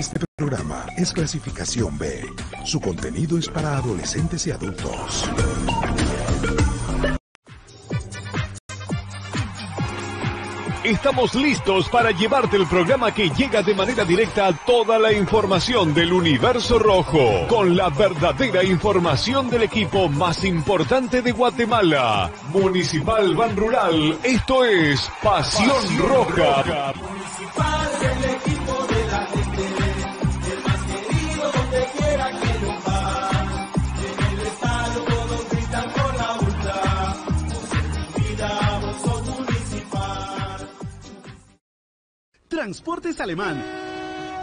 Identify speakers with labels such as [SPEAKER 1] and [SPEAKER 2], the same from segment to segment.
[SPEAKER 1] Este programa es clasificación B. Su contenido es para adolescentes y adultos.
[SPEAKER 2] Estamos listos para llevarte el programa que llega de manera directa a toda la información del universo rojo, con la verdadera información del equipo más importante de Guatemala, Municipal Ban Rural. Esto es Pasión, Roja.
[SPEAKER 3] Transportes Alemán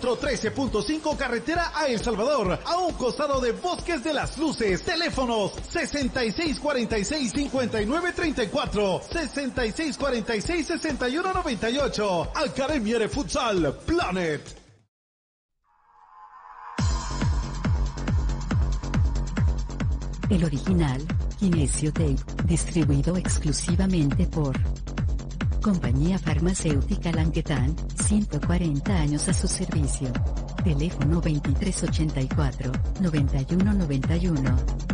[SPEAKER 3] 13.5 carretera a El Salvador, a un costado de Bosques de las Luces. Teléfonos 6646-5934, 6646-6198. Academia de Futsal Planet.
[SPEAKER 4] El original, Kinesio Tape, distribuido exclusivamente por Compañía Farmacéutica Languetan, 140 años a su servicio. Teléfono 2384-9191.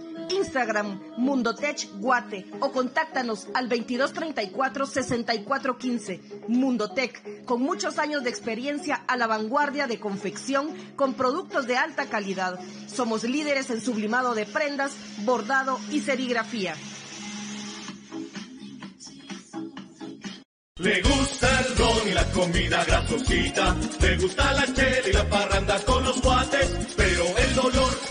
[SPEAKER 5] Instagram Mundotech Guate o contáctanos al 2234-6415. Mundotech, con muchos años de experiencia a la vanguardia de confección con productos de alta calidad. Somos líderes en sublimado de prendas, bordado y serigrafía.
[SPEAKER 6] Le gusta el ron y la comida grasosita, le gusta la chela y la parranda con los guates, pero el dolor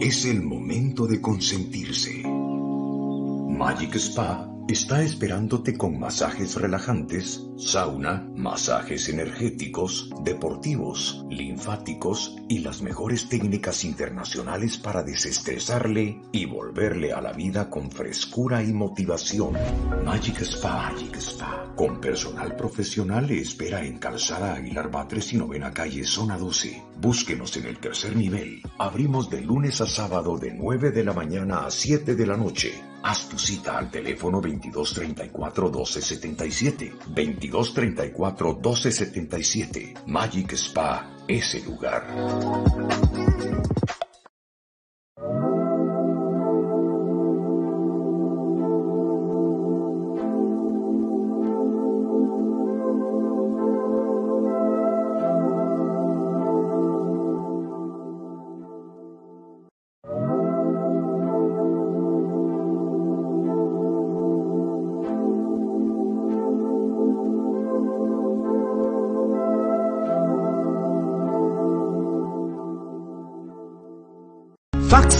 [SPEAKER 1] Es el momento de consentirse. Magic Spa está esperándote con masajes relajantes, sauna, masajes energéticos, deportivos, linfáticos y las mejores técnicas internacionales para desestresarle y volverle a la vida con frescura y motivación. Magic Spa, Magic Spa, con personal profesional espera en Calzada Aguilar Batres y Novena Calle, Zona 12. Búsquenos en el tercer nivel. Abrimos de lunes a sábado de 9 de la mañana a 7 de la noche. Haz tu cita al teléfono 2234-1277. 2234-1277. Magic Spa, ese lugar.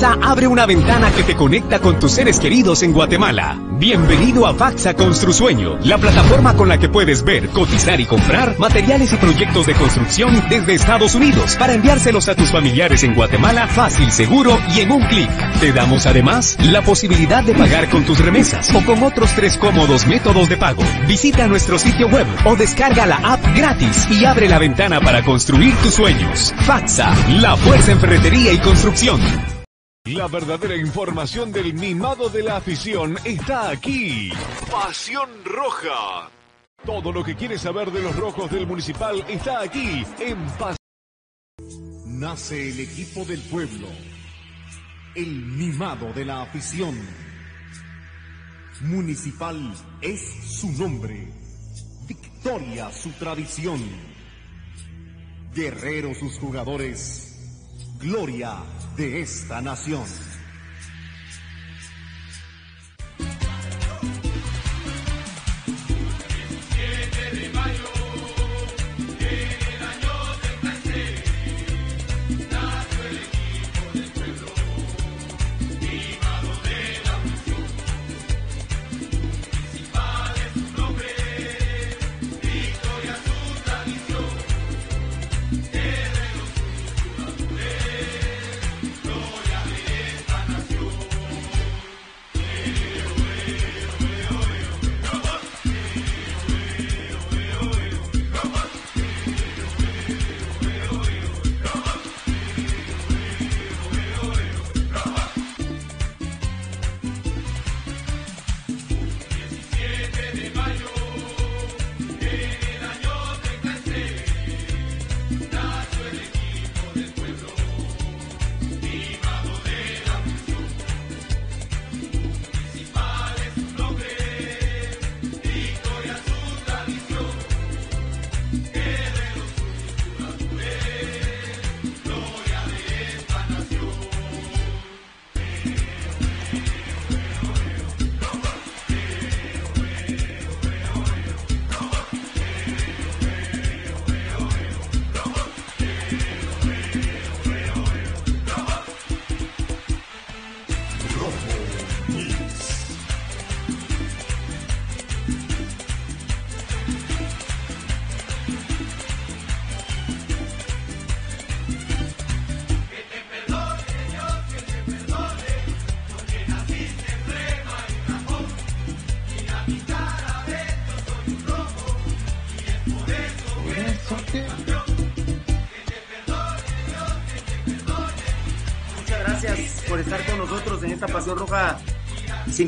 [SPEAKER 7] Faxa abre una ventana que te conecta con tus seres queridos en Guatemala. Bienvenido a Faxa Construsueño, la plataforma con la que puedes ver, cotizar y comprar materiales y proyectos de construcción desde Estados Unidos para enviárselos a tus familiares en Guatemala fácil, seguro y en un clic. Te damos además la posibilidad de pagar con tus remesas o con otros tres cómodos métodos de pago. Visita nuestro sitio web o descarga la app gratis y abre la ventana para construir tus sueños. Faxa, la fuerza en ferretería y construcción.
[SPEAKER 2] La verdadera información del mimado de la afición está aquí. Pasión Roja. Todo lo que quieres saber de los rojos del municipal está aquí en Pasión.
[SPEAKER 3] Nace el equipo del pueblo. El mimado de la afición. Municipal es su nombre. Victoria su tradición. Guerrero sus jugadores. Gloria de esta nación.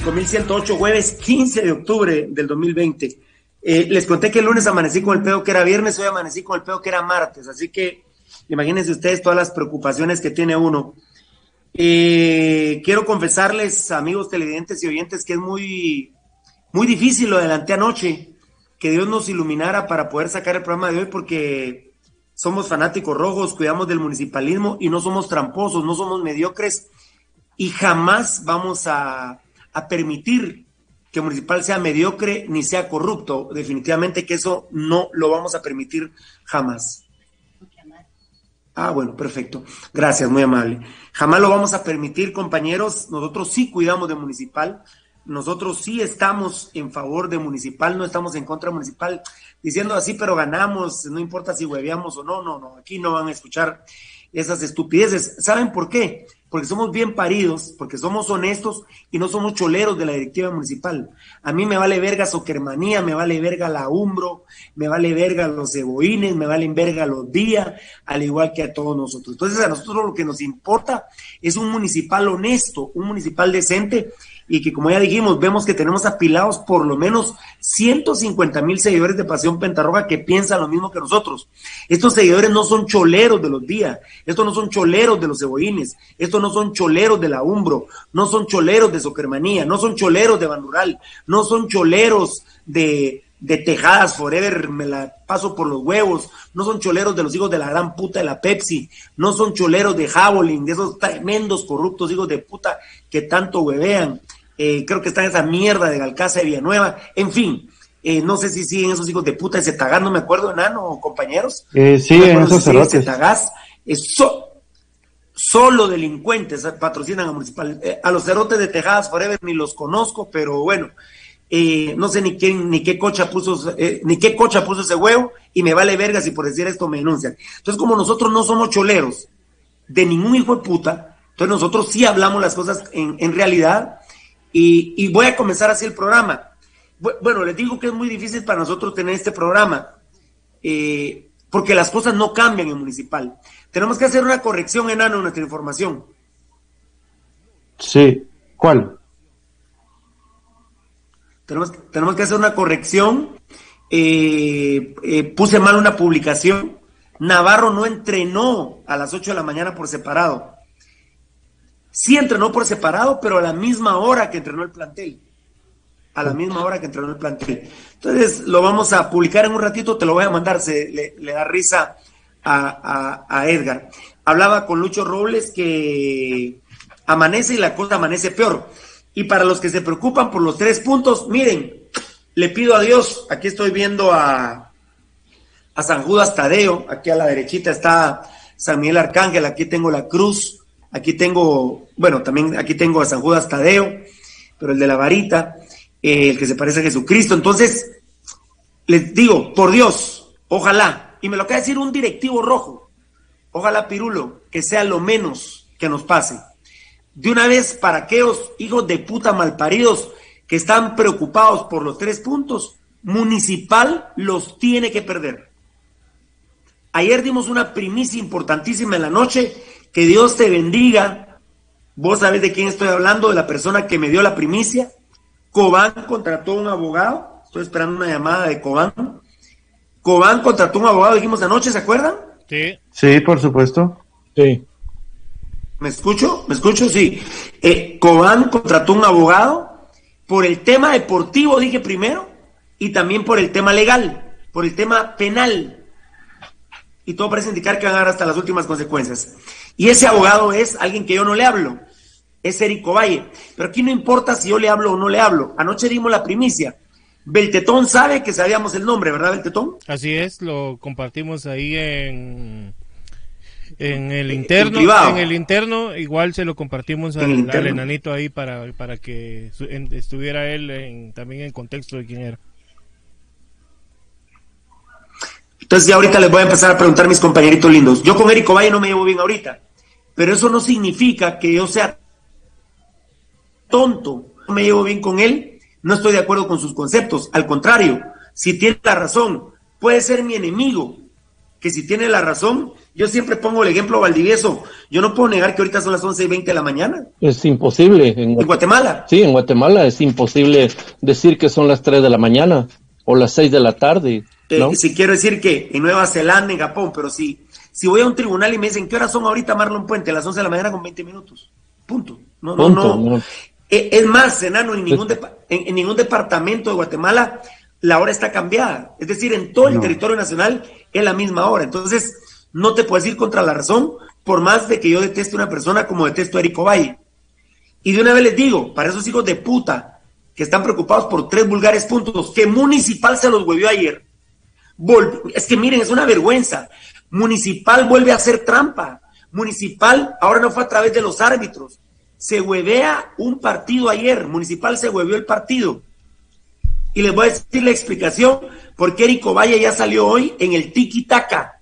[SPEAKER 8] 5108, jueves 15 de octubre del 2020. Eh, les conté que el lunes amanecí con el pedo que era viernes, hoy amanecí con el pedo que era martes, así que imagínense ustedes todas las preocupaciones que tiene uno. Eh, quiero confesarles, amigos televidentes y oyentes, que es muy, muy difícil lo adelanté anoche, que Dios nos iluminara para poder sacar el programa de hoy, porque somos fanáticos rojos, cuidamos del municipalismo y no somos tramposos, no somos mediocres y jamás vamos a, a permitir que Municipal sea mediocre ni sea corrupto. Definitivamente que eso no lo vamos a permitir jamás. Ah, bueno, perfecto. Gracias, muy amable. Jamás lo vamos a permitir, compañeros. Nosotros sí cuidamos de Municipal. Nosotros sí estamos en favor de Municipal, no estamos en contra de Municipal, diciendo así, pero ganamos, no importa si hueveamos o no, no, no, aquí no van a escuchar esas estupideces. ¿Saben por qué? Porque somos bien paridos, porque somos honestos y no somos choleros de la directiva municipal. A mí me vale verga Soquermanía, me vale verga la Umbro, me vale verga los ceboines, me valen verga los días, al igual que a todos nosotros. Entonces a nosotros lo que nos importa es un municipal honesto, un municipal decente y que como ya dijimos, vemos que tenemos apilados por lo menos 150 mil seguidores de Pasión Pentarroja que piensan lo mismo que nosotros. Estos seguidores no son choleros de los días, estos no son choleros de los cebollines, estos no son choleros de la Umbro, no son choleros de Soquermanía, no son choleros de Bandural, no son choleros de, de Tejadas Forever, me la paso por los huevos, no son choleros de los hijos de la gran puta de la Pepsi, no son choleros de Javelin, de esos tremendos corruptos hijos de puta que tanto huevean. Eh, creo que está en esa mierda de Galcaza de Villanueva, en fin, eh, no sé si siguen esos hijos de puta de Zetagás, no me acuerdo, enano, compañeros.
[SPEAKER 9] Eh, sí, en esos
[SPEAKER 8] si Zetagás, es solo delincuentes patrocinan a Municipal. a los cerotes de Tejadas Forever ni los conozco, pero bueno, no sé ni quién, ni qué cocha puso, ni qué cocha puso ese huevo, y me vale verga si por decir esto me denuncian. Entonces, como nosotros no somos choleros de ningún hijo de puta, entonces nosotros sí hablamos las cosas en, en realidad, y, voy a comenzar así el programa. Bueno, les digo que es muy difícil para nosotros tener este programa, eh, porque las cosas no cambian en municipal. Tenemos que hacer una corrección, enano, en nuestra información.
[SPEAKER 9] Sí, ¿cuál?
[SPEAKER 8] Tenemos, tenemos que hacer una corrección. Eh, eh, puse mal una publicación. Navarro no entrenó a las 8 de la mañana por separado. Sí entrenó por separado, pero a la misma hora que entrenó el plantel. A la misma hora que entrenó el plantel. Entonces lo vamos a publicar en un ratito, te lo voy a mandar, se le, da risa a, Edgar. Hablaba con Lucho Robles que amanece y la cosa amanece peor. Y para los que se preocupan por los tres puntos, miren, le pido a Dios, aquí estoy viendo a, a San Judas Tadeo, aquí a la derechita está San Miguel Arcángel, aquí tengo la cruz, Aquí tengo, bueno, también aquí tengo a San Judas Tadeo, pero el de la varita, eh, el que se parece a Jesucristo. Entonces, les digo, por Dios, ojalá, y me lo acaba de decir un directivo rojo, ojalá Pirulo, que sea lo menos que nos pase. De una vez, para aquellos hijos de puta malparidos que están preocupados por los tres puntos, Municipal los tiene que perder. Ayer dimos una primicia importantísima en la noche que Dios te bendiga. Vos sabés de quién estoy hablando, de la persona que me dio la primicia. Cobán contrató un abogado. Estoy esperando una llamada de Cobán. Cobán contrató un abogado, dijimos anoche, ¿se acuerdan?
[SPEAKER 9] Sí. Sí, por supuesto.
[SPEAKER 8] Sí. ¿Me escucho? ¿Me escucho? Sí. Eh, Cobán contrató un abogado por el tema deportivo, dije primero, y también por el tema legal, por el tema penal. Y todo parece indicar que van a dar hasta las últimas consecuencias. Y ese abogado es alguien que yo no le hablo, es Erico Valle. Pero aquí no importa si yo le hablo o no le hablo. Anoche dimos la primicia. Beltetón sabe que sabíamos el nombre, ¿verdad, Beltetón?
[SPEAKER 10] Así es, lo compartimos ahí en, en el interno. En, el interno, igual se lo compartimos al, enanito ahí para, para que estuviera él también en contexto de quién era.
[SPEAKER 8] Entonces ya ahorita les voy a empezar a preguntar a mis compañeritos lindos. Yo con Érico Valle no me llevo bien ahorita, pero eso no significa que yo sea tonto. No me llevo bien con él, no estoy de acuerdo con sus conceptos. Al contrario, si tiene la razón, puede ser mi enemigo, que si tiene la razón, yo siempre pongo el ejemplo Valdivieso. Yo no puedo negar que ahorita son las 11 y 20 de la mañana.
[SPEAKER 9] Es imposible.
[SPEAKER 8] En, Guatemala.
[SPEAKER 9] Sí, en Guatemala es imposible decir que son las 3 de la mañana o las 6 de la tarde.
[SPEAKER 8] Eh, si quiero decir que en Nueva Zelanda, en Japón, pero si, si voy a un tribunal y me dicen, ¿qué horas son ahorita Marlon Puente? A las 11 de la mañana con 20 minutos. Punto. No, no, no. Eh, es más, enano, en ningún, en, ningún departamento de Guatemala la hora está cambiada. Es decir, en todo el territorio nacional es la misma hora. Entonces, no te puedes ir contra la razón, por más de que yo deteste a una persona como detesto a Erico Valle. Y de una vez les digo, para esos hijos de puta que están preocupados por tres vulgares puntos, que Municipal se los huevió ayer, es que miren, es una vergüenza. Municipal vuelve a hacer trampa. Municipal ahora no fue a través de los árbitros. Se huevea un partido ayer. Municipal se hueveó el partido. Y les voy a decir la explicación por qué Erico Valle ya salió hoy en el tiki-taka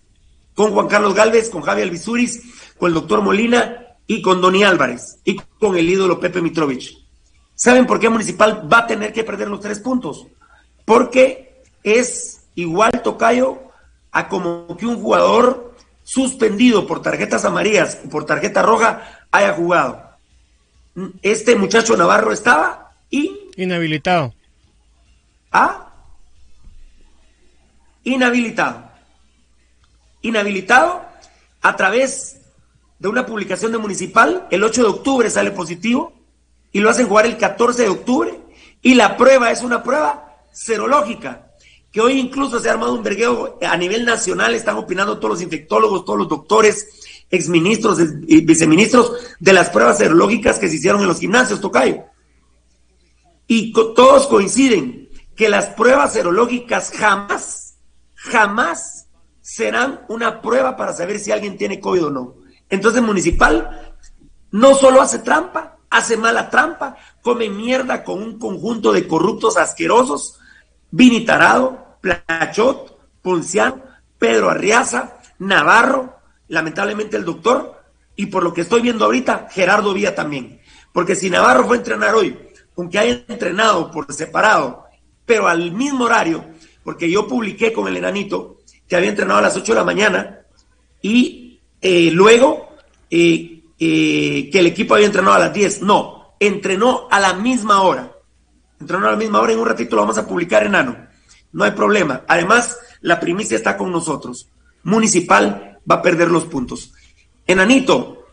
[SPEAKER 8] con Juan Carlos Galvez, con Javier Alvisuris, con el doctor Molina y con Doni Álvarez y con el ídolo Pepe Mitrovich. ¿Saben por qué Municipal va a tener que perder los tres puntos? Porque es igual Tocayo a como que un jugador suspendido por tarjetas amarillas y por tarjeta roja haya jugado. Este muchacho Navarro estaba y...
[SPEAKER 10] Inhabilitado.
[SPEAKER 8] Inhabilitado. Inhabilitado a través de una publicación de Municipal. El 8 de octubre sale positivo y lo hacen jugar el 14 de octubre. Y la prueba es una prueba serológica que hoy incluso se ha armado un vergueo a nivel nacional, están opinando todos los infectólogos, todos los doctores, exministros y viceministros de las pruebas serológicas que se hicieron en los gimnasios, Tocayo. Y todos coinciden que las pruebas serológicas jamás, jamás serán una prueba para saber si alguien tiene COVID o no. Entonces, Municipal no solo hace trampa, hace mala trampa, come mierda con un conjunto de corruptos asquerosos Vini Tarado, Plachot, Ponciano, Pedro Arriaza, Navarro, lamentablemente el doctor, y por lo que estoy viendo ahorita, Gerardo Vía también. Porque si Navarro fue a entrenar hoy, aunque haya entrenado por separado, pero al mismo horario, porque yo publiqué con el enanito que había entrenado a las 8 de la mañana y eh, luego eh, eh, que el equipo había entrenado a las 10. No, entrenó a la misma hora. Entrenó a la misma hora, en un ratito lo vamos a publicar, enano. No hay problema. Además, la primicia está con nosotros. Municipal va a perder los puntos. Enanito,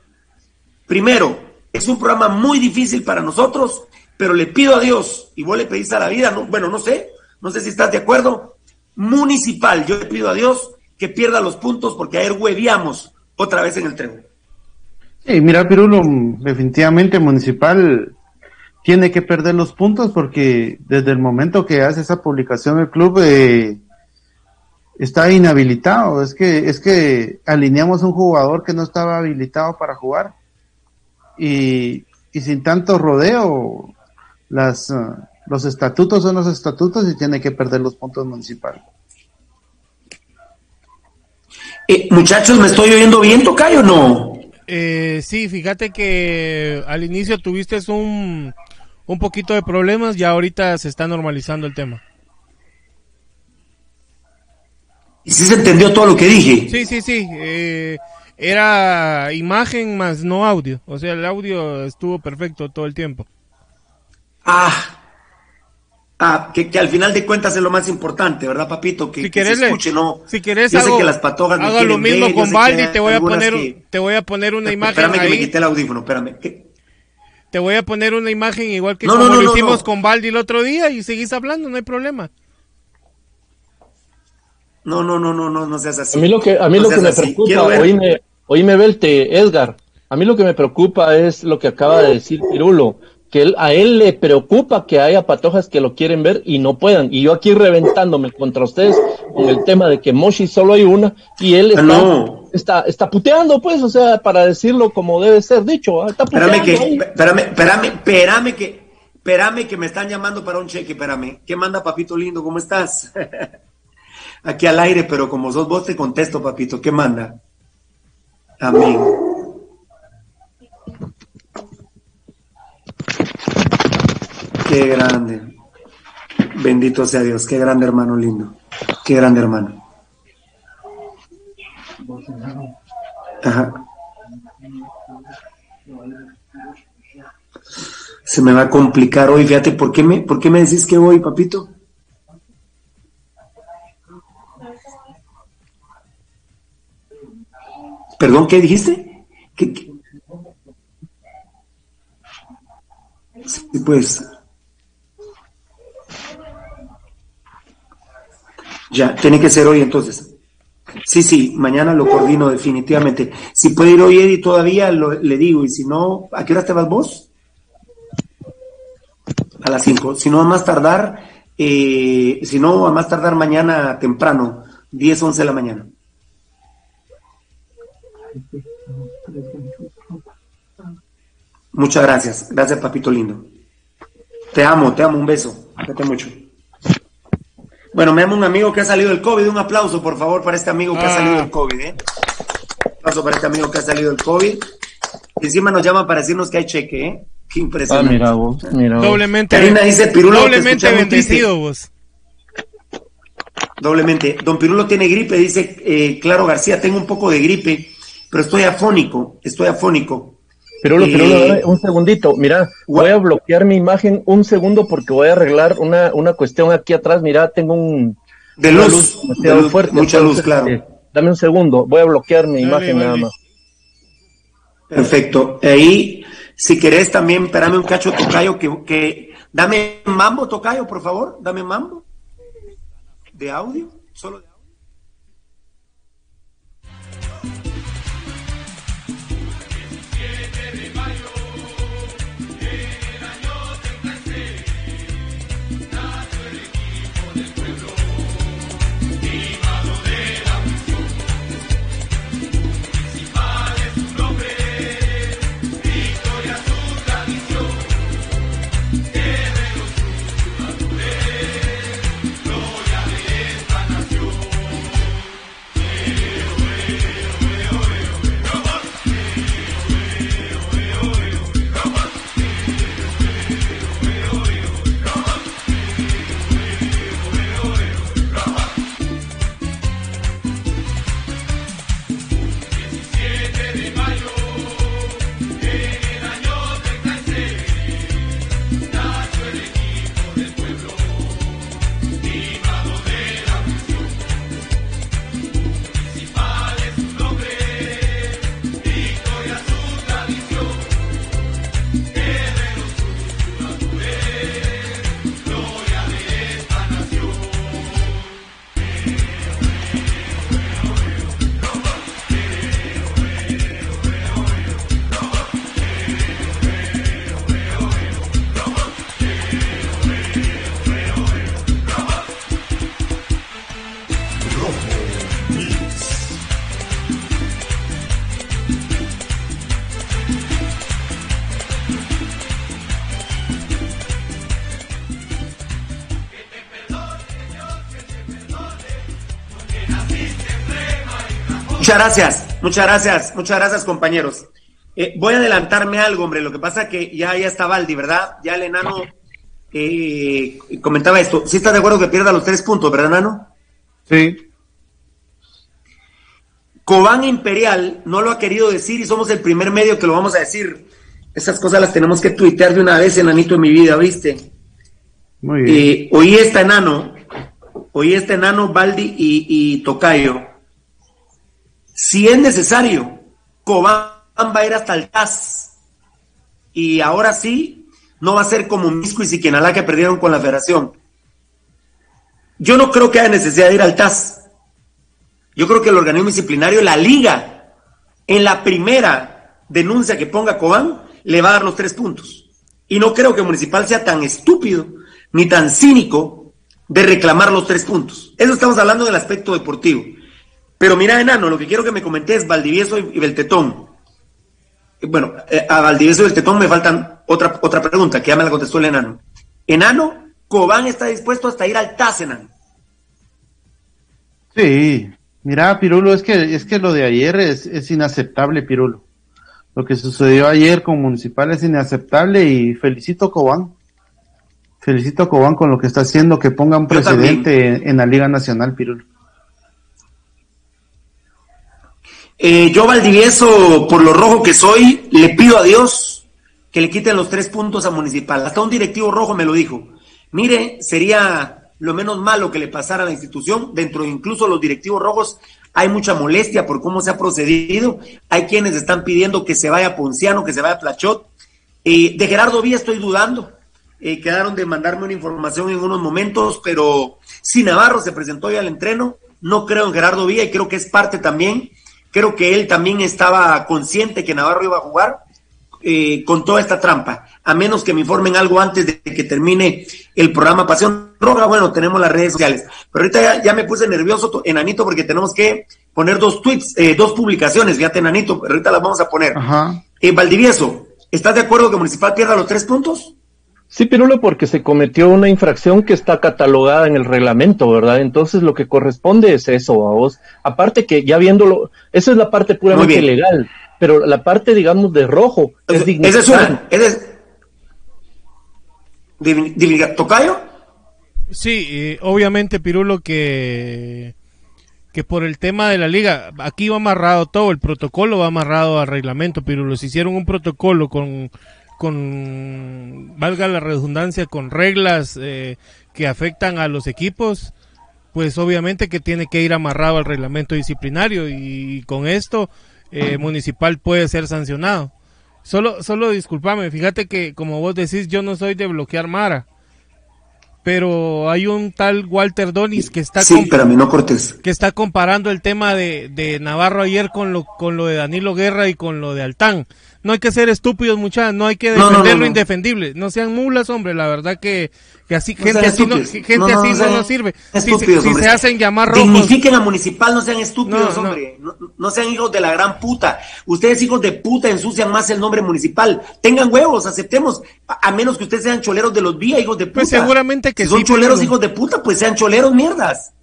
[SPEAKER 8] primero, es un programa muy difícil para nosotros, pero le pido a Dios, y vos le pedís a la vida, no, bueno, no sé, no sé si estás de acuerdo. Municipal, yo le pido a Dios que pierda los puntos porque ayer hueviamos otra vez en el tren.
[SPEAKER 11] Sí, mira, Pirulo, definitivamente Municipal tiene que perder los puntos porque desde el momento que hace esa publicación el club eh, está inhabilitado. Es que es que alineamos un jugador que no estaba habilitado para jugar y, sin tanto rodeo las uh, los estatutos son los estatutos y tiene que perder los puntos municipales.
[SPEAKER 8] Eh, muchachos, ¿me estoy oyendo bien, Tocayo, o no?
[SPEAKER 10] Eh, sí, fíjate que al inicio tuviste un, un poquito de problemas, ya ahorita se está normalizando el tema.
[SPEAKER 8] ¿Y si se entendió todo lo que dije?
[SPEAKER 10] Sí, sí, sí. Eh, era imagen más no audio. O sea, el audio estuvo perfecto todo el tiempo.
[SPEAKER 8] Ah, ah que, al final de cuentas es lo más importante, ¿verdad, papito? Que,
[SPEAKER 10] si se escuche, ¿no? Si quieres,
[SPEAKER 8] yo sé que las patogas
[SPEAKER 10] haga lo mismo con Baldi. Te voy, a poner, te voy a poner una imagen.
[SPEAKER 8] Espérame que me quité el audífono, espérame.
[SPEAKER 10] Te voy a poner una imagen igual que como lo hicimos con Baldi el otro día y seguís hablando, no hay problema.
[SPEAKER 8] No, no, no, no, no, no seas así.
[SPEAKER 9] A mí lo que, a mí lo que me preocupa, oíme, oíme, Belte, Edgar, a mí lo que me preocupa es lo que acaba de decir Pirulo que él, a él le preocupa que haya patojas que lo quieren ver y no puedan. Y yo aquí reventándome contra ustedes con el tema de que Moshi solo hay una y él ah, está, está, puteando, pues, o sea, para decirlo como debe ser dicho. ¿ah?
[SPEAKER 8] espérame que, espérame, espérame, espérame que, espérame que me están llamando para un cheque, espérame. ¿Qué manda, papito lindo? ¿Cómo estás? aquí al aire, pero como sos vos te contesto, papito. ¿Qué manda? Amén. Qué grande. Bendito sea Dios. Qué grande hermano lindo. Qué grande hermano. Ajá. Se me va a complicar hoy. Fíjate, ¿por qué me, por qué me decís que voy, papito? Perdón, ¿qué dijiste? ¿Qué, Sí, pues. Ya, tiene que ser hoy entonces. Sí, sí, mañana lo coordino definitivamente. Si puede ir hoy Eddie todavía, le digo, y si no, ¿a qué hora te vas vos? A las 5. Si no, a más tardar, eh, si no, a más tardar mañana temprano, 10, 11 de la mañana. Muchas gracias. Gracias, papito lindo. Te amo, te amo. Un beso. Cuídate mucho. Bueno, me llama un amigo que ha salido del COVID. Un aplauso, por favor, para este amigo que ha salido del ah. COVID. ¿eh? Un aplauso para este amigo que ha salido del COVID. encima nos llaman para decirnos que hay cheque, ¿eh? Qué impresionante.
[SPEAKER 9] Ah, mira vos, mira
[SPEAKER 10] Doblemente,
[SPEAKER 8] Karina dice, Pirulo,
[SPEAKER 10] doblemente bendecido vos.
[SPEAKER 8] Doblemente. Don Pirulo tiene gripe, dice eh, Claro García, tengo un poco de gripe, pero estoy afónico, estoy afónico.
[SPEAKER 9] Pirulo, Pirulo, un segundito. Mira, voy a bloquear mi imagen un segundo porque voy a arreglar una, una cuestión aquí atrás. Mira, tengo un...
[SPEAKER 8] De luz,
[SPEAKER 9] fuerte,
[SPEAKER 8] mucha luz, claro.
[SPEAKER 9] Eh, dame un segundo, voy a bloquear mi imagen nada más.
[SPEAKER 8] Perfecto. Ahí, si querés también, espérame un cacho, Tocayo, que, que... Dame mambo, Tocayo, por favor, dame mambo. ¿De audio? ¿Solo de Muchas gracias, muchas gracias, muchas gracias compañeros. Eh, voy a adelantarme algo, hombre. Lo que pasa que ya, ya está Valdi, ¿verdad? Ya el enano eh, comentaba esto. ¿Sí estás de acuerdo que pierda los tres puntos, verdad, enano?
[SPEAKER 11] Sí.
[SPEAKER 8] Cobán Imperial no lo ha querido decir y somos el primer medio que lo vamos a decir. Esas cosas las tenemos que tuitear de una vez, enanito, en mi vida, ¿viste?
[SPEAKER 11] Muy bien.
[SPEAKER 8] Eh, oí este enano, oí este enano, Baldi y, y Tocayo si es necesario, Cobán va a ir hasta el TAS. Y ahora sí, no va a ser como Misco y Siquinalá que perdieron con la federación. Yo no creo que haya necesidad de ir al TAS. Yo creo que el organismo disciplinario, la liga, en la primera denuncia que ponga Cobán, le va a dar los tres puntos. Y no creo que Municipal sea tan estúpido ni tan cínico de reclamar los tres puntos. Eso estamos hablando del aspecto deportivo. Pero mira, enano, lo que quiero que me comentes Valdivieso y, Beltetón. Bueno, eh, a Valdivieso y Beltetón me faltan otra, otra pregunta, que ya me la contestó el enano. Enano, Cobán está dispuesto hasta ir al TAS, enano.
[SPEAKER 11] Sí, mira, Pirulo, es que, es que lo de ayer es, es inaceptable, Pirulo. Lo que sucedió ayer con Municipal es inaceptable y felicito a Cobán. Felicito a Cobán con lo que está haciendo, que ponga un precedente en la Liga Nacional, Pirulo.
[SPEAKER 8] Eh, yo, Valdivieso, por lo rojo que soy, le pido a Dios que le quiten los tres puntos a Municipal. Hasta un directivo rojo me lo dijo. Mire, sería lo menos malo que le pasara a la institución. Dentro de incluso los directivos rojos hay mucha molestia por cómo se ha procedido. Hay quienes están pidiendo que se vaya Ponciano, que se vaya Plachot. Eh, de Gerardo Vía estoy dudando. Eh, quedaron de mandarme una información en unos momentos, pero si Navarro se presentó ya al entreno, no creo en Gerardo Vía y creo que es parte también Creo que él también estaba consciente que Navarro iba a jugar eh, con toda esta trampa, a menos que me informen algo antes de que termine el programa Pasión Roja. Bueno, tenemos las redes sociales, pero ahorita ya, me puse nervioso, enanito, porque tenemos que poner dos tweets, eh, dos publicaciones, fíjate, enanito, pero ahorita las vamos a poner.
[SPEAKER 11] Ajá.
[SPEAKER 8] Eh, Valdivieso, ¿estás de acuerdo que Municipal pierda los tres puntos?
[SPEAKER 9] Sí, Pirulo, porque se cometió una infracción que está catalogada en el reglamento, ¿verdad? Entonces lo que corresponde es eso, a vos. Aparte que ya viéndolo, eso es la parte puramente legal. pero la parte, digamos, de rojo es
[SPEAKER 8] Esa es una. Esa es... ¿Tocayo?
[SPEAKER 10] Sí, obviamente, Pirulo, que que por el tema de la liga, aquí va amarrado todo, el protocolo va amarrado al reglamento, Pirulo. Si hicieron un protocolo con, con valga la redundancia, con reglas eh, que afectan a los equipos, pues obviamente que tiene que ir amarrado al reglamento disciplinario y, con esto eh, Municipal puede ser sancionado. Solo, solo discúlpame, fíjate que como vos decís, yo no soy de bloquear Mara pero hay un tal Walter Donis que está
[SPEAKER 8] sí, pero a mí no
[SPEAKER 10] que está comparando el tema de, de, Navarro ayer con lo con lo de Danilo Guerra y con lo de Altán. No hay que ser estúpidos, muchachos, no hay que defender lo indefendible. No sean mulas, hombre, la verdad que que así, gente así, no, gente así no, nos sirve. si, se hacen llamar rojos.
[SPEAKER 8] Dignifiquen a municipal, no sean estúpidos, hombre. No, sean hijos de la gran puta. Ustedes, hijos de puta, ensucian más el nombre municipal. Tengan huevos, aceptemos. A, menos que ustedes sean choleros de los días, hijos de
[SPEAKER 10] pues puta. Pues seguramente que
[SPEAKER 8] si son choleros, hijos de puta, pues sean choleros mierdas.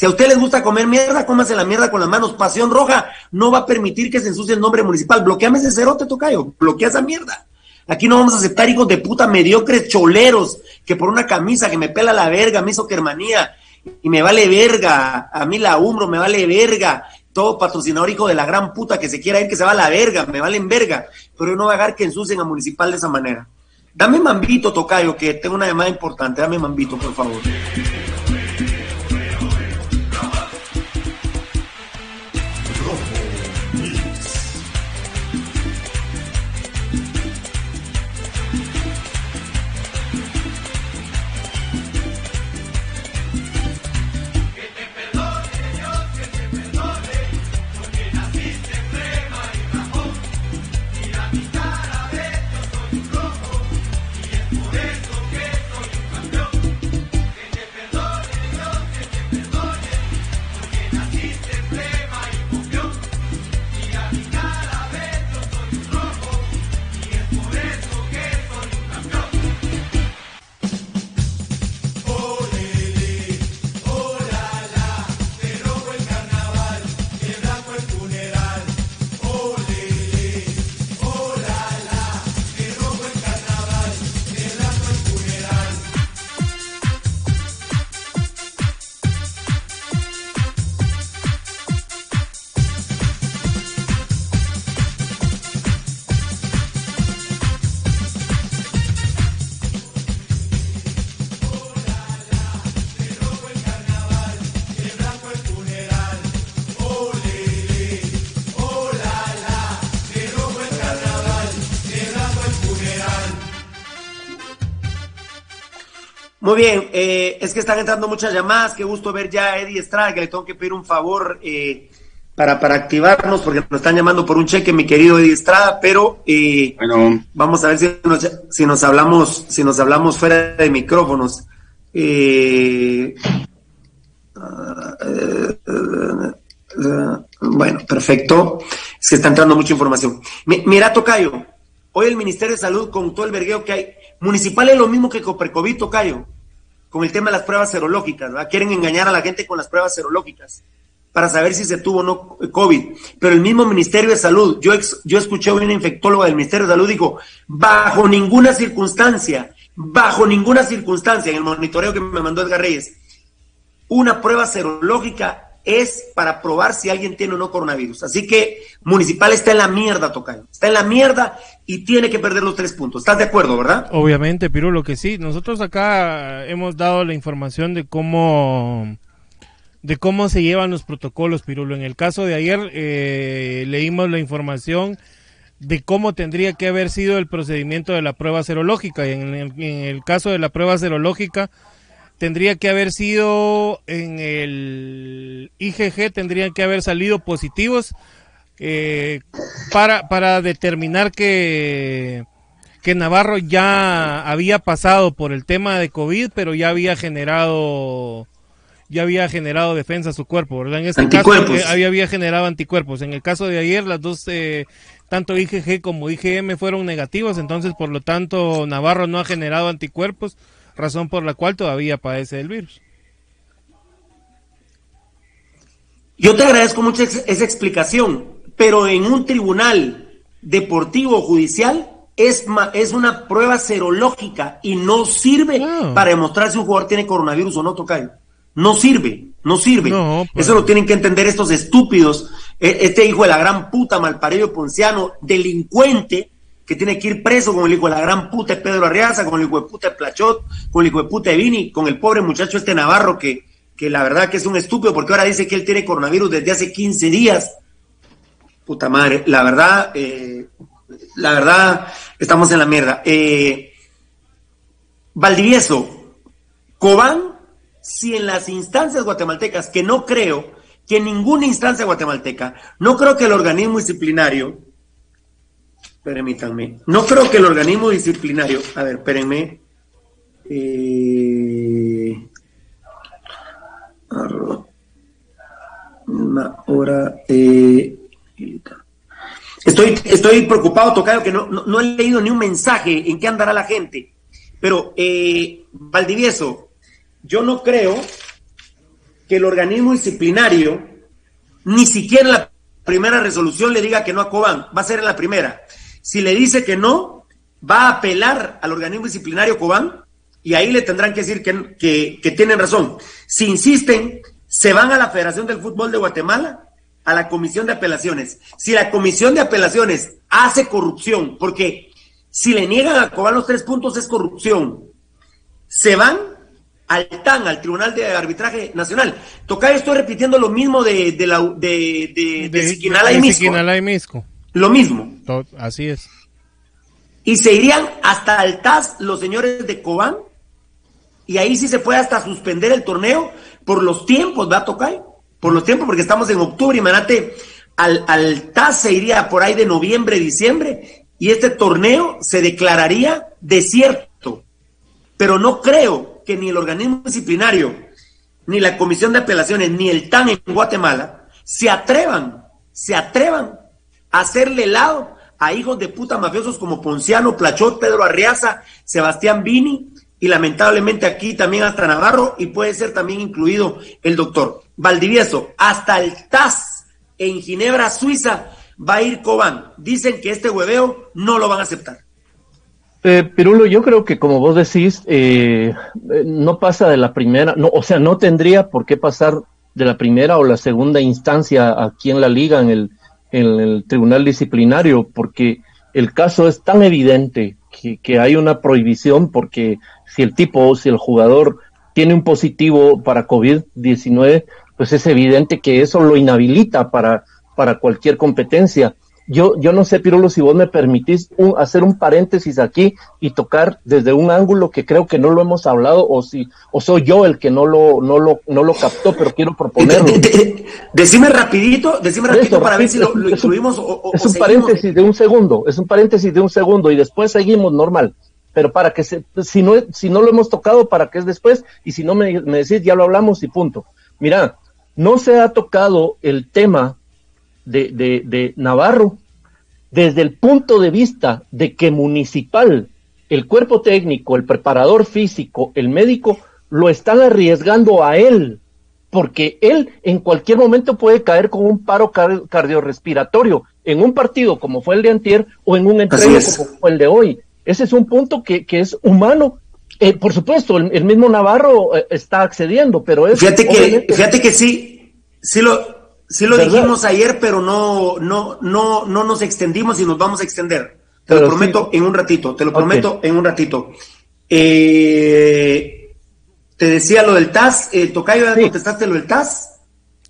[SPEAKER 8] Si a ustedes les gusta comer mierda, cómase la mierda con las manos. Pasión Roja no va a permitir que se ensucie el nombre municipal. Bloqueame ese cerote, tocayo. Bloquea esa mierda. Aquí no vamos a aceptar hijos de puta mediocres choleros que por una camisa que me pela la verga me hizo hermanía y me vale verga, a mí la umbro me vale verga, todo patrocinador hijo de la gran puta que se quiera ir que se va a la verga, me valen verga, pero yo no voy a dejar que ensucien a municipal de esa manera. Dame mambito, Tocayo, que tengo una llamada importante, dame mambito, por favor. Muy bien, eh, es que están entrando muchas llamadas. Qué gusto ver ya a Eddie Estrada, que le tengo que pedir un favor eh, para, para activarnos, porque nos están llamando por un cheque, mi querido Eddie Estrada, pero eh, bueno. vamos a ver si nos, si nos hablamos, si nos hablamos fuera de micrófonos. bueno, perfecto. Es que está entrando mucha información. mira, Tocayo, hoy el Ministerio de Salud, con todo el vergueo que hay, municipal es lo mismo que Copercovid, Tocayo con el tema de las pruebas serológicas, ¿verdad? Quieren engañar a la gente con las pruebas serológicas para saber si se tuvo o no COVID. Pero el mismo Ministerio de Salud, yo, yo escuché a una infectóloga del Ministerio de Salud, dijo, bajo ninguna circunstancia, bajo ninguna circunstancia, en el monitoreo que me mandó Edgar Reyes, una prueba serológica es para probar si alguien tiene o no coronavirus. Así que Municipal está en la mierda, Tocayo. Está en la mierda y tiene que perder los tres puntos. ¿Estás de acuerdo, verdad?
[SPEAKER 10] Obviamente, Piru, lo que sí. Nosotros acá hemos dado la información de cómo de cómo se llevan los protocolos, Pirulo. En el caso de ayer eh, leímos la información de cómo tendría que haber sido el procedimiento de la prueba serológica. Y en en el caso de la prueba serológica, tendría que haber sido en el IGG, tendrían que haber salido positivos eh, para, para determinar que, que Navarro ya había pasado por el tema de COVID, pero ya había generado ya había generado defensa a su cuerpo, ¿verdad? En este caso eh, había, había, generado anticuerpos. En el caso de ayer, las dos, eh, tanto IgG como IgM fueron negativos, entonces por lo tanto Navarro no ha generado anticuerpos razón por la cual todavía padece el virus.
[SPEAKER 8] Yo te agradezco mucho esa explicación, pero en un tribunal deportivo o judicial es, es una prueba serológica y no sirve para demostrar si un jugador tiene coronavirus o no, Tocayo. No sirve, no sirve. Pues. Eso lo tienen que entender estos estúpidos. E, este hijo de la gran puta, malparido ponciano, delincuente, que tiene que ir preso con el hijo de la gran puta de Pedro Arriaza, con el hijo de puta de Plachot, con el hijo de puta de Vini, con el pobre muchacho este Navarro que, que la verdad que es un estúpido porque ahora dice que él tiene coronavirus desde hace 15 días. Puta madre, la verdad, eh, la verdad, estamos en la mierda. Eh, Valdivieso, Cobán, si en las instancias guatemaltecas, que no creo que en ninguna instancia guatemalteca, no creo que el organismo disciplinario, permítanme, no creo que el organismo disciplinario, a ver, espérenme, eh, una hora, eh, Estoy, estoy preocupado, Tocayo, que no, no, he leído ni un mensaje en qué andará la gente. Pero, eh, Valdivieso, yo no creo que el organismo disciplinario, ni siquiera la primera resolución le diga que no a Cobán, va a ser en la primera. Si le dice que no, va a apelar al organismo disciplinario Cobán y ahí le tendrán que decir que, que, que tienen razón. Si insisten, se van a la Federación del Fútbol de Guatemala a la comisión de apelaciones. Si la comisión de apelaciones hace corrupción, porque si le niegan a Cobán los tres puntos es corrupción, se van al TAN, al Tribunal de Arbitraje Nacional. Toca estoy repitiendo lo mismo de, de, la, de, de, de,
[SPEAKER 10] y Misco.
[SPEAKER 8] Lo mismo.
[SPEAKER 10] así es.
[SPEAKER 8] Y se irían hasta el TAS los señores de Cobán, y ahí sí se puede hasta suspender el torneo por los tiempos, ¿va, Tocay? por los tiempos, porque estamos en octubre, y manate al, al TAS se iría por ahí de noviembre, diciembre, y este torneo se declararía desierto. Pero no creo que ni el organismo disciplinario, ni la comisión de apelaciones, ni el TAN en Guatemala se atrevan, se atrevan hacerle lado a hijos de puta mafiosos como Ponciano, Plachot, Pedro Arriaza, Sebastián Vini y lamentablemente aquí también hasta Navarro y puede ser también incluido el doctor Valdivieso. Hasta el TAS en Ginebra, Suiza, va a ir Cobán. Dicen que este hueveo no lo van a aceptar.
[SPEAKER 9] Eh, Pirulo, yo creo que como vos decís, eh, eh, no pasa de la primera, no, o sea, no tendría por qué pasar de la primera o la segunda instancia aquí en la liga, en el, en el tribunal disciplinario, porque el caso es tan evidente que, que hay una prohibición porque si el tipo, si el jugador tiene un positivo para COVID-19, pues es evidente que eso lo inhabilita para, para cualquier competencia. Yo, yo no sé, Pirulo, si vos me permitís hacer un paréntesis aquí y tocar desde un ángulo que creo que no lo hemos hablado o si o soy yo el que no lo no lo no lo captó, pero quiero proponerlo.
[SPEAKER 8] decime rapidito, decime rapidito para ver si lo, incluimos o,
[SPEAKER 9] Es un paréntesis de un segundo, es un paréntesis de un segundo y después seguimos normal pero para que se, si no, si no lo hemos tocado, para que es después, y si no me, me decís, ya lo hablamos y punto. Mira, no se ha tocado el tema de, de, de Navarro desde el punto de vista de que municipal, el cuerpo técnico, el preparador físico, el médico, lo están arriesgando a él, porque él en cualquier momento puede caer con un paro cardiorrespiratorio en un partido como fue el de antier o en un entreno como fue el de hoy. Ese es un punto que, que es humano. Eh, por supuesto, el, mismo Navarro eh, está accediendo, pero es...
[SPEAKER 8] Fíjate que, fíjate que sí, sí lo, sí lo dijimos ayer, pero no, no, no, no nos extendimos y nos vamos a extender. Te lo prometo en un ratito, te lo prometo en un ratito. Eh, te decía lo del TAS, eh, Tocayo, ¿ya contestaste lo del TAS?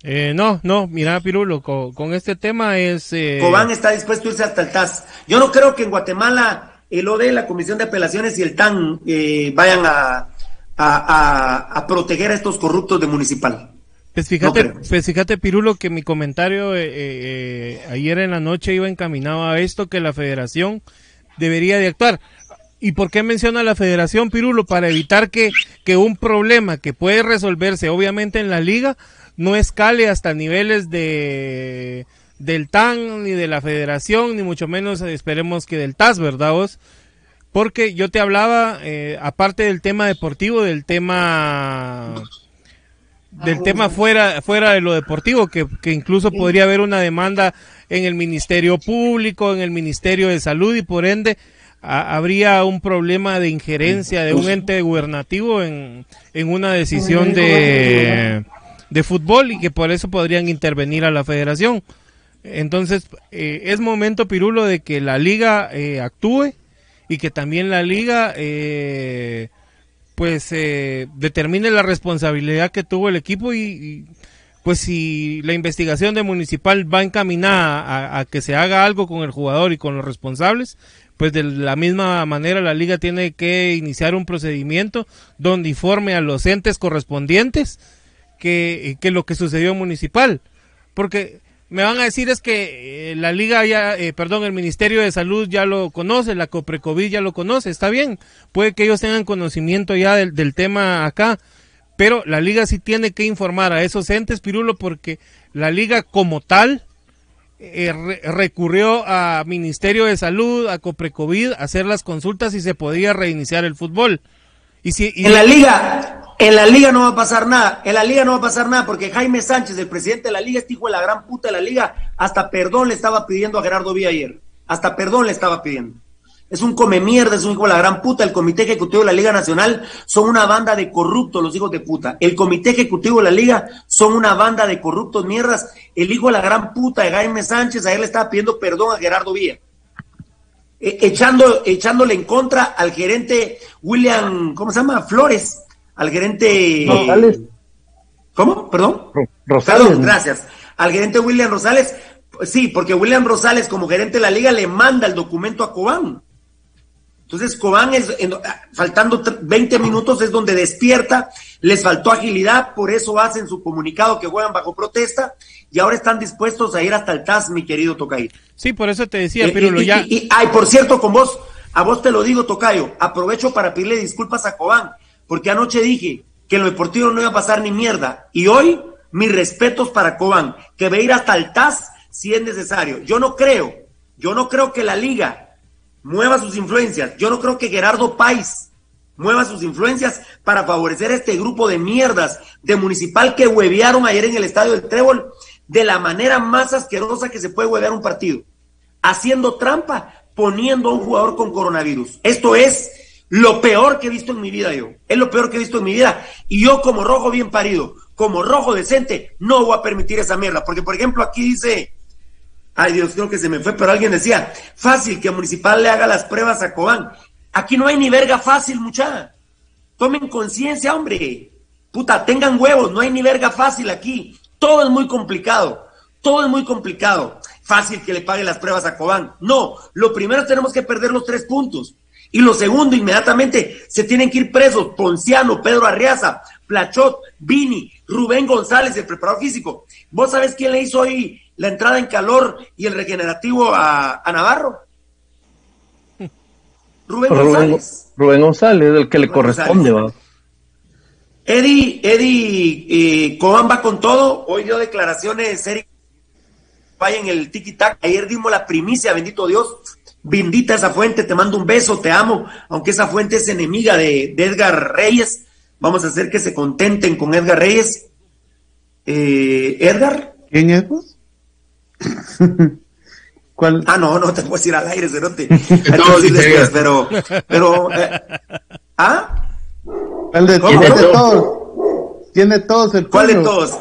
[SPEAKER 10] Eh, no, no, mira, Pirulo, con, este tema es... Eh...
[SPEAKER 8] Cobán está dispuesto a irse hasta el TAS. Yo no creo que en Guatemala el ODE, la Comisión de Apelaciones y el TAN eh, vayan a, a, proteger a estos corruptos de municipal.
[SPEAKER 10] Pues fíjate, pues fíjate Pirulo, que mi comentario eh, eh, ayer en la noche iba encaminado a esto, que la federación debería de actuar. ¿Y por qué menciona la federación Pirulo? Para evitar que, que un problema que puede resolverse obviamente en la liga no escale hasta niveles de del TAN, ni de la federación, ni mucho menos esperemos que del TAS, ¿verdad vos? Porque yo te hablaba, eh, aparte del tema deportivo, del tema del tema fuera, fuera de lo deportivo, que, que incluso podría haber una demanda en el Ministerio Público, en el Ministerio de Salud y por ende habría un problema de injerencia de un ente gubernativo en, en una decisión de, de fútbol y que por eso podrían intervenir a la federación. Entonces, eh, es momento, Pirulo, de que la liga eh, actúe y que también la liga eh, pues determine la responsabilidad que tuvo el equipo y, pues si la investigación de municipal va encaminada a, que se haga algo con el jugador y con los responsables, pues de la misma manera la liga tiene que iniciar un procedimiento donde informe a los entes correspondientes que, que lo que sucedió en municipal. Porque me van a decir es que eh, la liga ya, eh, perdón, el Ministerio de Salud ya lo conoce, la Coprecovid ya lo conoce, está bien, puede que ellos tengan conocimiento ya del, tema acá, pero la liga sí tiene que informar a esos entes, Pirulo, porque la liga como tal eh, recurrió a Ministerio de Salud, a Coprecovid, a hacer las consultas y se podía reiniciar el fútbol.
[SPEAKER 8] Y si, En la liga, en la liga no va a pasar nada, en la liga no va a pasar nada porque Jaime Sánchez, el presidente de la liga, este hijo de la gran puta de la liga, hasta perdón le estaba pidiendo a Gerardo Villa ayer, hasta perdón le estaba pidiendo. Es un come mierda, es un hijo de la gran puta. El Comité Ejecutivo de la Liga Nacional son una banda de corruptos, los hijos de puta. El Comité Ejecutivo de la Liga son una banda de corruptos mierdas. El hijo de la gran puta de Jaime Sánchez ayer le estaba pidiendo perdón a Gerardo Villa. E, echando, echándole en contra al gerente William, ¿cómo se llama? Flores al gerente. Rosales. ¿Cómo? ¿Perdón? Rosales. gracias. Al gerente William Rosales. Sí, porque William Rosales, como gerente de la liga, le manda el documento a Cobán. Entonces, Cobán, es, faltando 20 minutos, es donde despierta. Les faltó agilidad, por eso hacen su comunicado que juegan bajo protesta y ahora están dispuestos a ir hasta el TAS, mi querido Tocayo.
[SPEAKER 10] Sí, por eso te decía, eh, pero lo ya.
[SPEAKER 8] Y, ay, por cierto, con vos, a vos te lo digo, Tocayo, aprovecho para pedirle disculpas a Cobán porque anoche dije que en lo deportivo no iba a pasar ni mierda. Y hoy, mis respetos para Cobán, que va a ir hasta el TAS si es necesario. Yo no creo, yo no creo que la liga mueva sus influencias. Yo no creo que Gerardo País mueva sus influencias para favorecer a este grupo de mierdas de municipal que huevearon ayer en el estadio del Trébol de la manera más asquerosa que se puede huevear un partido. Haciendo trampa, poniendo a un jugador con coronavirus. Esto es lo peor que he visto en mi vida yo. Es lo peor que he visto en mi vida. Y yo como rojo bien parido, como rojo decente, no voy a permitir esa mierda. Porque, por ejemplo, aquí dice, ay Dios, creo que se me fue, pero alguien decía, fácil que Municipal le haga las pruebas a Cobán. Aquí no hay ni verga fácil, muchacha. Tomen conciencia, hombre. Puta, tengan huevos, no hay ni verga fácil aquí. Todo es muy complicado. Todo es muy complicado. Fácil que le pague las pruebas a Cobán. No, lo primero tenemos que perder los tres puntos. Y lo segundo, inmediatamente se tienen que ir presos Ponciano, Pedro Arriaza, Plachot, Vini, Rubén González, el preparador físico. ¿Vos sabés quién le hizo hoy la entrada en calor y el regenerativo a, Navarro?
[SPEAKER 9] Rubén, González. Rubén González, el que le corresponde, va.
[SPEAKER 8] Eddie, Eddie eh, va con todo. Hoy dio declaraciones, Eric, vaya en el tiki-tac. Ayer dimos la primicia, bendito Dios Bendita esa fuente, te mando un beso, te amo, aunque esa fuente es enemiga de, Edgar Reyes. Vamos a hacer que se contenten con Edgar Reyes. Eh, ¿Edgar?
[SPEAKER 11] ¿Quién es vos?
[SPEAKER 8] ¿Cuál? Ah, no, no te puedo decir al aire, Cerote. pero, pero, eh, ¿ah?
[SPEAKER 11] ¿Cuál de, todos? Tiene todos el
[SPEAKER 8] ¿Cuál de todos?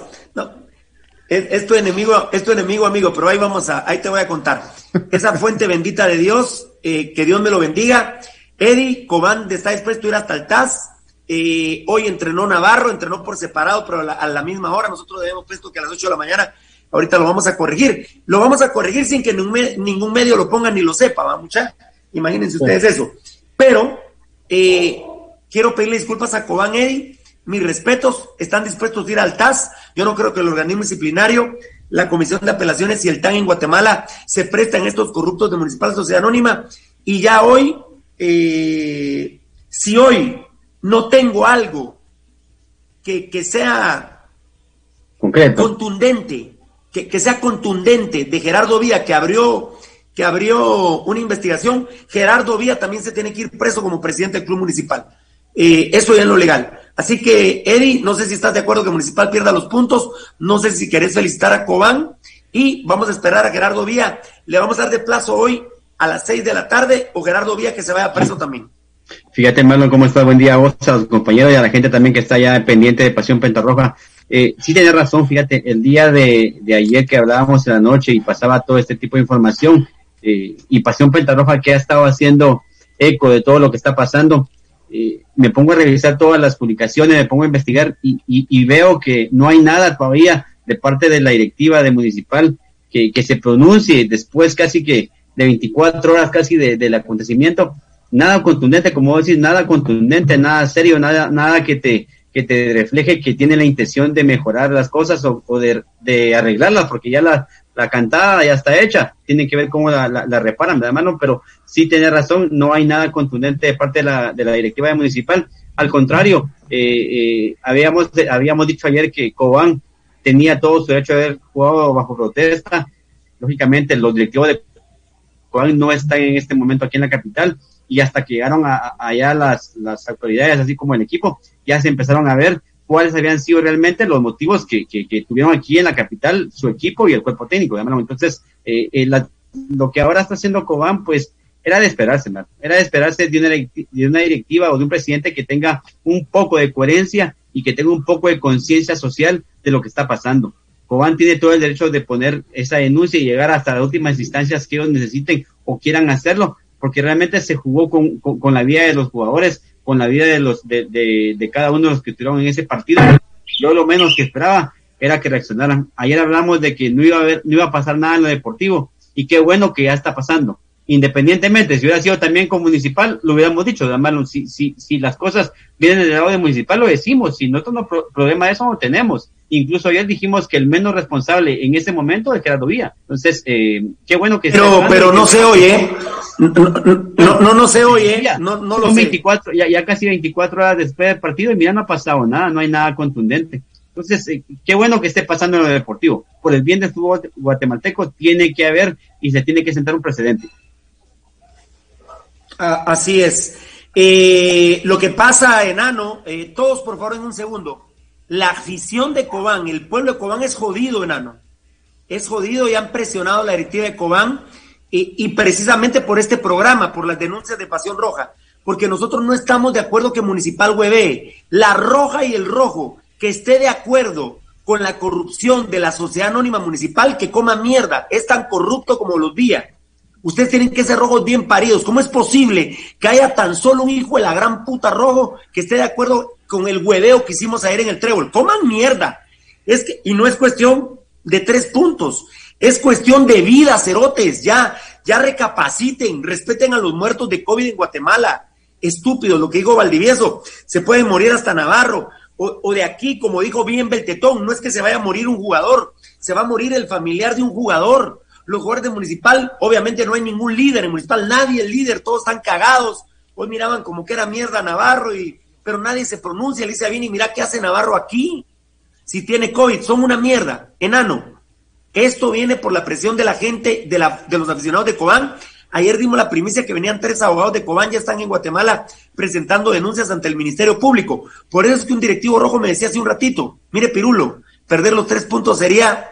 [SPEAKER 8] Es, tu enemigo, es tu enemigo, amigo, pero ahí vamos a, ahí te voy a contar. Esa fuente bendita de Dios, eh, que Dios me lo bendiga. Eddie Cobán está dispuesto a ir hasta el TAS. Eh, hoy entrenó Navarro, entrenó por separado, pero a la, misma hora. Nosotros debemos puesto que a las 8 de la mañana, ahorita lo vamos a corregir. Lo vamos a corregir sin que ningún, medio lo ponga ni lo sepa, ¿va, mucha? Imagínense ustedes eso. Pero eh, quiero pedirle disculpas a Cobán Eddie mis respetos, están dispuestos a ir al TAS. Yo no creo que el organismo disciplinario, la Comisión de Apelaciones y el TAN en Guatemala se prestan estos corruptos de Municipal Sociedad Anónima. Y ya hoy, eh, si hoy no tengo algo que, sea contundente, que, que, sea contundente de Gerardo Vía, que abrió, que abrió una investigación, Gerardo Vía también se tiene que ir preso como presidente del Club Municipal. Eh, eso ya es lo legal. Así que, Eddie, no sé si estás de acuerdo que Municipal pierda los puntos, no sé si querés felicitar a Cobán y vamos a esperar a Gerardo Vía. Le vamos a dar de plazo hoy a las seis de la tarde o Gerardo Vía que se vaya preso también.
[SPEAKER 12] Fíjate, Marlon, cómo estás. Buen día a vos, a los compañeros y a la gente también que está ya pendiente de Pasión Pentarroja. Eh, sí tenés razón, fíjate, el día de, de, ayer que hablábamos en la noche y pasaba todo este tipo de información eh, y Pasión Pentarroja que ha estado haciendo eco de todo lo que está pasando, eh, me pongo a revisar todas las publicaciones, me pongo a investigar y, y, veo que no hay nada todavía de parte de la directiva de municipal que, se pronuncie después casi que de 24 horas casi de, del acontecimiento, nada contundente, como decís, nada contundente, nada serio, nada, nada que te, que te refleje que tiene la intención de mejorar las cosas o, de, de, arreglarlas, porque ya la, la cantada ya está hecha, tienen que ver cómo la, la, reparan, ¿verdad, mano? Pero sí tiene razón, no hay nada contundente de parte de la, de la directiva municipal. Al contrario, eh, eh, habíamos, habíamos dicho ayer que Cobán tenía todo su derecho de haber jugado bajo protesta. Lógicamente, los directivos de Cobán no están en este momento aquí en la capital y hasta que llegaron a, allá las, las autoridades, así como el equipo, ya se empezaron a ver cuáles habían sido realmente los motivos que, tuvieron aquí en la capital su equipo y el cuerpo técnico. Entonces, eh, eh, lo que ahora está haciendo Cobán, pues era de esperarse, era de esperarse de una, de una directiva o de un presidente que tenga un poco de coherencia y que tenga un poco de conciencia social de lo que está pasando. Cobán tiene todo el derecho de poner esa denuncia y llegar hasta las últimas instancias que ellos necesiten o quieran hacerlo, porque realmente se jugó con, con la vida de los jugadores, con la vida de los de, de, cada uno de los que estuvieron en ese partido. Yo lo menos que esperaba era que reaccionaran. Ayer hablamos de que no iba a haber, no iba a pasar nada en lo deportivo y qué bueno que ya está pasando. Independientemente, si hubiera sido también con municipal, lo hubiéramos dicho, además, si, si, si las cosas vienen del lado de municipal, lo decimos, si nosotros no problema de eso no tenemos. Incluso ayer dijimos que el menos responsable en ese momento es Gerardo Vía. Entonces, eh, qué bueno que...
[SPEAKER 8] Pero, pero no se oye, no, no, no, se oye, no, no lo
[SPEAKER 12] 24, Ya, ya casi 24 horas después del partido y mira, no ha pasado nada, no hay nada contundente. Entonces, eh, qué bueno que esté pasando en lo deportivo. Por el bien del fútbol guatemalteco tiene que haber y se tiene que sentar un precedente.
[SPEAKER 8] Ah, así es. Eh, lo que pasa, enano, eh, todos por favor en un segundo la afición de Cobán, el pueblo de Cobán es jodido, enano. Es jodido y han presionado la directiva de Cobán y, precisamente por este programa, por las denuncias de Pasión Roja, porque nosotros no estamos de acuerdo que Municipal hueve. La roja y el rojo que esté de acuerdo con la corrupción de la sociedad anónima municipal, que coma mierda, es tan corrupto como los días. Ustedes tienen que ser rojos bien paridos. ¿Cómo es posible que haya tan solo un hijo de la gran puta rojo que esté de acuerdo con el hueveo que hicimos ayer en el trébol. Coman mierda. Es que, y no es cuestión de tres puntos, es cuestión de vida, cerotes. Ya, ya recapaciten, respeten a los muertos de COVID en Guatemala. Estúpido, lo que dijo Valdivieso, se puede morir hasta Navarro. O, o, de aquí, como dijo bien Beltetón, no es que se vaya a morir un jugador, se va a morir el familiar de un jugador. Los jugadores de Municipal, obviamente no hay ningún líder en Municipal, nadie el líder, todos están cagados. Hoy miraban como que era mierda Navarro y pero nadie se pronuncia, le dice a Vini, mira qué hace Navarro aquí, si tiene COVID, son una mierda, enano. Esto viene por la presión de la gente, de, la, de los aficionados de Cobán. Ayer dimos la primicia que venían tres abogados de Cobán, ya están en Guatemala presentando denuncias ante el Ministerio Público. Por eso es que un directivo rojo me decía hace un ratito, mire Pirulo, perder los tres puntos sería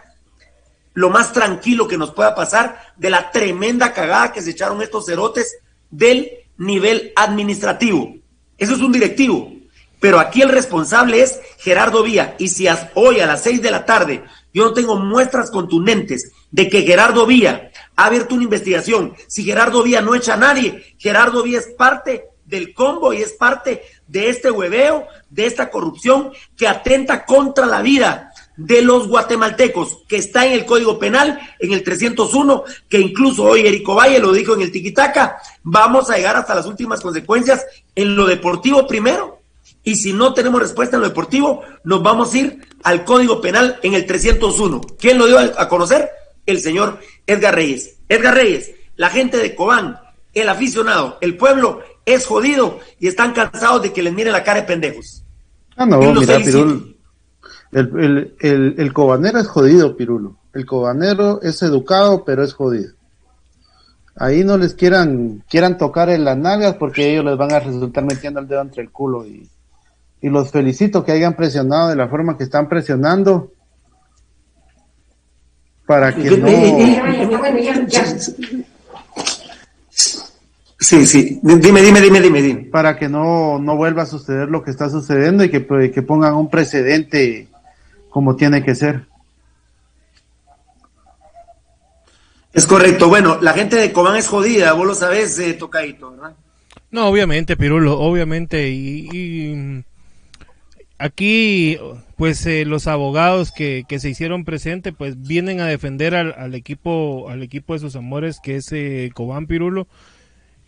[SPEAKER 8] lo más tranquilo que nos pueda pasar de la tremenda cagada que se echaron estos cerotes del nivel administrativo. Eso es un directivo. Pero aquí el responsable es Gerardo Vía. Y si hoy a las seis de la tarde yo no tengo muestras contundentes de que Gerardo Vía ha abierto una investigación, si Gerardo Vía no echa a nadie, Gerardo Vía es parte del combo y es parte de este hueveo, de esta corrupción que atenta contra la vida de los guatemaltecos, que está en el Código Penal, en el 301, que incluso hoy Erico Valle lo dijo en el Tiquitaca, vamos a llegar hasta las últimas consecuencias en lo deportivo primero, y si no tenemos respuesta en lo deportivo, nos vamos a ir al Código Penal en el 301. ¿Quién lo dio a conocer? El señor Edgar Reyes. Edgar Reyes, la gente de Cobán, el aficionado, el pueblo es jodido y están cansados de que les miren la cara de pendejos.
[SPEAKER 11] Ah, no, mira, Pirul, el, el, el, cobanero es jodido, Pirulo. El cobanero es educado, pero es jodido. Ahí no les quieran, quieran tocar en las nalgas porque ellos les van a resultar metiendo el dedo entre el culo y, y los felicito que hayan presionado de la forma que están presionando para que no
[SPEAKER 8] Sí, sí, dime, dime, dime, dime, dime.
[SPEAKER 11] Para que no, no vuelva a suceder lo que está sucediendo y que, que pongan un precedente como tiene que ser.
[SPEAKER 8] Es correcto. Bueno, la gente de Cobán es jodida, vos lo sabés, eh, Tocadito, ¿verdad?
[SPEAKER 10] No, obviamente, Pirulo, obviamente. Y, aquí, pues eh, los abogados que, que, se hicieron presentes, pues vienen a defender al, al, equipo, al equipo de sus amores, que es eh, Cobán Pirulo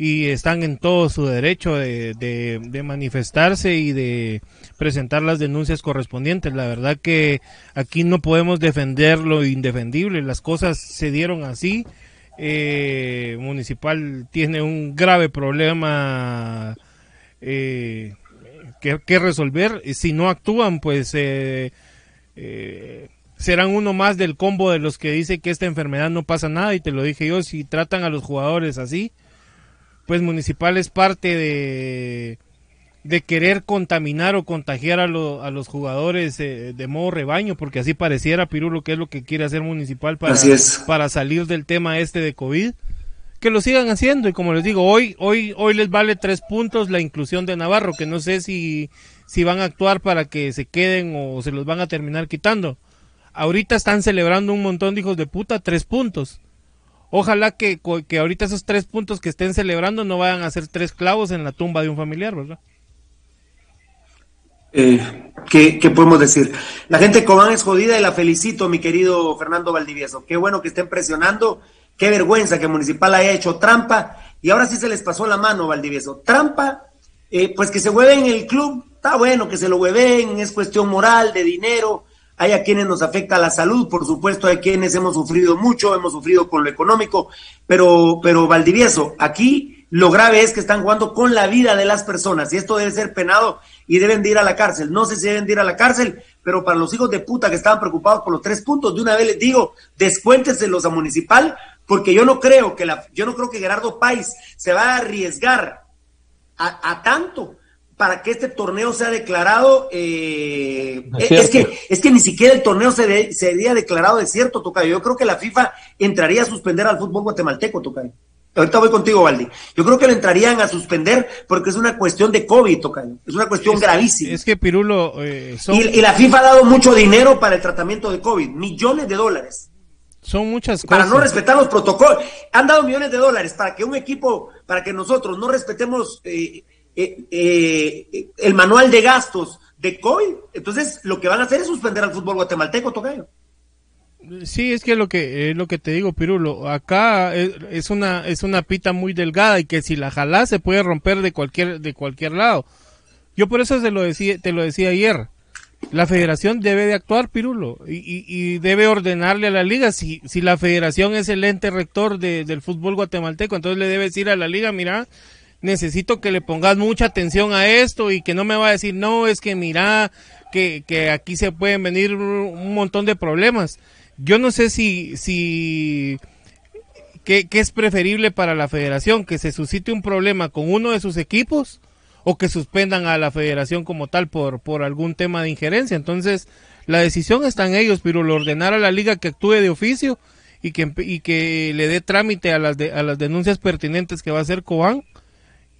[SPEAKER 10] y están en todo su derecho de, manifestarse y de presentar las denuncias correspondientes. La verdad que aquí no podemos defender lo indefendible, las cosas se dieron así. Eh, municipal tiene un grave problema eh, que, resolver. Si no actúan, pues eh, serán uno más del combo de los que dice que esta enfermedad no pasa nada. Y te lo dije yo, si tratan a los jugadores así, pues Municipal es parte de, de querer contaminar o contagiar a, a los jugadores eh, de modo rebaño, porque así pareciera Pirulo que es lo que quiere hacer Municipal para, para salir del tema este de COVID. Que lo sigan haciendo y como les digo, hoy, hoy, hoy les vale tres puntos la inclusión de Navarro, que no sé si, si van a actuar para que se queden o se los van a terminar quitando. Ahorita están celebrando un montón de hijos de puta tres puntos Ojalá que, que ahorita esos tres puntos que estén celebrando no vayan a ser tres clavos en la tumba de un familiar, ¿verdad?
[SPEAKER 8] Eh, ¿qué, podemos decir? La gente de Cobán es jodida y la felicito, mi querido Fernando Valdivieso. Qué bueno que estén presionando. Qué vergüenza que Municipal haya hecho trampa. Y ahora sí se les pasó la mano, Valdivieso. Trampa, eh, pues que se hueven en el club. Está bueno que se lo hueven, es cuestión moral, de dinero hay a quienes nos afecta la salud, por supuesto, hay quienes hemos sufrido mucho, hemos sufrido con lo económico, pero, pero Valdivieso, aquí lo grave es que están jugando con la vida de las personas y esto debe ser penado y deben de ir a la cárcel. No sé si deben de ir a la cárcel, pero para los hijos de puta que estaban preocupados por los tres puntos, de una vez les digo, descuénteselos a Municipal, porque yo no creo que la, yo no creo que Gerardo País se va a arriesgar a, a tanto para que este torneo sea declarado. Eh, es, que, es que ni siquiera el torneo se sería declarado desierto, Tocayo. Yo creo que la FIFA entraría a suspender al fútbol guatemalteco, Tocayo. Ahorita voy contigo, Valdi. Yo creo que lo entrarían a suspender porque es una cuestión de COVID, Tocayo. Es una cuestión gravísima.
[SPEAKER 10] Es que Pirulo. Eh,
[SPEAKER 8] y, la FIFA ha dado mucho dinero para el tratamiento de COVID, millones de dólares.
[SPEAKER 10] Son muchas
[SPEAKER 8] cosas. Para no respetar los protocolos. Han dado millones de dólares para que un equipo, para que nosotros no respetemos. Eh, eh, eh, el manual de gastos de COVID. Entonces, lo que van a hacer es suspender al fútbol guatemalteco, Tocayo.
[SPEAKER 10] Sí, es que lo que es lo que te digo, Pirulo, acá es, una es una pita muy delgada y que si la jalá se puede romper de cualquier de cualquier lado. Yo por eso te lo decía te lo decía ayer. La federación debe de actuar, Pirulo, y, debe ordenarle a la liga. Si, si la federación es el ente rector del fútbol guatemalteco, entonces le debe decir a la liga, mira, necesito que le pongas mucha atención a esto y que no me va a decir, no, es que mira, que, que aquí se pueden venir un montón de problemas. Yo no sé si, si, ¿qué, es preferible para la federación? ¿Que se suscite un problema con uno de sus equipos o que suspendan a la federación como tal por, por algún tema de injerencia? Entonces, la decisión está en ellos, pero lo ordenar a la liga que actúe de oficio y que, y que le dé trámite a las, a las denuncias pertinentes que va a hacer Cobán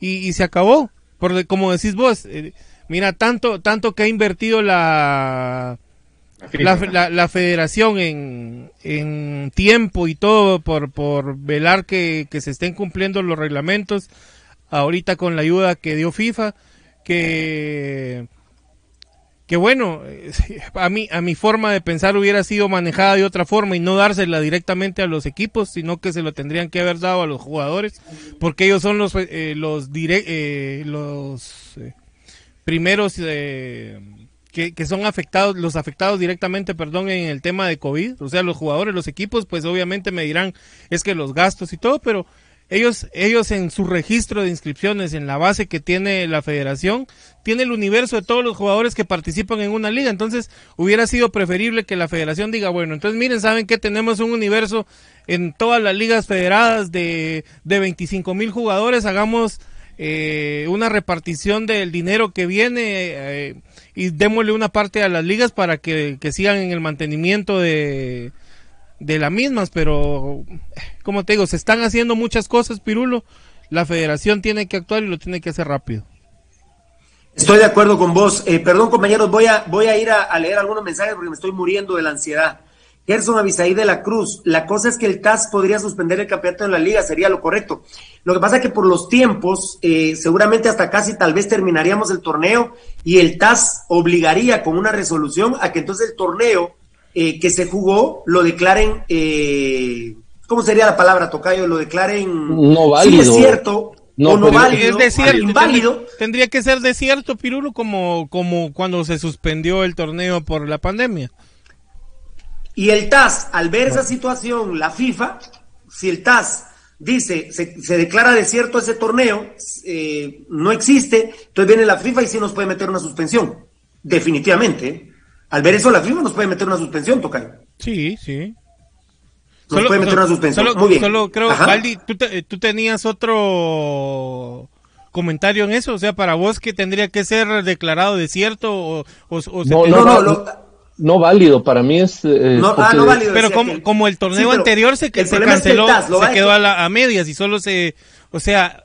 [SPEAKER 10] y, se acabó. Porque como decís vos, eh, mira, tanto, tanto que ha invertido la, la, federación en, en, tiempo y todo por, por velar que, que se estén cumpliendo los reglamentos, ahorita con la ayuda que dio FIFA, que que bueno, a mí a mi forma de pensar hubiera sido manejada de otra forma y no dársela directamente a los equipos, sino que se lo tendrían que haber dado a los jugadores, porque ellos son los eh, los eh, eh, primeros que, que, son afectados, los afectados directamente, perdón, en el tema de COVID, o sea, los jugadores, los equipos, pues obviamente me dirán es que los gastos y todo, pero ellos, ellos en su registro de inscripciones, en la base que tiene la federación, tiene el universo de todos los jugadores que participan en una liga. Entonces, hubiera sido preferible que la federación diga, bueno, entonces miren, saben que tenemos un universo en todas las ligas federadas de, de 25 mil jugadores, hagamos eh, una repartición del dinero que viene eh, y démosle una parte a las ligas para que, sigan en el mantenimiento de, de las mismas, pero como te digo, se están haciendo muchas cosas, Pirulo. La federación tiene que actuar y lo tiene que hacer rápido.
[SPEAKER 8] Estoy de acuerdo con vos. Eh, perdón, compañeros, voy a, voy a ir a, leer algunos mensajes porque me estoy muriendo de la ansiedad. Gerson Avisaí de la Cruz. La cosa es que el TAS podría suspender el campeonato de la liga, sería lo correcto. Lo que pasa es que por los tiempos, eh, seguramente hasta casi tal vez terminaríamos el torneo y el TAS obligaría con una resolución a que entonces el torneo eh, que se jugó lo declaren, eh, ¿cómo sería la palabra, Tocayo? Lo declaren
[SPEAKER 9] no válido.
[SPEAKER 8] es cierto, no, no válido,
[SPEAKER 10] es inválido. Tendría, que ser desierto, Pirulo, como, como cuando se suspendió el torneo por la pandemia.
[SPEAKER 8] Y el TAS, al ver esa situación, la FIFA, si el TAS dice, se, se declara desierto ese torneo, eh, no existe, entonces viene la FIFA y sí nos puede meter una suspensión. Definitivamente. Al ver eso, la FIFA nos puede meter una suspensión, Tocayo.
[SPEAKER 10] Sí, sí
[SPEAKER 8] solo, puede meter una suspensión.
[SPEAKER 10] Solo,
[SPEAKER 8] Muy bien.
[SPEAKER 10] Solo creo, Valdi, ¿tú, tú tenías otro comentario en eso, o sea, para vos que tendría que ser declarado desierto o, o,
[SPEAKER 9] no, no, no, no, válido, para mí es...
[SPEAKER 8] Eh, no, ah, no válido,
[SPEAKER 10] pero como, como el torneo anterior se, se canceló, se quedó a, la, a medias y solo se, o sea,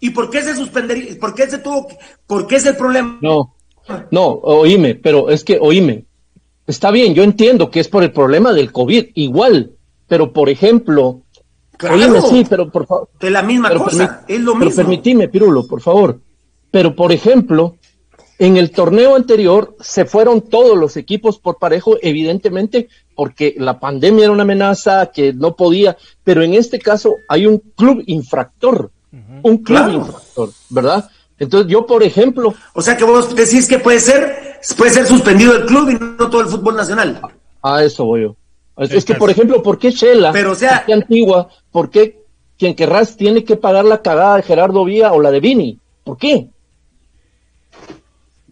[SPEAKER 8] ¿Y por qué se suspendería? ¿Por qué se tuvo? ¿Por qué es el problema?
[SPEAKER 9] No, no, oíme, pero es que oíme. Está bien, yo entiendo que es por el problema del COVID, igual, pero por ejemplo, oíme, sí, pero por favor.
[SPEAKER 8] Es la misma cosa, es lo
[SPEAKER 9] mismo. Pero permitime, Pirulo, por favor. Pero por ejemplo, en el torneo anterior se fueron todos los equipos por parejo, evidentemente, porque la pandemia era una amenaza que no podía, pero en este caso hay un club infractor un club ¿verdad? Entonces yo, por ejemplo...
[SPEAKER 8] O sea que vos decís que puede ser, puede ser suspendido el club y no todo el fútbol nacional.
[SPEAKER 9] A eso voy yo. Es, que, por ejemplo, ¿por qué Shela,
[SPEAKER 8] Pero, o sea,
[SPEAKER 9] Antigua, por qué quien querrás tiene que pagar la cagada de Gerardo Vía o la de Vini? ¿Por qué?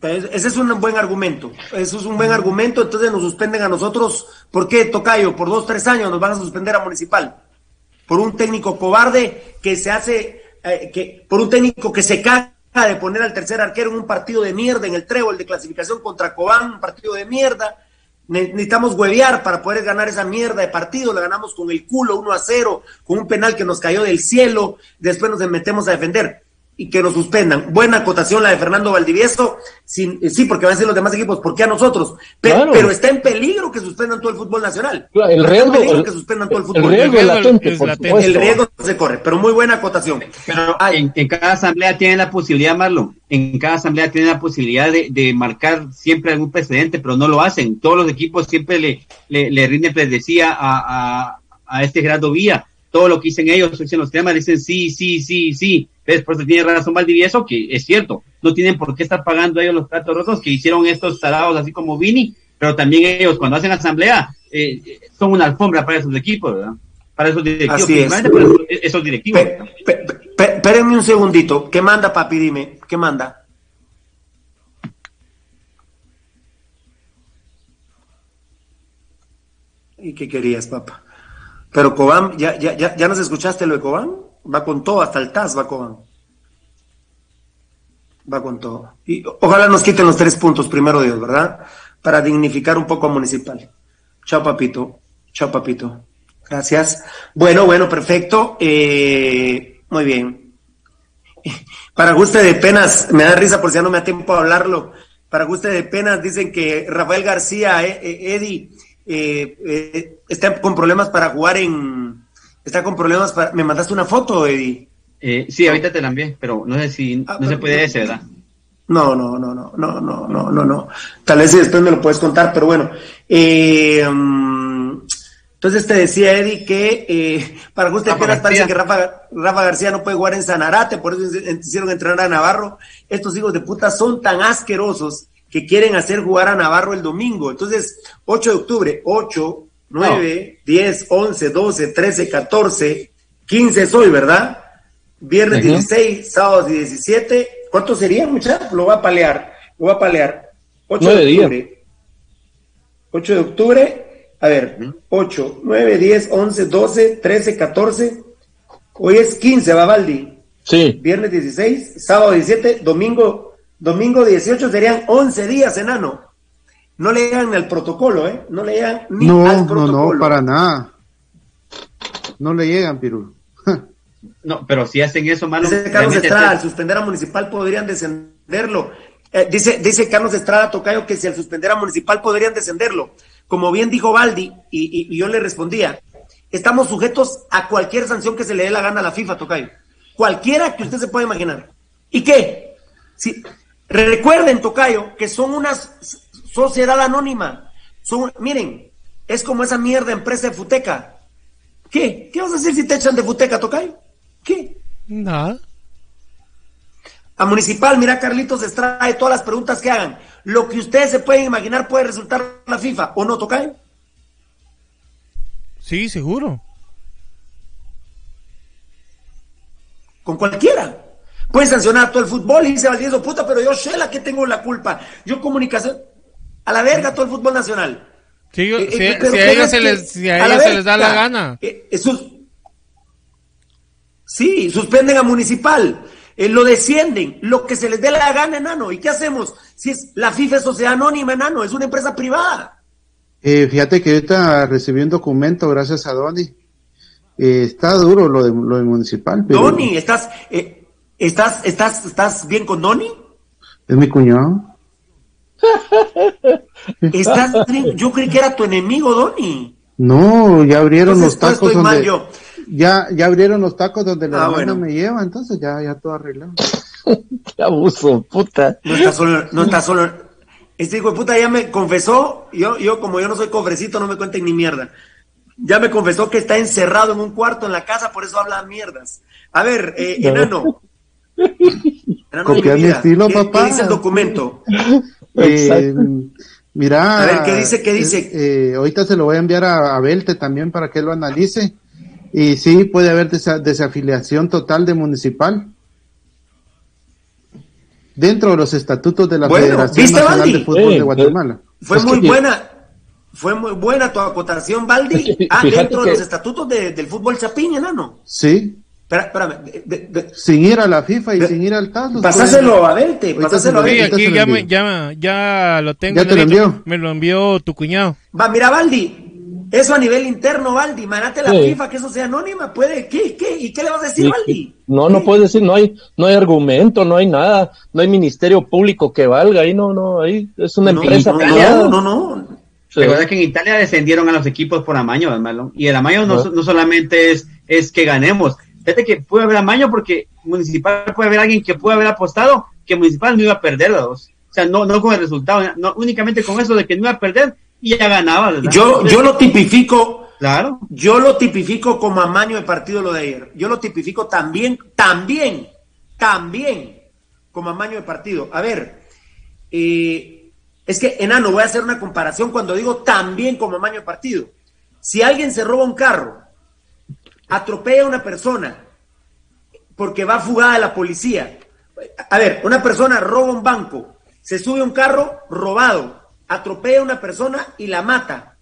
[SPEAKER 8] Ese es un buen argumento. Eso es un buen argumento. Entonces nos suspenden a nosotros. ¿Por qué, Tocayo? Por dos, tres años nos van a suspender a Municipal. Por un técnico cobarde que se hace eh, que por un técnico que se caga de poner al tercer arquero en un partido de mierda, en el trébol de clasificación contra Cobán, un partido de mierda. Necesitamos huevear para poder ganar esa mierda de partido. Le ganamos con el culo 1 a 0, con un penal que nos cayó del cielo. Después nos metemos a defender y que nos suspendan. Buena acotación la de Fernando Valdivieso, sí, sí, porque van a ser los demás equipos, ¿por qué a nosotros? Pero, pero está en peligro que suspendan todo el fútbol nacional.
[SPEAKER 9] el riesgo,
[SPEAKER 8] el, que suspendan todo el fútbol.
[SPEAKER 9] El riesgo,
[SPEAKER 8] el riesgo se corre, pero muy buena acotación.
[SPEAKER 12] Pero en, cada asamblea tiene la posibilidad, Marlon, en cada asamblea tiene la posibilidad de, marcar siempre algún precedente, pero no lo hacen. Todos los equipos siempre le, le, le rinden decía a, a, a este grado Vía todo lo que dicen ellos, dicen los temas, dicen sí, sí, sí, sí. Eso tiene razón Valdivieso, que es cierto, no tienen por qué estar pagando ellos los platos rotos que hicieron estos salados así como Vini, pero también ellos cuando hacen asamblea eh, son una alfombra para esos equipos, ¿verdad? Para esos directivos.
[SPEAKER 8] Así es.
[SPEAKER 12] esos directivos.
[SPEAKER 8] Espérenme un segundito. ¿Qué manda, papi? Dime, ¿qué manda? ¿Y qué querías, papá? Pero Cobán, ¿ya, ya, ya, ya nos escuchaste lo de Cobán? Va con todo, hasta el TAS va Cobán. Va con todo. Y ojalá nos quiten los tres puntos, primero Dios, ¿verdad? Para dignificar un poco a Municipal. Chao, papito. Chao, papito. Gracias. Bueno, bueno, perfecto. Eh, muy bien. Para gusto de penas, me da risa por si ya no me da tiempo a hablarlo. Para gusto de penas, dicen que Rafael García, eh, eh Eddie, eh, eh, está con problemas para jugar en... Está con problemas para... ¿Me mandaste una foto, Eddie?
[SPEAKER 12] Eh, sí, ahorita te la envié, pero no sé si... Ah, no se puede ese, ¿verdad?
[SPEAKER 8] No, no, no, no, no, no, no, no, no. Tal vez después me lo puedes contar, pero bueno. Eh, mm, Entonces te decía Eddie que eh, para que usted parece que Rafa, Rafa, García no puede jugar en Sanarate, por eso hicieron entrenar a Navarro. Estos hijos de puta son tan asquerosos que quieren hacer jugar a Navarro el domingo. Entonces, 8 de octubre, 8, 9, 10, 11, 12, 13, 14, 15 es hoy, ¿verdad? Viernes 16, sábado 17. ¿Cuántos serían, muchachos? Lo voy a palear. Lo voy a palear. 8 de octubre. 8 de octubre, a ver, 8, 9, 10, 11, 12, 13, 14. Hoy es 15, ¿va, Valdi?
[SPEAKER 9] Sí.
[SPEAKER 8] Viernes 16, sábado 17, domingo, domingo 18 serían 11 días, enano. No le llegan al protocolo, ¿eh? No le llegan ni al protocolo.
[SPEAKER 11] No, no, para nada. No le llegan, Pirul.
[SPEAKER 12] no, pero si hacen eso, mano.
[SPEAKER 8] Dice Carlos Estrada, al suspender a Municipal podrían descenderlo. Eh, dice, dice Carlos Estrada Tocayo que si al suspender a Municipal podrían descenderlo como bien dijo Baldi, y, yo le respondía, estamos sujetos a cualquier sanción que se le dé la gana a la FIFA, Tocayo. Cualquiera que usted se pueda imaginar. ¿Y qué? Si, recuerden, Tocayo, que son una sociedad anónima. Son, miren, es como esa mierda empresa de Futeca. ¿Qué? ¿Qué vas a hacer si te echan de Futeca, Tocayo? ¿Qué?
[SPEAKER 10] Nada.
[SPEAKER 8] A Municipal, mira, Carlitos extrae todas las preguntas que hagan lo que ustedes se pueden imaginar puede resultar la FIFA, ¿o no, Tocay?
[SPEAKER 10] Sí, seguro.
[SPEAKER 8] Con cualquiera. Pueden sancionar a todo el fútbol y dice Valdivieso, puta, pero yo sé la que tengo la culpa. Yo comunicación. A la verga todo el fútbol nacional.
[SPEAKER 10] Sí, eh, si, eh, a ellos se les, si a ellos se les da la gana.
[SPEAKER 8] Eh, sí, suspenden a Municipal. Eh, lo descienden, lo que se les dé la gana, enano. ¿Y qué hacemos? Si es la FIFA es sociedad anónima, enano, es una empresa privada.
[SPEAKER 11] Eh, fíjate que ahorita recibí un documento gracias a Doni. Eh, está duro lo de, lo de municipal.
[SPEAKER 8] Doni, ¿estás, estás, estás, ¿estás bien con Doni?
[SPEAKER 11] Es mi cuñado.
[SPEAKER 8] ¿Estás, yo creí que era tu enemigo, Doni.
[SPEAKER 11] No, ya abrieron los tacos donde, ya, ya abrieron los tacos donde la ah, me lleva, entonces ya, ya todo arreglado.
[SPEAKER 9] Qué abuso, puta.
[SPEAKER 8] No está solo, no está solo. Este hijo de puta ya me confesó, yo, yo como yo no soy cofrecito, no me cuenten ni mierda. Ya me confesó que está encerrado en un cuarto en la casa, por eso habla mierdas. A ver, eh, enano.
[SPEAKER 11] Copia mi, estilo, papá.
[SPEAKER 8] ¿Qué dice el documento?
[SPEAKER 11] Eh, mira.
[SPEAKER 8] A ver, ¿qué dice? ¿Qué dice?
[SPEAKER 11] Eh, eh, ahorita se lo voy a enviar a, a Belte también para que lo analice. Y sí, puede haber desafiliación total de municipal. Dentro de los estatutos de la Federación Nacional de Fútbol de Guatemala.
[SPEAKER 8] Fue muy buena, fue muy buena tu acotación, Baldi. ah, dentro de los estatutos del fútbol chapín, enano.
[SPEAKER 11] Sí.
[SPEAKER 8] Espérame,
[SPEAKER 11] sin ir a la FIFA y sin ir al TAS.
[SPEAKER 8] Pasáselo a verte, pasáselo a.
[SPEAKER 10] Sí, aquí ya, me, ya, ya, lo tengo.
[SPEAKER 11] Ya te lo envió.
[SPEAKER 10] Me lo envió tu cuñado.
[SPEAKER 8] Va, mira, Baldi, eso a nivel interno, Valdi. Manate la FIFA, que eso sea anónima. ¿Puede? ¿Qué? ¿Qué? ¿Y qué le vas a decir, Valdi?
[SPEAKER 9] No, no puedes decir, no hay, no hay argumento, no hay nada, no hay ministerio público que valga ahí, no, no, ahí es una empresa.
[SPEAKER 8] No, no, no.
[SPEAKER 12] Recuerda que en Italia descendieron a los equipos por amaño, hermano. Y el amaño no, no solamente es, es que ganemos. Fíjate que puede haber amaño porque Municipal puede haber alguien que puede haber apostado que Municipal no iba a perder O sea, no, no con el resultado, no, únicamente con eso de que no iba a perder, y ya ganaba.
[SPEAKER 8] Yo, yo lo tipifico, claro. Yo lo tipifico como amaño de partido lo de ayer. Yo lo tipifico también, también, también como amaño de partido. A ver, eh, es que, enano, voy a hacer una comparación cuando digo también como amaño de partido. Si alguien se roba un carro, atropella a una persona porque va fugada de la policía. A ver, una persona roba un banco, se sube a un carro robado, atropella a una persona y la mata.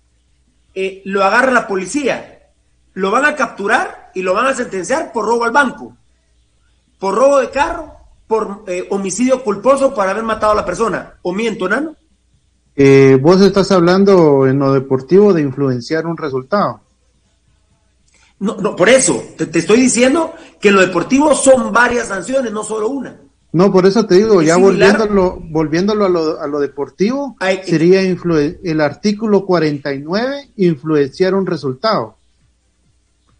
[SPEAKER 8] Eh, lo agarra la policía, lo van a capturar y lo van a sentenciar por robo al banco, por robo de carro, por eh, homicidio culposo por haber matado a la persona. ¿O miento, Nano?
[SPEAKER 11] Eh, vos estás hablando en lo deportivo de influenciar un resultado.
[SPEAKER 8] No, no, por eso, te, te estoy diciendo que en lo deportivo son varias sanciones, no solo una.
[SPEAKER 11] No, por eso te digo, ya volviéndolo, volviéndolo a lo, a lo deportivo, sería el artículo 49, influenciar un resultado.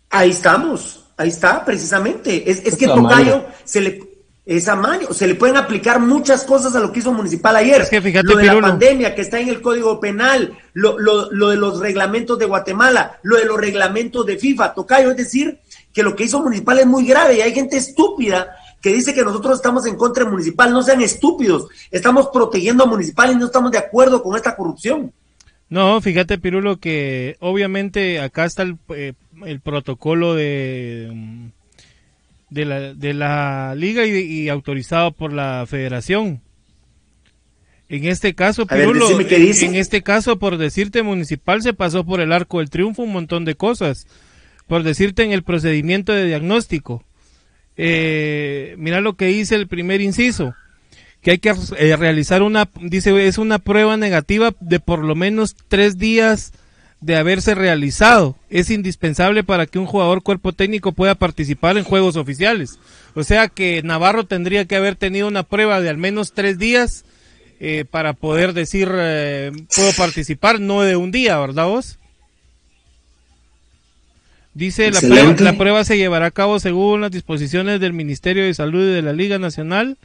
[SPEAKER 8] Ahí estamos, ahí está, precisamente. Es, es que Tocayo se le, esa mano. Se le pueden aplicar muchas cosas a lo que hizo Municipal ayer.
[SPEAKER 10] Es que fíjate,
[SPEAKER 8] lo de la pandemia que está en el Código Penal, lo, lo, lo, de los reglamentos de Guatemala, lo de los reglamentos de FIFA. Tocayo, es decir, que lo que hizo Municipal es muy grave y hay gente estúpida que dice que nosotros estamos en contra de Municipal. No sean estúpidos. Estamos protegiendo a Municipal y no estamos de acuerdo con esta corrupción.
[SPEAKER 10] No, fíjate, Pirulo, que obviamente acá está el, eh, el protocolo de de la, de la liga y, autorizado por la federación. En este caso, en este caso, por decirte municipal, se pasó por el arco del triunfo un montón de cosas. Por decirte en el procedimiento de diagnóstico. Eh, mira lo que dice el primer inciso. Que hay que eh, realizar una, dice, es una prueba negativa de por lo menos tres días de haberse realizado. Es indispensable para que un jugador cuerpo técnico pueda participar en juegos oficiales. O sea que Navarro tendría que haber tenido una prueba de al menos tres días eh, para poder decir eh, puedo participar, no de un día, ¿verdad vos? Dice la prueba, la prueba se llevará a cabo según las disposiciones del Ministerio de Salud y de la Liga Nacional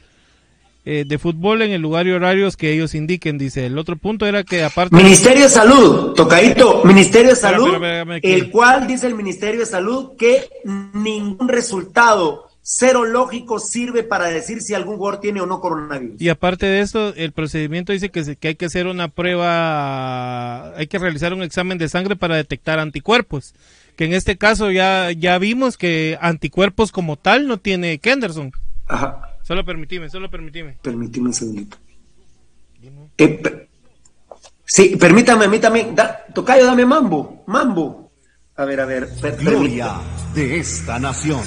[SPEAKER 10] eh, de fútbol en el lugar y horarios que ellos indiquen, dice. El otro punto era que aparte...
[SPEAKER 8] Ministerio de Salud, tocadito, Ministerio de Salud, el cual dice el Ministerio de Salud que ningún resultado serológico sirve para decir si algún jugador tiene o no coronavirus.
[SPEAKER 10] Y aparte de eso, el procedimiento dice que, que hay que hacer una prueba, hay que realizar un examen de sangre para detectar anticuerpos. Que en este caso ya, ya vimos que anticuerpos como tal no tiene Kenderson. Ajá. Solo permitime, solo permitime.
[SPEAKER 8] Permitime un segundito. Eh, sí, permítame, a mí también. Da, tocayo, dame mambo, mambo. A ver, a ver.
[SPEAKER 1] Gloria de esta nación.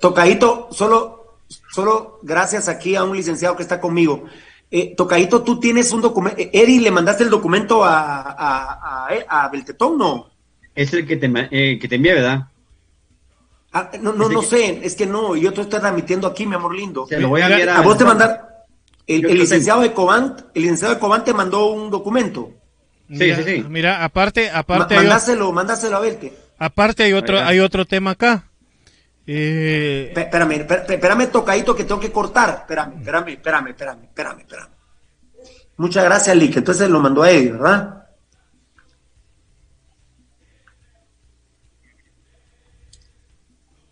[SPEAKER 8] Tocadito, solo, solo gracias aquí a un licenciado que está conmigo. Eh, Tocadito, tú tienes un documento. Eh, Eri, ¿le mandaste el documento a, a, a, Beltetón, no?
[SPEAKER 12] Es el que te, eh, que te envía, ¿verdad?
[SPEAKER 8] Ah, no, no, no sé, es que no, yo te estoy transmitiendo aquí, mi amor lindo.
[SPEAKER 12] Se lo voy a enviar
[SPEAKER 8] a, vos te mandar. El, licenciado de Cobant, el licenciado de Cobant te mandó un documento.
[SPEAKER 10] Sí, sí, sí. Mira, aparte, aparte.
[SPEAKER 8] mandáselo, mándaselo a verte.
[SPEAKER 10] Aparte hay otro, hay otro tema acá.
[SPEAKER 8] Eh... Espérame, espérame, tocadito que tengo que cortar. Espérame, espérame, espérame, espérame, espérame, espérame. Muchas gracias, Lick. Entonces lo mandó a Eddie, ¿verdad?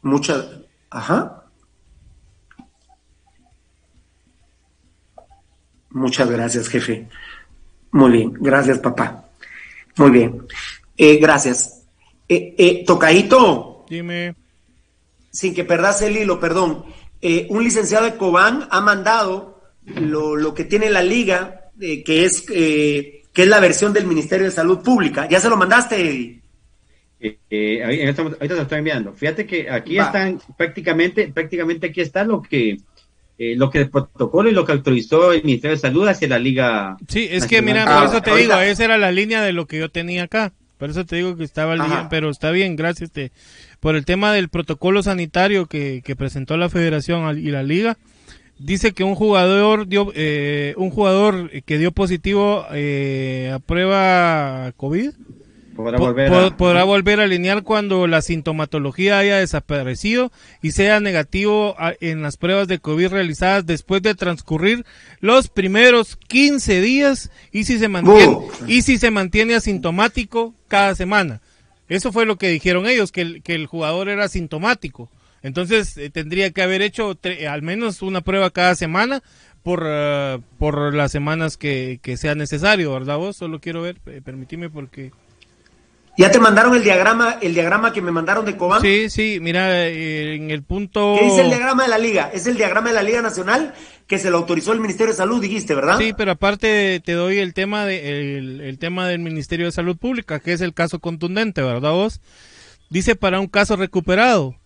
[SPEAKER 8] Muchas. Ajá. Muchas gracias, jefe. Muy bien, gracias, papá. Muy bien. Eh, gracias. Eh, eh, tocadito.
[SPEAKER 10] Dime
[SPEAKER 8] sin que perdas el hilo, perdón, eh, un licenciado de Cobán ha mandado lo, que tiene la liga, eh, que, es, eh, que es la versión del Ministerio de Salud Pública. ¿Ya se lo mandaste, Eddie?
[SPEAKER 12] ahorita, se lo estoy enviando. Fíjate que aquí están prácticamente, prácticamente aquí está lo que lo que el protocolo y lo que autorizó el Ministerio de Salud hacia la Liga.
[SPEAKER 10] Sí, es que mira, por eso te digo, esa era la línea de lo que yo tenía acá. Por eso te digo que estaba el día, pero está bien, gracias. Te, por el tema del protocolo sanitario que, presentó la federación y la liga. Dice que un jugador dio, eh, un jugador que dio positivo eh, a prueba COVID podrá volver, a... podrá volver a alinear cuando la sintomatología haya desaparecido y sea negativo en las pruebas de COVID realizadas después de transcurrir los primeros 15 días y si se mantiene, y si se mantiene asintomático cada semana. Eso fue lo que dijeron ellos, que el, que el jugador era sintomático. Entonces eh, tendría que haber hecho al menos una prueba cada semana por, uh, por las semanas que, que, sea necesario, ¿verdad vos? Solo quiero ver, eh, permitime porque...
[SPEAKER 8] ¿Ya te mandaron el diagrama, el diagrama que me mandaron de Cobán?
[SPEAKER 10] Sí, sí, mira, eh, en el punto...
[SPEAKER 8] ¿Qué dice el diagrama de la liga? Es el diagrama de la Liga Nacional que se lo autorizó el Ministerio de Salud, dijiste, ¿verdad?
[SPEAKER 10] Sí, pero aparte te doy el tema, de, el, tema del Ministerio de Salud Pública, que es el caso contundente, ¿verdad vos? Dice para un caso recuperado,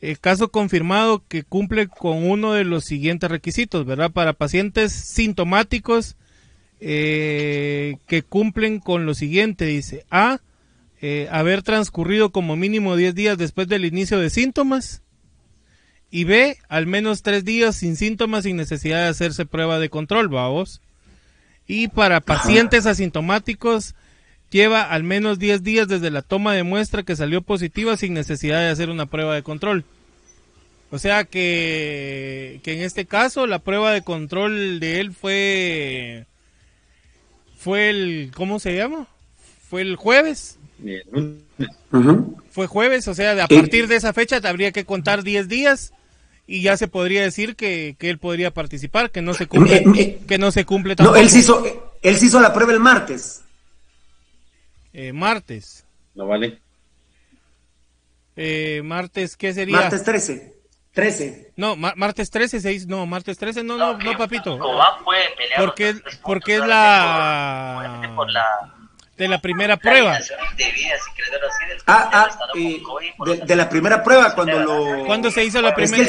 [SPEAKER 10] el caso confirmado que cumple con uno de los siguientes requisitos, ¿verdad? Para pacientes sintomáticos eh, que cumplen con lo siguiente, dice A, eh, haber transcurrido como mínimo 10 días después del inicio de síntomas y B, al menos 3 días sin síntomas sin necesidad de hacerse prueba de control, vamos. Y para pacientes asintomáticos lleva al menos 10 días desde la toma de muestra que salió positiva sin necesidad de hacer una prueba de control. O sea que, que en este caso la prueba de control de él fue fue el ¿cómo se llama? Fue el jueves. Fue jueves, o sea, a partir de esa fecha habría que contar 10 días y ya se podría decir que, que él podría participar, que no se cumple, que no se cumple
[SPEAKER 8] tampoco. No, él se hizo, él se hizo la prueba el martes.
[SPEAKER 10] Eh, martes.
[SPEAKER 12] No vale.
[SPEAKER 10] Eh, martes, ¿qué sería?
[SPEAKER 8] Martes 13. 13.
[SPEAKER 10] No, martes 13, 6, no, martes 13, no, no, no, papito. Porque, porque es la... De la primera prueba.
[SPEAKER 8] Ah, ah, de, la primera prueba, cuando lo...
[SPEAKER 10] ¿Cuándo se hizo la primera?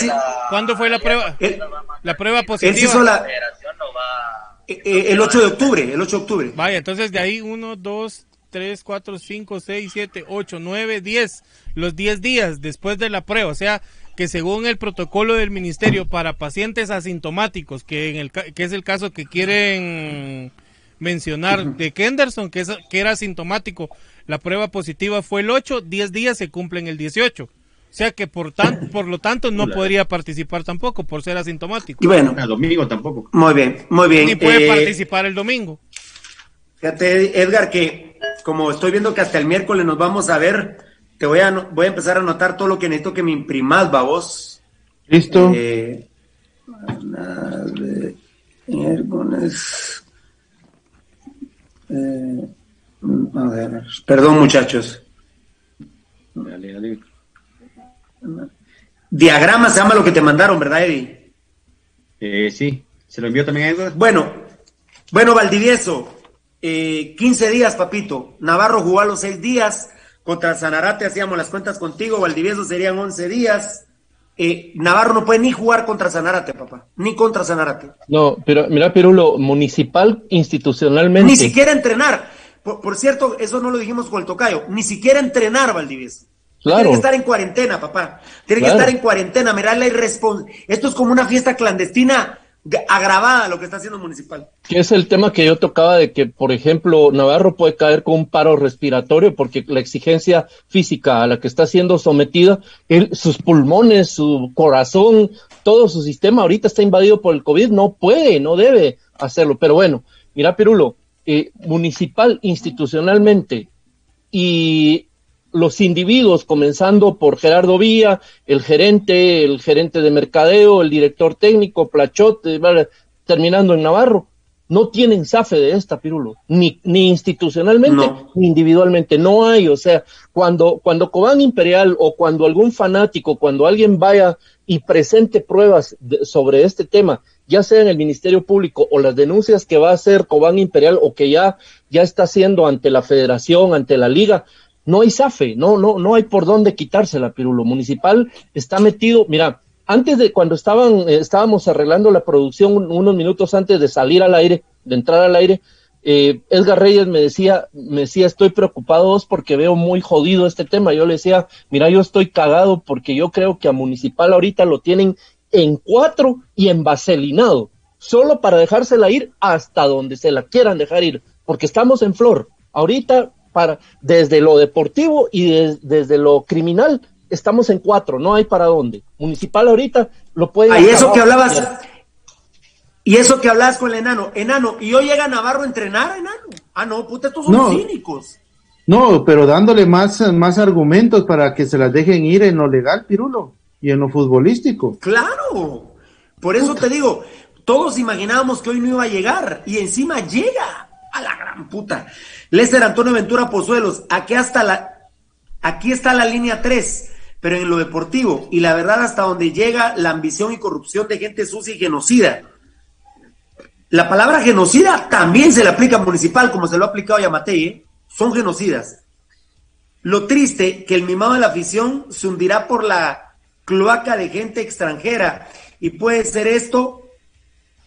[SPEAKER 10] ¿Cuándo fue la prueba? la prueba positiva. Él se hizo la...
[SPEAKER 8] Eh, eh, el 8 de octubre, el 8 de octubre.
[SPEAKER 10] Vaya, entonces de ahí 1, 2, 3, 4, 5, 6, 7, 8, 9, 10. Los 10 días después de la prueba. O sea, que según el protocolo del ministerio para pacientes asintomáticos, que, en el, que es el caso que quieren mencionar de Kenderson, que, es, que era asintomático, la prueba positiva fue el 8, 10 días se cumplen el 18. O sea que por, tan, por lo tanto no podría participar tampoco por ser asintomático.
[SPEAKER 8] Y bueno,
[SPEAKER 12] el domingo tampoco.
[SPEAKER 8] Muy bien, muy bien.
[SPEAKER 10] Ni puede eh, participar el domingo.
[SPEAKER 8] Fíjate, Edgar, que como estoy viendo que hasta el miércoles nos vamos a ver, te voy a, voy a empezar a anotar todo lo que necesito que me imprimas, babos.
[SPEAKER 11] Listo.
[SPEAKER 8] Eh, miércoles. Eh, a ver, perdón, muchachos. Diagrama se llama lo que te mandaron, ¿verdad, Eddie?
[SPEAKER 12] Eh, sí, se lo envió también a.
[SPEAKER 8] Bueno, bueno, Valdivieso, eh, 15 días, papito. Navarro jugó a los 6 días. Contra Sanarate hacíamos las cuentas contigo. Valdivieso serían 11 días. Eh, Navarro no puede ni jugar contra Sanarate, papá. Ni contra Sanarate.
[SPEAKER 9] No, pero mira, Pirulo, municipal institucionalmente.
[SPEAKER 8] Ni siquiera entrenar. Por, cierto, eso no lo dijimos con el tocayo. Ni siquiera entrenar, Valdivieso. Tiene que estar en cuarentena, papá. Tiene que estar en cuarentena. Mira la irresponsabilidad. Esto es como una fiesta clandestina agravada lo que está haciendo Municipal.
[SPEAKER 9] Que es el tema que yo tocaba de que, por ejemplo, Navarro puede caer con un paro respiratorio porque la exigencia física a la que está siendo sometida, sus pulmones, su corazón, todo su sistema ahorita está invadido por el COVID, no puede, no debe hacerlo. Pero bueno, mira, Pirulo, eh, municipal institucionalmente y los individuos, comenzando por Gerardo Vía, el gerente, el gerente de mercadeo, el director técnico, Plachote, terminando en Navarro, no tienen safe de esta, Pirulo, ni, ni institucionalmente, ni individualmente, no hay, o sea, cuando, cuando Cobán Imperial o cuando algún fanático, cuando alguien vaya y presente pruebas sobre este tema, ya sea en el Ministerio Público o las denuncias que va a hacer Cobán Imperial o que ya, ya está haciendo ante la Federación, ante la Liga, no hay zafe, no, no, no hay por dónde quitársela, Pirulo. Municipal está metido, mira, antes de cuando estaban, eh, estábamos arreglando la producción unos minutos antes de salir al aire, de entrar al aire, eh, Edgar Reyes me decía, me decía, estoy preocupado porque veo muy jodido este tema. Yo le decía, mira, yo estoy cagado porque yo creo que a Municipal ahorita lo tienen en cuatro y en vaselinado, solo para dejársela ir hasta donde se la quieran dejar ir, porque estamos en flor. Ahorita para, desde lo deportivo y desde lo criminal, estamos en cuatro, no hay para dónde. Municipal ahorita lo puede.
[SPEAKER 8] Y eso que hablabas, y eso que hablabas con el enano, enano, y hoy llega Navarro a entrenar, enano. Ah, no, puta, estos son cínicos.
[SPEAKER 11] No, pero dándole más, más argumentos para que se las dejen ir en lo legal, Pirulo, y en lo futbolístico.
[SPEAKER 8] Claro, por eso te digo, todos imaginábamos que hoy no iba a llegar, y encima llega. A la gran puta. Lester Antonio Ventura Pozuelos, aquí hasta la, aquí está la línea 3, pero en lo deportivo, y la verdad hasta donde llega la ambición y corrupción de gente sucia y genocida. La palabra genocida también se le aplica a municipal, como se lo ha aplicado a Yamatei, ¿eh? son genocidas. Lo triste que el mimado de la afición se hundirá por la cloaca de gente extranjera. Y puede ser esto,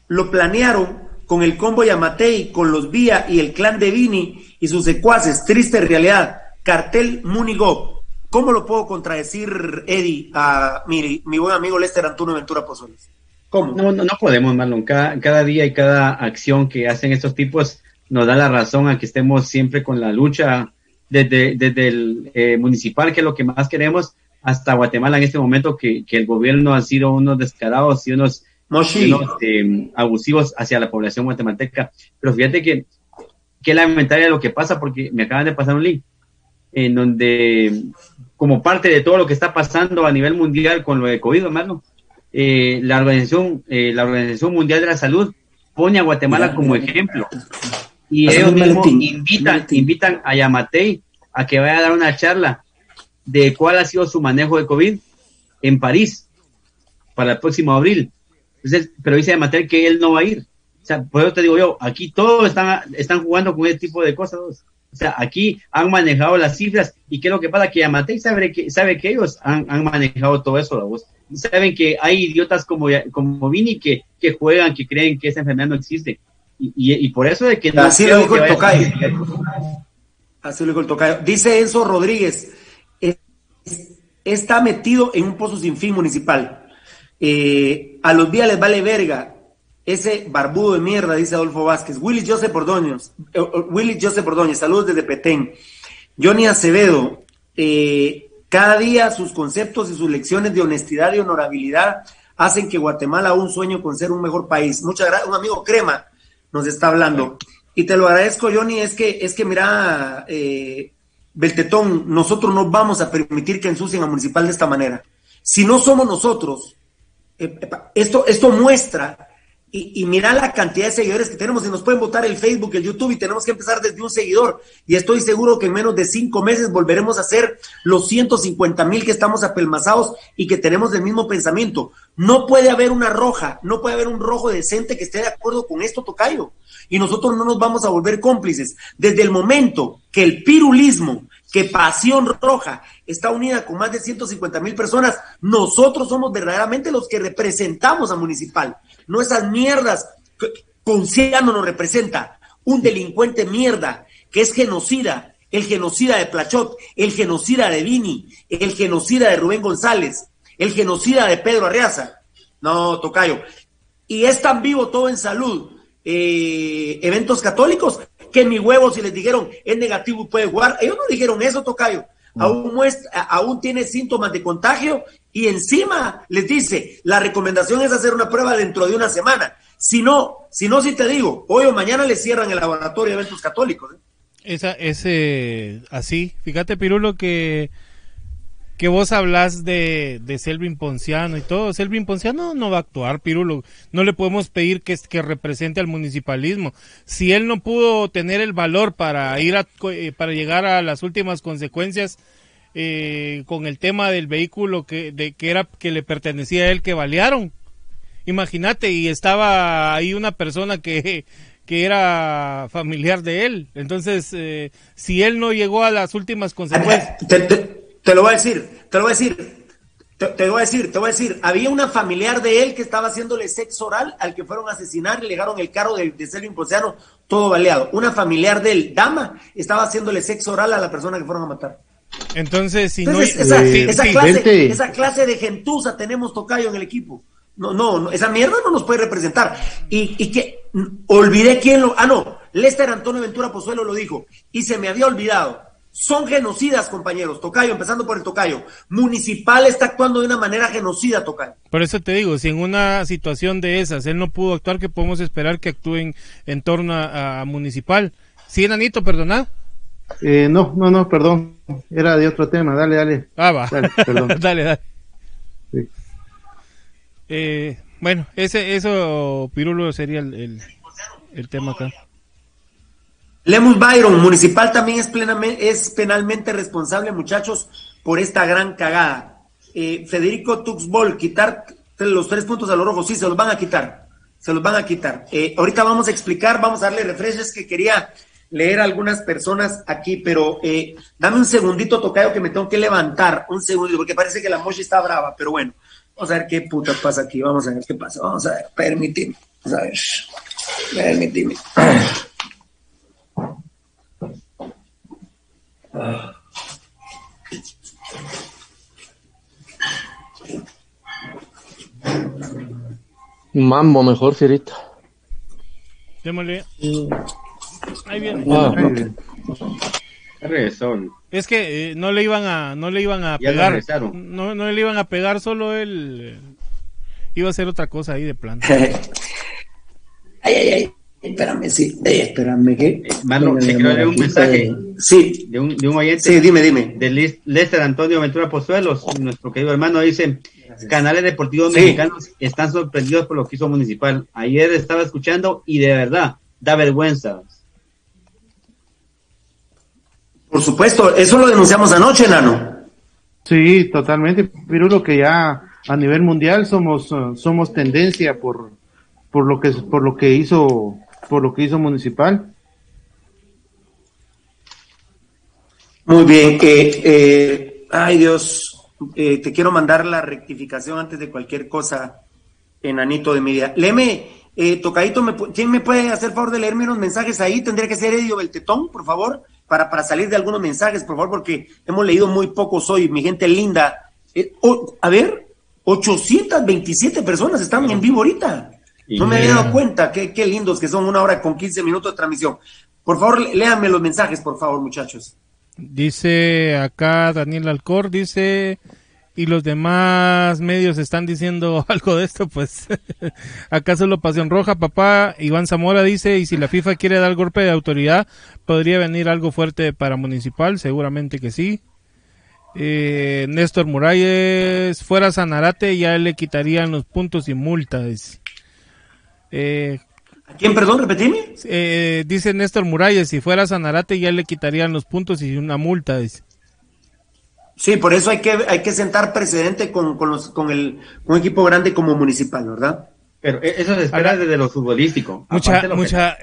[SPEAKER 8] lo planearon con el combo Yamatei, con los Vía y el clan de Vini y sus secuaces. Triste realidad. Cartel Munigo. ¿Cómo lo puedo contradecir, Eddie, a mi, mi buen amigo Lester Antonio Ventura Pozoles?
[SPEAKER 12] ¿Cómo? No, no, podemos, Marlon. Cada, cada día y cada acción que hacen estos tipos nos da la razón a que estemos siempre con la lucha desde, desde el eh, municipal, que es lo que más queremos, hasta Guatemala en este momento, que, que el gobierno ha sido unos descarados y unos, eh, abusivos hacia la población guatemalteca. Pero fíjate que, que lamentable lo que pasa, porque me acaban de pasar un link en donde, como parte de todo lo que está pasando a nivel mundial con lo de COVID, hermano, eh, la, organización, eh, la Organización Mundial de la Salud pone a Guatemala como ejemplo. Y ellos mismos invitan, invitan a Yamatei a que vaya a dar una charla de cuál ha sido su manejo de COVID en París para el próximo abril. Pero dice Yamatei que él no va a ir. O sea, por eso te digo yo, aquí todos están, están jugando con ese tipo de cosas. O sea, aquí han manejado las cifras y qué es lo que pasa, que Yamatei sabe que, sabe que ellos han, han manejado todo eso, la voz saben que hay idiotas como, como Vini que, que juegan, que creen que esa enfermedad no existe. Y, y, por eso de que no
[SPEAKER 8] Así lo dijo el tocayo. Así lo dijo el tocayo. Dice Enzo Rodríguez, está metido en un pozo sin fin municipal. Eh, a los días les vale verga. Ese barbudo de mierda, dice Adolfo Vázquez. Willy Joseph Ordóñez. Eh, Willy Joseph Ordóñez, saludos desde Petén. Johnny Acevedo, eh, cada día sus conceptos y sus lecciones de honestidad y honorabilidad hacen que Guatemala un sueño con ser un mejor país. Muchas gracias. Un amigo Crema nos está hablando. Y te lo agradezco, Johnny, es que, es que mira, Beltetón, nosotros no vamos a permitir que ensucien a Municipal de esta manera. Si no somos nosotros, esto, esto muestra y, mira la cantidad de seguidores que tenemos y nos pueden votar el Facebook, el YouTube y tenemos que empezar desde un seguidor. Y estoy seguro que en menos de cinco meses volveremos a ser los 150 mil que estamos apelmazados y que tenemos el mismo pensamiento. No puede haber una roja, no puede haber un rojo decente que esté de acuerdo con esto, Tocayo. Y nosotros no nos vamos a volver cómplices. Desde el momento que el pirulismo, que Pasión Roja está unida con más de 150 mil personas, nosotros somos verdaderamente los que representamos a Municipal no esas mierdas. Conciano nos representa un delincuente mierda que es genocida, el genocida de Plachot, el genocida de Vini, el genocida de Rubén González, el genocida de Pedro Arreaza. No, Tocayo. Y es tan vivo todo en salud, eh, eventos católicos, que mi huevo, si les dijeron es negativo puede jugar, ellos no dijeron eso, Tocayo. Aún, muestra, aún tiene síntomas de contagio y encima les dice, la recomendación es hacer una prueba dentro de una semana. Si no, si no, si te digo, hoy o mañana le cierran el laboratorio de eventos católicos. ¿eh?
[SPEAKER 10] Esa, ese, así, fíjate Pirulo que, que vos hablas de, de Selvin Ponciano y todo. Selvin Ponciano no va a actuar, Pirulo. No le podemos pedir que, que represente al municipalismo. Si él no pudo tener el valor para ir a, eh, para llegar a las últimas consecuencias, eh, con el tema del vehículo que, de, que era que le pertenecía a él que balearon. Imagínate, y estaba ahí una persona que, que era familiar de él. Entonces, eh, si él no llegó a las últimas consecuencias.
[SPEAKER 8] Te, lo voy a decir, te lo voy a decir. Te, voy a decir, te voy a decir, había una familiar de él que estaba haciéndole sexo oral al que fueron a asesinar, le llegaron el carro de, de Selvin todo baleado. Una familiar de él, dama, estaba haciéndole sexo oral a la persona que fueron a matar.
[SPEAKER 10] Entonces, si no
[SPEAKER 8] esa, clase, esa, clase, de gentuza tenemos tocayo en el equipo. No, no, esa mierda no nos puede representar. Y, y que olvidé quién lo. Ah, no, Lester Antonio Ventura Pozuelo lo dijo. Y se me había olvidado. Son genocidas, compañeros. Tocayo, empezando por el Tocayo. Municipal está actuando de una manera genocida, Tocayo.
[SPEAKER 10] Por eso te digo, si en una situación de esas él no pudo actuar, ¿qué podemos esperar que actúen en torno a, Municipal? Sí, Nanito, perdona.
[SPEAKER 11] Eh, no, no, no, perdón. Era de otro tema. Dale, dale.
[SPEAKER 10] Ah, va. Dale, perdón. dale, dale. Eh, bueno, ese, eso, Pirulo, sería el, el, tema acá.
[SPEAKER 8] Lemus Byron, Municipal también es, plenamente, es penalmente responsable, muchachos, por esta gran cagada. Eh, Federico Tuxbol, quitar los tres puntos a los rojos, sí, se los van a quitar. Se los van a quitar. Eh, ahorita vamos a explicar, vamos a darle refrescos que quería leer a algunas personas aquí, pero eh, dame un segundito, Tocayo, que me tengo que levantar. Un segundito, porque parece que la mochi está brava, pero bueno. Vamos a ver qué puta pasa aquí. Vamos a ver qué pasa. Vamos a ver. Permíteme. Vamos a ver. Permíteme.
[SPEAKER 9] Mambo mejor, Cirita.
[SPEAKER 10] Démosle. Ahí viene. Ah, Es que eh, no le iban a, no le iban a pegar. No, no le iban a pegar, solo él eh, iba a hacer otra cosa ahí de plan.
[SPEAKER 8] ay, ay, ay. Espérame, sí. Eh, espérame, ¿qué?
[SPEAKER 12] Mano, te quiero leer un mensaje.
[SPEAKER 8] Sí.
[SPEAKER 12] De un, de un oyente.
[SPEAKER 8] Sí, dime, dime.
[SPEAKER 12] De Lester Antonio Ventura Pozuelos, nuestro querido hermano, dice: Canales deportivos mexicanos están sorprendidos por lo que hizo Municipal. Ayer estaba escuchando y de verdad, da vergüenza.
[SPEAKER 8] Por supuesto, eso lo denunciamos anoche, Nano.
[SPEAKER 11] Sí, totalmente. Pero lo que ya a nivel mundial somos, uh, somos tendencia por, por lo que por lo que hizo por lo que hizo Municipal.
[SPEAKER 8] Muy bien, eh, eh, ay Dios, eh, te quiero mandar la rectificación antes de cualquier cosa, enanito de media. Léeme, eh, Tocadito, me, ¿quién me puede hacer favor de leerme unos mensajes ahí? Tendría que ser Edio Beltetón, por favor, para, para salir de algunos mensajes, por favor, porque hemos leído muy pocos hoy, mi gente linda. a ver, 827 personas están en vivo ahorita. No me había dado cuenta, qué, qué lindos que son una hora con 15 minutos de transmisión. Por favor, léanme los mensajes, por favor, muchachos.
[SPEAKER 10] Dice acá Daniel Alcor, dice, y los demás medios están diciendo algo de esto, pues acá solo Pasión Roja, papá. Iván Zamora dice, y si la FIFA quiere dar golpe de autoridad, podría venir algo fuerte para Municipal, seguramente que sí. Eh, Néstor Muralles, fuera Sanarate, ya le quitarían los puntos y multas.
[SPEAKER 8] Eh, ¿A quién, perdón, repetime?
[SPEAKER 10] Eh, dice Néstor Muralles, si fuera Sanarate ya le quitarían los puntos y una multa.
[SPEAKER 8] Sí, por eso hay que, hay que sentar precedente con, con, los, con el, un equipo grande como municipal, ¿verdad?
[SPEAKER 12] Pero e, eso se espera desde lo futbolístico.
[SPEAKER 10] Mucha, mucha,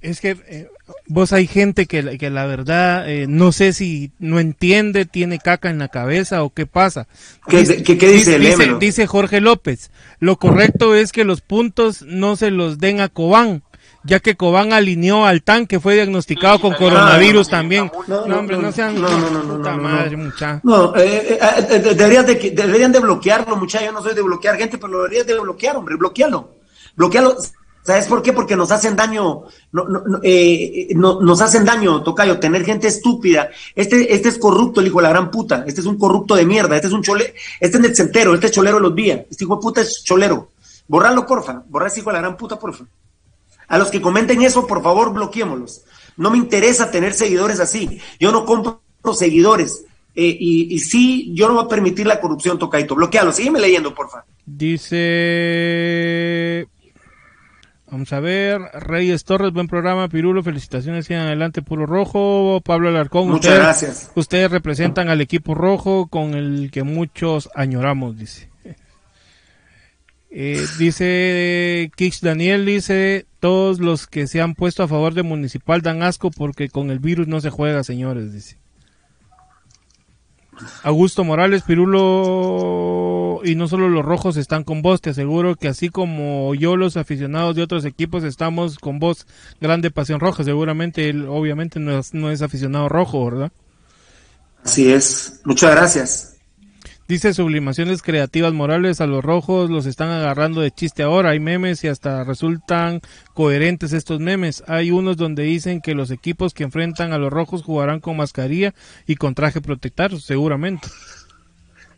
[SPEAKER 10] es que eh, vos hay gente que, que la verdad eh, no sé si no entiende, tiene caca en la cabeza o qué pasa.
[SPEAKER 8] ¿Qué dice, ¿qué, dice,
[SPEAKER 10] dice, dice Jorge López, lo correcto es que los puntos no se los den a Cobán, ya que Cobán alineó al tanque, fue diagnosticado con coronavirus también. No, hombre, no sean no, no, no, puta madre, mucha.
[SPEAKER 8] No, eh, eh, eh de, deberían de bloquearlo, muchachos. Yo no soy de bloquear gente, pero lo deberían de bloquear, hombre, bloquearlo. Bloquearlo. ¿Sabes por qué? Porque nos hacen daño, no, no, eh, no, nos hacen daño, Tocayo, tener gente estúpida. Este, este es corrupto, el hijo de la gran puta. Este es un corrupto de mierda. Este es un chole, este es centero, este es cholero de los días. Este hijo de puta es cholero. Borralo, porfa. Borra ese hijo de la gran puta, porfa. A los que comenten eso, por favor, bloqueémoslos. No me interesa tener seguidores así. Yo no compro seguidores. Eh, y, sí, yo no voy a permitir la corrupción, Tocaito. Bloquealo. Sígueme leyendo, por favor.
[SPEAKER 10] Dice. Vamos a ver. Reyes Torres, buen programa. Pirulo, felicitaciones. Sigan adelante, puro rojo. Pablo Alarcón.
[SPEAKER 8] Muchas gracias.
[SPEAKER 10] Ustedes representan al equipo rojo con el que muchos añoramos, dice. Eh, dice Kix Daniel, dice, todos los que se han puesto a favor de Municipal dan asco porque con el virus no se juega, señores, dice. Augusto Morales, Pirulo y no solo los rojos están con vos, te aseguro que así como yo los aficionados de otros equipos estamos con vos, grande pasión roja, seguramente él obviamente no es, no es aficionado rojo, ¿verdad?
[SPEAKER 8] Así es, muchas gracias.
[SPEAKER 10] Dice Sublimaciones Creativas Morales a los rojos los están agarrando de chiste ahora. Hay memes y hasta resultan coherentes estos memes. Hay unos donde dicen que los equipos que enfrentan a los rojos jugarán con mascarilla y con traje protector, seguramente.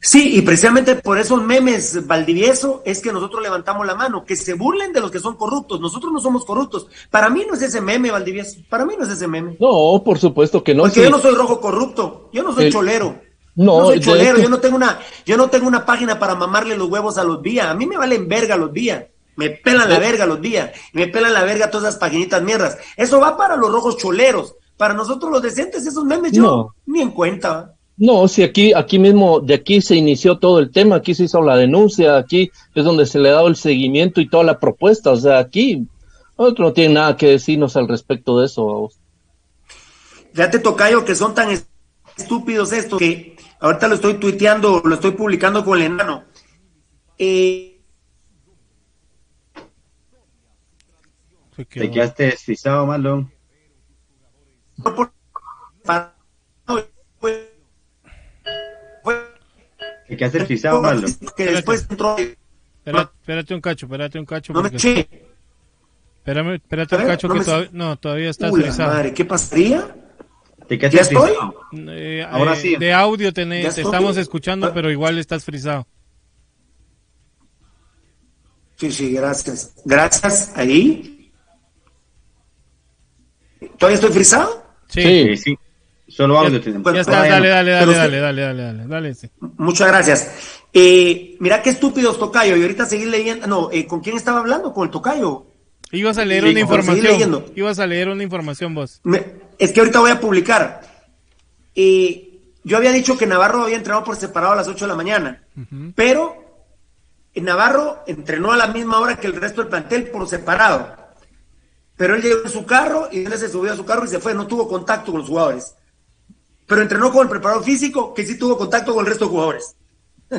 [SPEAKER 8] Sí, y precisamente por esos memes, Valdivieso, es que nosotros levantamos la mano, que se burlen de los que son corruptos. Nosotros no somos corruptos. Para mí no es ese meme, Valdivieso. Para mí no es ese meme.
[SPEAKER 9] No, por supuesto que no.
[SPEAKER 8] Porque yo no soy rojo corrupto. Yo no soy cholero. No, soy cholero, yo no tengo una, yo no tengo una página para mamarle los huevos a los días. A mí me valen verga los días. Me pelan la verga los días. Me pelan la verga todas esas paginitas mierdas. Eso va para los rojos choleros. Para nosotros los decentes, esos memes yo ni en cuenta.
[SPEAKER 9] No, si aquí, aquí mismo, de aquí se inició todo el tema, aquí se hizo la denuncia, aquí es donde se le ha dado el seguimiento y toda la propuesta. O sea, aquí otro no tiene nada que decirnos al respecto de eso.
[SPEAKER 8] Fíjate, Tocayo, que son tan estúpidos estos que ahorita lo estoy tuiteando, lo estoy publicando con el enano. Eh,
[SPEAKER 12] Te quedaste desfisado, Marlon. Te quedaste desfisado, Marlon.
[SPEAKER 8] Que después entró.
[SPEAKER 10] Espérate, un cacho, espérate un cacho. No me eché. Espérame, espérate un cacho que todavía, no, todavía estás frisado.
[SPEAKER 8] Madre, ¿qué pasaría?
[SPEAKER 12] ¿Ya estoy?
[SPEAKER 10] Eh, Ahora eh, sí. De audio te, estamos escuchando, pero igual estás frisado.
[SPEAKER 8] Sí, sí, gracias. Gracias. Ahí. ¿Todavía estoy frisado?
[SPEAKER 10] Sí,
[SPEAKER 12] sí. Solo audio tenemos.
[SPEAKER 10] ya está, dale, dale, dale, dale, dale, dale, dale, dale,
[SPEAKER 8] Muchas gracias. Eh, mira qué estúpidos Tocayo. Y ahorita seguir leyendo. No, eh, ¿con quién estaba hablando? Con el Tocayo.
[SPEAKER 10] Ibas a leer una información. Ibas a leer una información vos.
[SPEAKER 8] Es que ahorita voy a publicar. Eh, yo había dicho que Navarro había entrenado por separado a las 8 de la mañana. Pero Navarro entrenó a la misma hora que el resto del plantel por separado. Pero él llegó en su carro y él se subió a su carro y se fue. No tuvo contacto con los jugadores pero entrenó con el preparador físico que sí tuvo contacto con el resto de jugadores.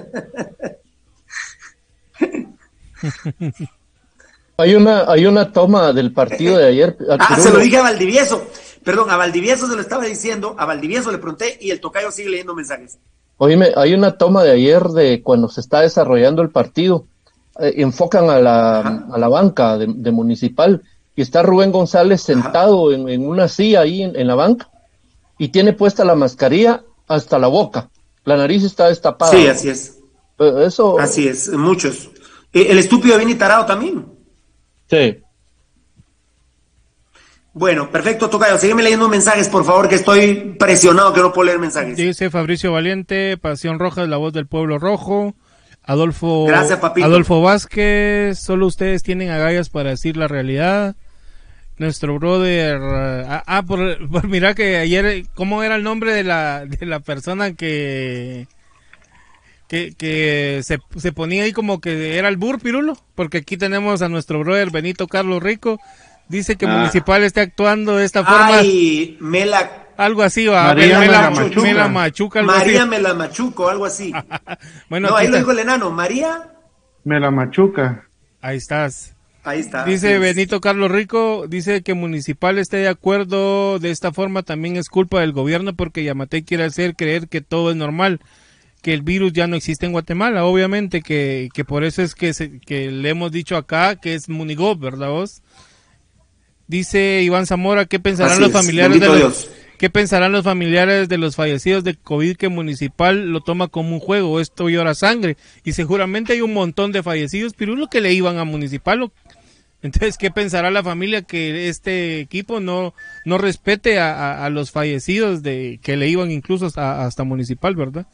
[SPEAKER 9] hay una, hay una toma del partido de ayer.
[SPEAKER 8] Ah, se lo dije a Valdivieso. Perdón, a Valdivieso se lo estaba diciendo, a Valdivieso le pregunté y el tocayo sigue leyendo mensajes.
[SPEAKER 9] Oíme, hay una toma de ayer de cuando se está desarrollando el partido. Eh, enfocan a la, a la banca de, Municipal y está Rubén González sentado en, una silla ahí en la banca y tiene puesta la mascarilla hasta la boca. La nariz está destapada.
[SPEAKER 8] Sí, así es.
[SPEAKER 9] Eh, eso.
[SPEAKER 8] Así es, muchos. Eh, el estúpido viene tarado también.
[SPEAKER 9] Sí.
[SPEAKER 8] Bueno, perfecto, Tocayo. Sígueme leyendo mensajes, por favor, que estoy presionado que no puedo leer mensajes.
[SPEAKER 10] Dice Fabricio Valiente, Pasión Roja es la voz del pueblo rojo. Adolfo,
[SPEAKER 8] Gracias.
[SPEAKER 10] Adolfo Vázquez, solo ustedes tienen agallas para decir la realidad nuestro brother ah, ah por, por mira que ayer cómo era el nombre de la de la persona que que, que se, se ponía ahí como que era el bur pirulo porque aquí tenemos a nuestro brother Benito Carlos Rico dice que ah. municipal está actuando de esta forma.
[SPEAKER 8] Ay, Mela
[SPEAKER 10] algo así va.
[SPEAKER 8] María Mela, Machuca. María Mela Machuco algo así. Bueno no ahí lo dijo el enano. María.
[SPEAKER 11] Mela Machuca.
[SPEAKER 10] Ahí estás.
[SPEAKER 8] Ahí está.
[SPEAKER 10] Dice Benito Carlos Rico, dice que Municipal esté de acuerdo de esta forma también es culpa del gobierno porque Yamate quiere hacer creer que todo es normal, que el virus ya no existe en Guatemala, obviamente que, que por eso es que, que le hemos dicho acá que es Munigov, ¿verdad vos? Dice Iván Zamora, ¿qué pensarán los familiares de los, ¿Qué pensarán los familiares de los fallecidos de COVID que Municipal lo toma como un juego? Esto llora sangre. Y seguramente hay un montón de fallecidos, pero lo que le iban a Municipal entonces, ¿qué pensará la familia que este equipo no, no respete a, los fallecidos de que le iban incluso hasta, municipal, verdad?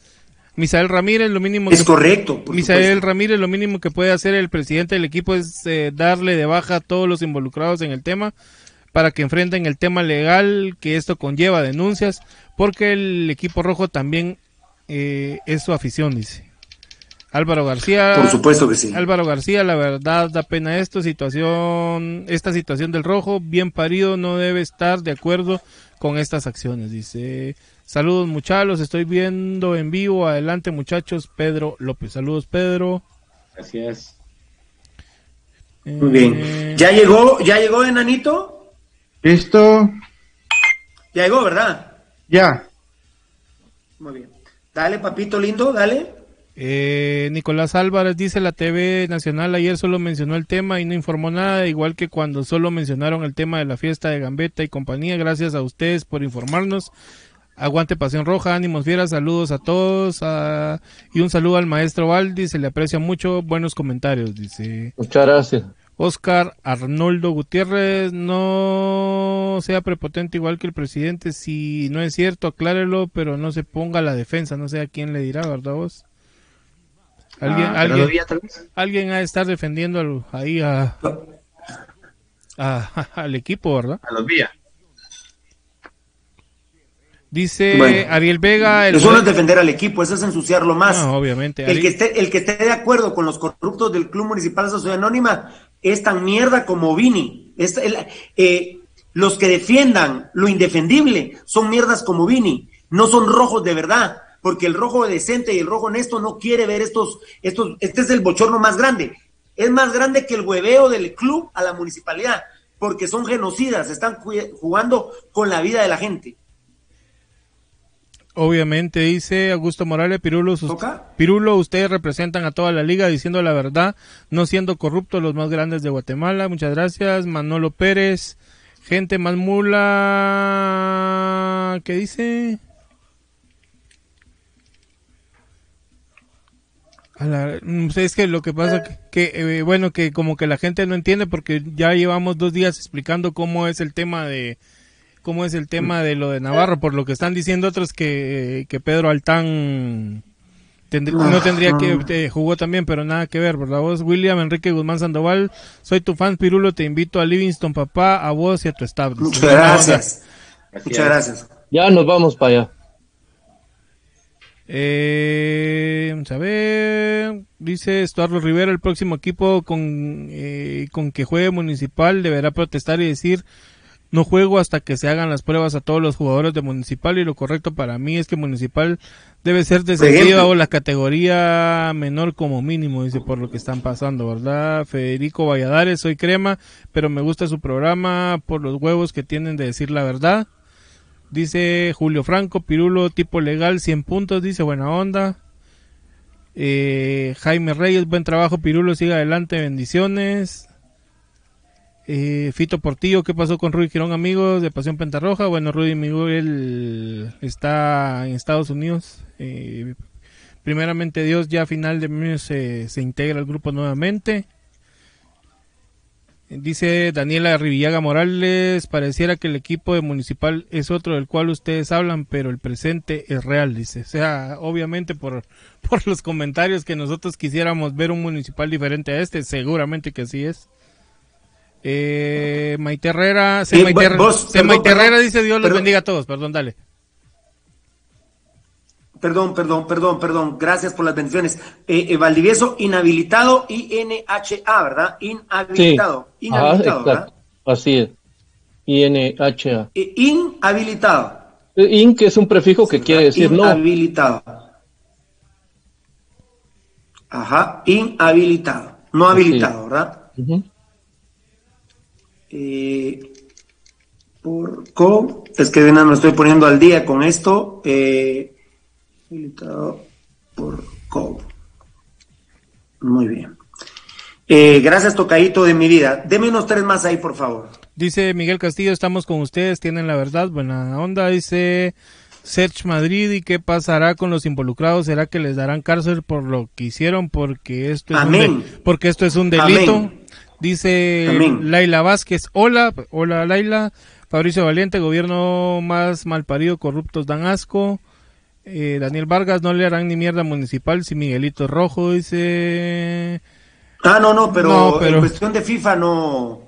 [SPEAKER 10] Misael Ramírez, lo mínimo
[SPEAKER 8] es correcto.
[SPEAKER 10] Misael Ramírez, lo mínimo que puede hacer el presidente del equipo es eh, darle de baja a todos los involucrados en el tema para que enfrenten el tema legal que esto conlleva denuncias, porque el equipo rojo también eh, es su afición, dice. Álvaro García.
[SPEAKER 8] Por supuesto que sí.
[SPEAKER 10] Álvaro García, la verdad da pena esto, situación, esta situación del rojo, bien parido, no debe estar de acuerdo con estas acciones, dice. Saludos muchachos, estoy viendo en vivo, adelante muchachos, Pedro López. Saludos Pedro.
[SPEAKER 12] Gracias.
[SPEAKER 8] Muy bien. Eh, ¿Ya llegó, ya llegó Enanito?
[SPEAKER 11] Listo.
[SPEAKER 8] Ya llegó, ¿verdad?
[SPEAKER 11] Ya.
[SPEAKER 8] Muy bien. Dale, papito lindo, dale.
[SPEAKER 10] Eh, Nicolás Álvarez dice la TV Nacional ayer solo mencionó el tema y no informó nada, igual que cuando solo mencionaron el tema de la fiesta de Gambetta y compañía. Gracias a ustedes por informarnos. Aguante Pasión Roja, ánimos fieras, saludos a todos y un saludo al maestro Valdi, se le aprecia mucho, buenos comentarios, dice.
[SPEAKER 9] Muchas gracias.
[SPEAKER 10] Oscar Arnoldo Gutiérrez, no sea prepotente igual que el presidente, si no es cierto, aclárelo, pero no se ponga a la defensa, no sé a quién le dirá, ¿verdad vos? Alguien, ah, alguien, alguien ha de estar defendiendo ahí a, al equipo, ¿verdad?
[SPEAKER 12] A los vías.
[SPEAKER 10] Dice Ariel Vega.
[SPEAKER 8] eso no es defender al equipo, eso es ensuciarlo más.
[SPEAKER 10] obviamente.
[SPEAKER 8] El que, esté, el que esté de acuerdo con los corruptos del Club Municipal de Sociedad Anónima es tan mierda como Vini. Es, eh, Los que defiendan lo indefendible son mierdas como Vini, no son rojos de verdad, porque el rojo decente y el rojo honesto no quiere ver estos, estos, este es el bochorno más grande. Es más grande que el hueveo del club a la municipalidad, porque son genocidas, están jugando con la vida de la gente.
[SPEAKER 10] Obviamente, dice Augusto Morales, Pirulo, Pirulo, ustedes representan a toda la liga diciendo la verdad, no siendo corruptos los más grandes de Guatemala. Muchas gracias. Manolo Pérez, gente más mula, ¿qué dice? Mm, es que lo que pasa que, eh, bueno que como que la gente no entiende porque ya llevamos dos días explicando cómo es el tema de cómo es el tema de lo de Navarro, por lo que están diciendo otros que, que Pedro Altán no tendría que eh, jugó también, pero nada que ver, ¿verdad? Vos, William Enrique Guzmán Sandoval, soy tu fan Pirulo, te invito a Livingston, papá, a vos y a tu staff.
[SPEAKER 8] Muchas gracias. Muchas gracias.
[SPEAKER 9] Ya nos vamos para allá.
[SPEAKER 10] Eh, vamos a ver, dice Estuardo Rivera, el próximo equipo con, eh, con que juegue Municipal deberá protestar y decir no juego hasta que se hagan las pruebas a todos los jugadores de Municipal y lo correcto para mí es que Municipal debe ser descendido o la categoría menor como mínimo, dice por lo que están pasando, ¿verdad? Federico Valladares, soy crema, pero me gusta su programa por los huevos que tienen de decir la verdad. Dice Julio Franco, Pirulo, tipo legal, 100 puntos, dice buena onda. Eh, Jaime Reyes, buen trabajo, Pirulo, siga adelante, bendiciones. Eh, Fito Portillo, ¿qué pasó con Rudy Girón, amigos de Pasión Pentarroja? Bueno, Rudy Miguel está en Estados Unidos. Eh, primeramente Dios, ya a final de mes se, se integra al grupo nuevamente. Dice Daniela Rivillaga Morales, pareciera que el equipo de Municipal es otro del cual ustedes hablan, pero el presente es real, dice. O sea, obviamente por, por los comentarios que nosotros quisiéramos ver un Municipal diferente a este, seguramente que así es. Eh, Maite Herrera, Herrera dice Dios los bendiga a todos, perdón, dale.
[SPEAKER 8] Perdón, perdón, perdón, perdón, gracias por las bendiciones. Eh, eh Valdivieso, inhabilitado, INHA, ¿verdad? Inhabilitado, inhabilitado, ¿verdad?
[SPEAKER 9] Así es, INHA.
[SPEAKER 8] Eh, inhabilitado.
[SPEAKER 9] Eh, in, que es un prefijo que quiere decir
[SPEAKER 8] no. Inhabilitado. Ajá, inhabilitado, no habilitado, ¿verdad? Eh, por co, es que no me estoy poniendo al día con esto. Eh, por co. Muy bien. Eh, gracias, tocadito de mi vida. Deme unos tres más ahí, por favor.
[SPEAKER 10] Dice Miguel Castillo, estamos con ustedes, tienen la verdad, buena onda. Dice Search Madrid, ¿y qué pasará con los involucrados? ¿Será que les darán cárcel por lo que hicieron? Porque esto es, Un, porque esto es un delito. Dice Laila Vázquez, hola, hola Laila. Fabricio Valiente, gobierno más malparido, corruptos dan asco. Eh, Daniel Vargas, no le harán ni mierda municipal si Miguelito Rojo dice...
[SPEAKER 8] Ah, no, no, pero, en cuestión de FIFA no...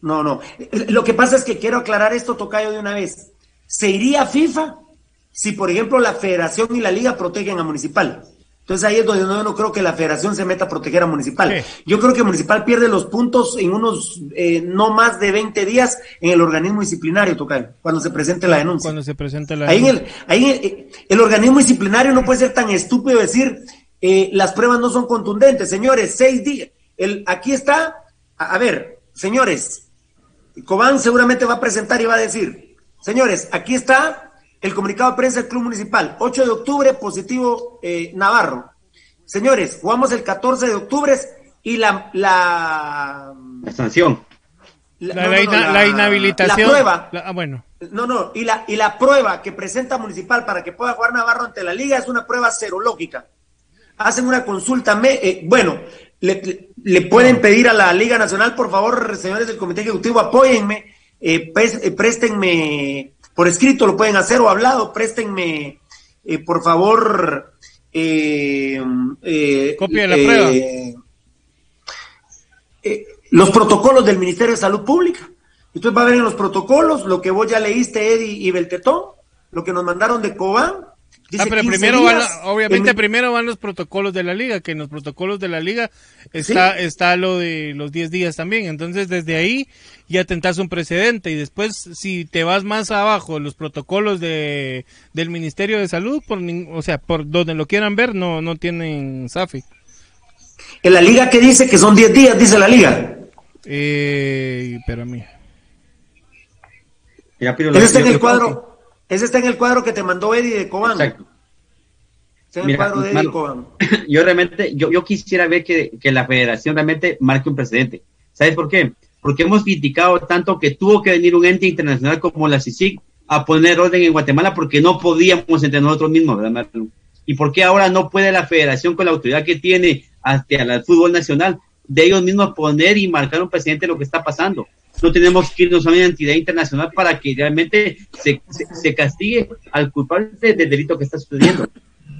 [SPEAKER 8] No, no. Lo que pasa es que quiero aclarar esto, Tocayo, de una vez. ¿Se iría a FIFA si, por ejemplo, la federación y la liga protegen a municipal? Entonces ahí es donde yo no creo que la federación se meta a proteger a Municipal. Yo creo que Municipal pierde los puntos en unos eh, no más de 20 días en el organismo disciplinario, Tocayo, cuando se presente la denuncia.
[SPEAKER 10] Cuando se presente la
[SPEAKER 8] ahí denuncia. ahí eh, el, organismo disciplinario no puede ser tan estúpido decir eh, las pruebas no son contundentes. Señores, seis días. El, aquí está, a, a ver, señores, Cobán seguramente va a presentar y va a decir, señores, aquí está el comunicado de prensa del Club Municipal, 8 de octubre, positivo eh, Navarro. Señores, jugamos el 14 de octubre y la...
[SPEAKER 12] La, sanción.
[SPEAKER 10] La, inhabilitación.
[SPEAKER 8] La prueba.
[SPEAKER 10] ah, bueno.
[SPEAKER 8] No, no, y la, y la prueba que presenta Municipal para que pueda jugar Navarro ante la liga es una prueba serológica. Hacen una consulta, me, eh, bueno, le, le, pueden pedir a la Liga Nacional, por favor, señores del Comité Ejecutivo, apóyenme, eh, préstenme por escrito lo pueden hacer o hablado, préstenme, eh, por favor, eh,
[SPEAKER 10] eh, copia de la prueba.
[SPEAKER 8] los protocolos del Ministerio de Salud Pública. Entonces va a ver en los protocolos lo que vos ya leíste, Eddie y Beltetón, lo que nos mandaron de Cobán,
[SPEAKER 10] ah, pero primero van, obviamente primero van los protocolos de la liga, que en los protocolos de la liga está, está lo de los 10 días también. Entonces, desde ahí ya tentás un precedente y después, si te vas más abajo, los protocolos de, del Ministerio de Salud, por, o sea, por donde lo quieran ver, no, no tienen SAFI.
[SPEAKER 8] ¿En la liga qué dice? Que son 10 días, dice la liga.
[SPEAKER 10] Eh, pero a mí.
[SPEAKER 8] Está en el cuadro. Ese está en el cuadro que te mandó Eddie de Cobán. Exacto.
[SPEAKER 12] en el cuadro de Eddie Cobán. Yo realmente, yo, yo quisiera ver que, que, la federación realmente marque un precedente. ¿Sabes por qué? Porque hemos criticado tanto que tuvo que venir un ente internacional como la CICIG a poner orden en Guatemala porque no podíamos entre nosotros mismos, ¿verdad, ¿Y por qué ahora no puede la federación con la autoridad que tiene hacia el fútbol nacional de ellos mismos poner y marcar un presidente lo que está pasando? No tenemos que irnos a una entidad internacional para que realmente se, se, castigue al culpable del delito que está sucediendo.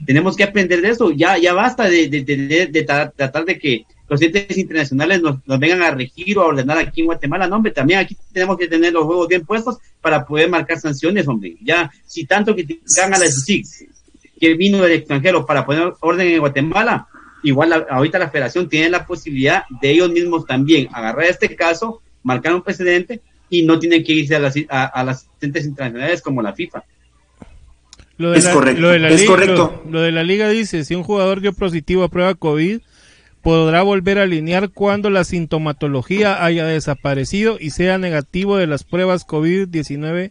[SPEAKER 12] Tenemos que aprender de eso. Ya, ya basta de, de, de, tratar de que los entes internacionales nos, nos, vengan a regir o a ordenar aquí en Guatemala. No, hombre, también aquí tenemos que tener los juegos bien puestos para poder marcar sanciones, hombre. Ya, si tanto critican a la SIC, que vino del extranjero para poner orden en Guatemala, igual ahorita la federación tiene la posibilidad de ellos mismos también agarrar este caso, marcar un precedente y no tienen que irse a las, a, las entes internacionales como la FIFA.
[SPEAKER 10] es correcto. Lo de la es liga, correcto. Lo, de la liga dice, si un jugador dio positivo a prueba COVID, podrá volver a alinear cuando la sintomatología haya desaparecido y sea negativo de las pruebas COVID-19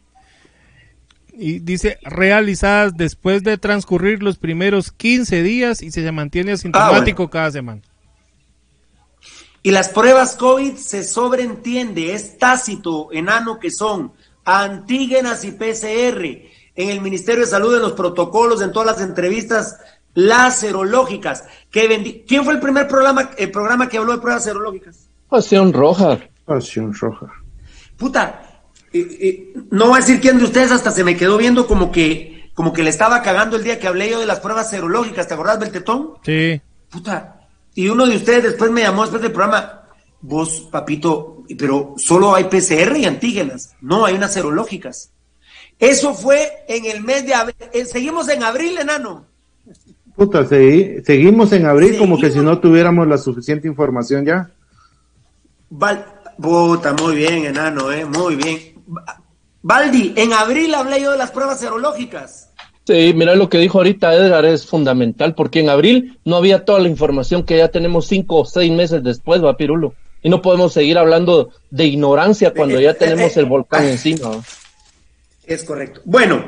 [SPEAKER 10] y dice realizadas después de transcurrir los primeros 15 días y se mantiene asintomático ah, cada semana.
[SPEAKER 8] Y las pruebas COVID se sobreentiende, es tácito, enano que son antígenas y PCR. En el Ministerio de Salud, en los protocolos, en todas las entrevistas, las serológicas. ¿Quién fue el primer programa, el programa que habló de pruebas serológicas?
[SPEAKER 9] Pasión Roja. Pasión Roja.
[SPEAKER 8] Puta, no voy a decir quién de ustedes hasta se me quedó viendo como que, como que le estaba cagando el día que hablé yo de las pruebas serológicas. ¿Te acordás, Beltetón?
[SPEAKER 10] Sí.
[SPEAKER 8] Puta. Y uno de ustedes después me llamó después del programa. Vos, papito, pero solo hay PCR y antígenas. No, hay unas serológicas. Eso fue en el mes de abril. Eh, seguimos en abril, enano.
[SPEAKER 11] Puta, seguimos en abril como que si no tuviéramos la suficiente información ya.
[SPEAKER 8] Val, puta, muy bien, enano, eh, muy bien. Baldi, en abril hablé yo de las pruebas serológicas.
[SPEAKER 9] Sí, mira lo que dijo ahorita Edgar es fundamental, porque en abril no había toda la información que ya tenemos cinco o seis meses después, va Pirulo. Y no podemos seguir hablando de ignorancia cuando ya tenemos el volcán encima.
[SPEAKER 8] Es correcto. Bueno,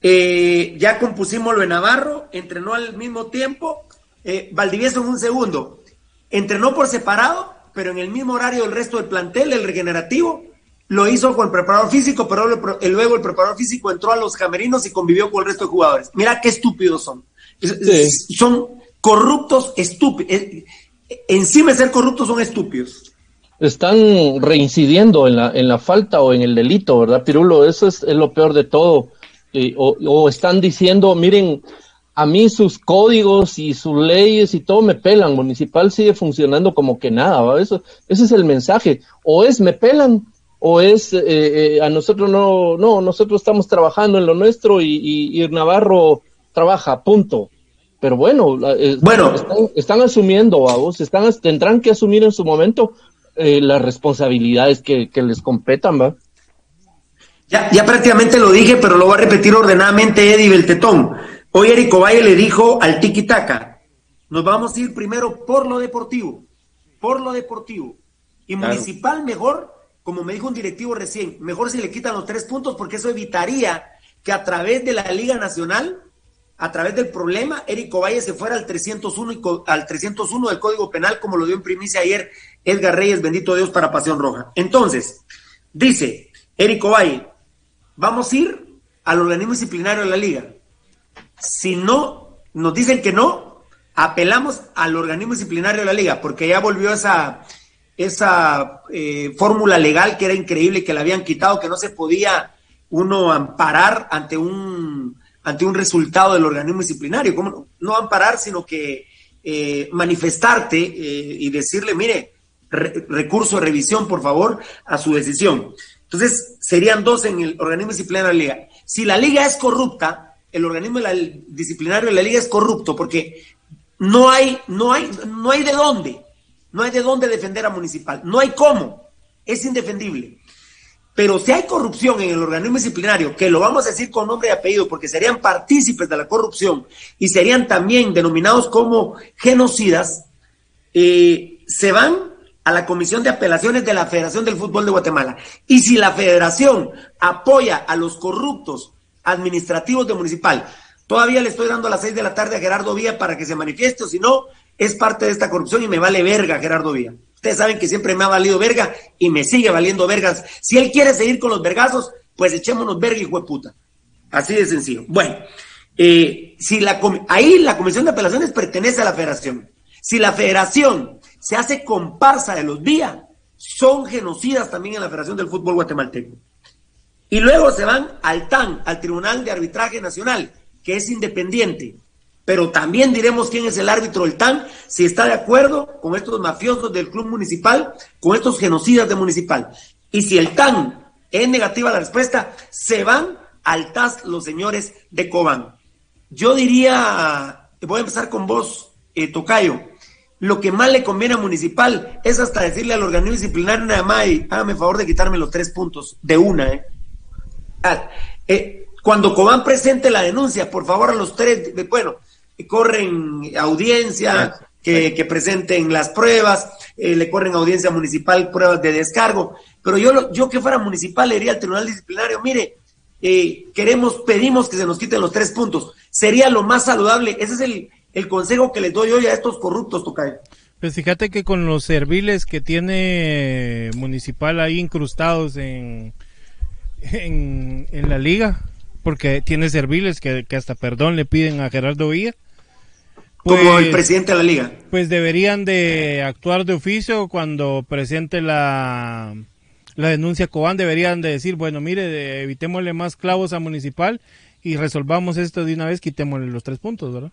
[SPEAKER 8] eh, ya compusimos lo de Navarro, entrenó al mismo tiempo. Eh, Valdivieso en un segundo. Entrenó por separado, pero en el mismo horario del resto del plantel, el regenerativo lo hizo con el preparador físico, pero luego el preparador físico entró a los camerinos y convivió con el resto de jugadores. Mira qué estúpidos son. Son corruptos, estúpidos. Eh, encima de ser corruptos son estúpidos.
[SPEAKER 9] Están reincidiendo en la, en la falta o en el delito, ¿verdad, Pirulo? Eso es, lo peor de todo. Eh, o, están diciendo, miren, a mí sus códigos y sus leyes y todo me pelan. Municipal sigue funcionando como que nada, Eso, ese es el mensaje. O es me pelan o es eh, eh, a nosotros no, no, nosotros estamos trabajando en lo nuestro y, Navarro trabaja, punto. Pero bueno, eh, bueno. Están, asumiendo, a vos, están, tendrán que asumir en su momento las responsabilidades que, les competan, ¿va?
[SPEAKER 8] Ya, ya prácticamente lo dije, pero lo voy a repetir ordenadamente Eddie Beltetón. Hoy Eric Valle le dijo al Tiki Taka, nos vamos a ir primero por lo deportivo, por lo deportivo. Y municipal mejor como me dijo un directivo recién, mejor si le quitan los tres puntos porque eso evitaría que a través de la Liga Nacional, a través del problema, Eric Valle se fuera al 301, y al 301 del Código Penal, como lo dio en primicia ayer Edgar Reyes, bendito Dios, para Pasión Roja. Entonces, dice Eric Valle, vamos a ir al organismo disciplinario de la Liga. Si no, nos dicen que no, apelamos al organismo disciplinario de la Liga, porque ya volvió esa esa eh, fórmula legal que era increíble, que la habían quitado, que no se podía uno amparar ante un, ante un resultado del organismo disciplinario. ¿Cómo no? amparar, sino que eh, manifestarte eh, y decirle, mire, recurso revisión, por favor, a su decisión. Entonces, serían dos en el organismo disciplinario de la liga. Si la liga es corrupta, el organismo disciplinario de la liga es corrupto, porque no hay, no hay, no hay de dónde, no hay de dónde defender a Municipal, no hay cómo, es indefendible. Pero si hay corrupción en el organismo disciplinario, que lo vamos a decir con nombre y apellido, porque serían partícipes de la corrupción y serían también denominados como genocidas, eh, se van a la Comisión de Apelaciones de la Federación del Fútbol de Guatemala. Y si la federación apoya a los corruptos administrativos de municipal, todavía le estoy dando a las seis de la tarde a Gerardo Vía para que se manifieste, o si no, es parte de esta corrupción y me vale verga Gerardo Vía. Ustedes saben que siempre me ha valido verga y me sigue valiendo vergas. Si él quiere seguir con los vergazos, pues echémonos verga, hijo de puta. Así de sencillo. Bueno, eh, si la, ahí la Comisión de Apelaciones pertenece a la federación. Si la federación se hace comparsa de los días, son genocidas también en la Federación del Fútbol Guatemalteco. Y luego se van al TAN, al Tribunal de Arbitraje Nacional, que es independiente pero también diremos quién es el árbitro del TAN, si está de acuerdo con estos mafiosos del club municipal, con estos genocidas de municipal. Y si el TAN es negativa la respuesta, se van al TAS los señores de Cobán. Yo diría, voy a empezar con vos, eh, Tocayo, lo que más le conviene a Municipal es hasta decirle al organismo disciplinario nada más, hágame favor de quitarme los tres puntos de una, ¿eh? Ah, eh cuando Cobán presente la denuncia, por favor a los tres, bueno, corren audiencia, que, presenten las pruebas, eh, le corren audiencia municipal pruebas de descargo. Pero yo, yo que fuera municipal le diría al tribunal disciplinario, mire, eh, queremos, pedimos que se nos quiten los tres puntos. Sería lo más saludable. Ese es el, el consejo que les doy hoy a estos corruptos, Tocay.
[SPEAKER 10] Pues fíjate que con los serviles que tiene municipal ahí incrustados en, en, en la liga, porque tiene serviles que, que, hasta perdón le piden a Gerardo Villa,
[SPEAKER 8] como el pues, presidente de la liga.
[SPEAKER 10] Pues deberían de actuar de oficio cuando presente la, la denuncia Cobán, deberían de decir, bueno, mire, evitémosle más clavos a Municipal y resolvamos esto de una vez, quitémosle los tres puntos, ¿verdad?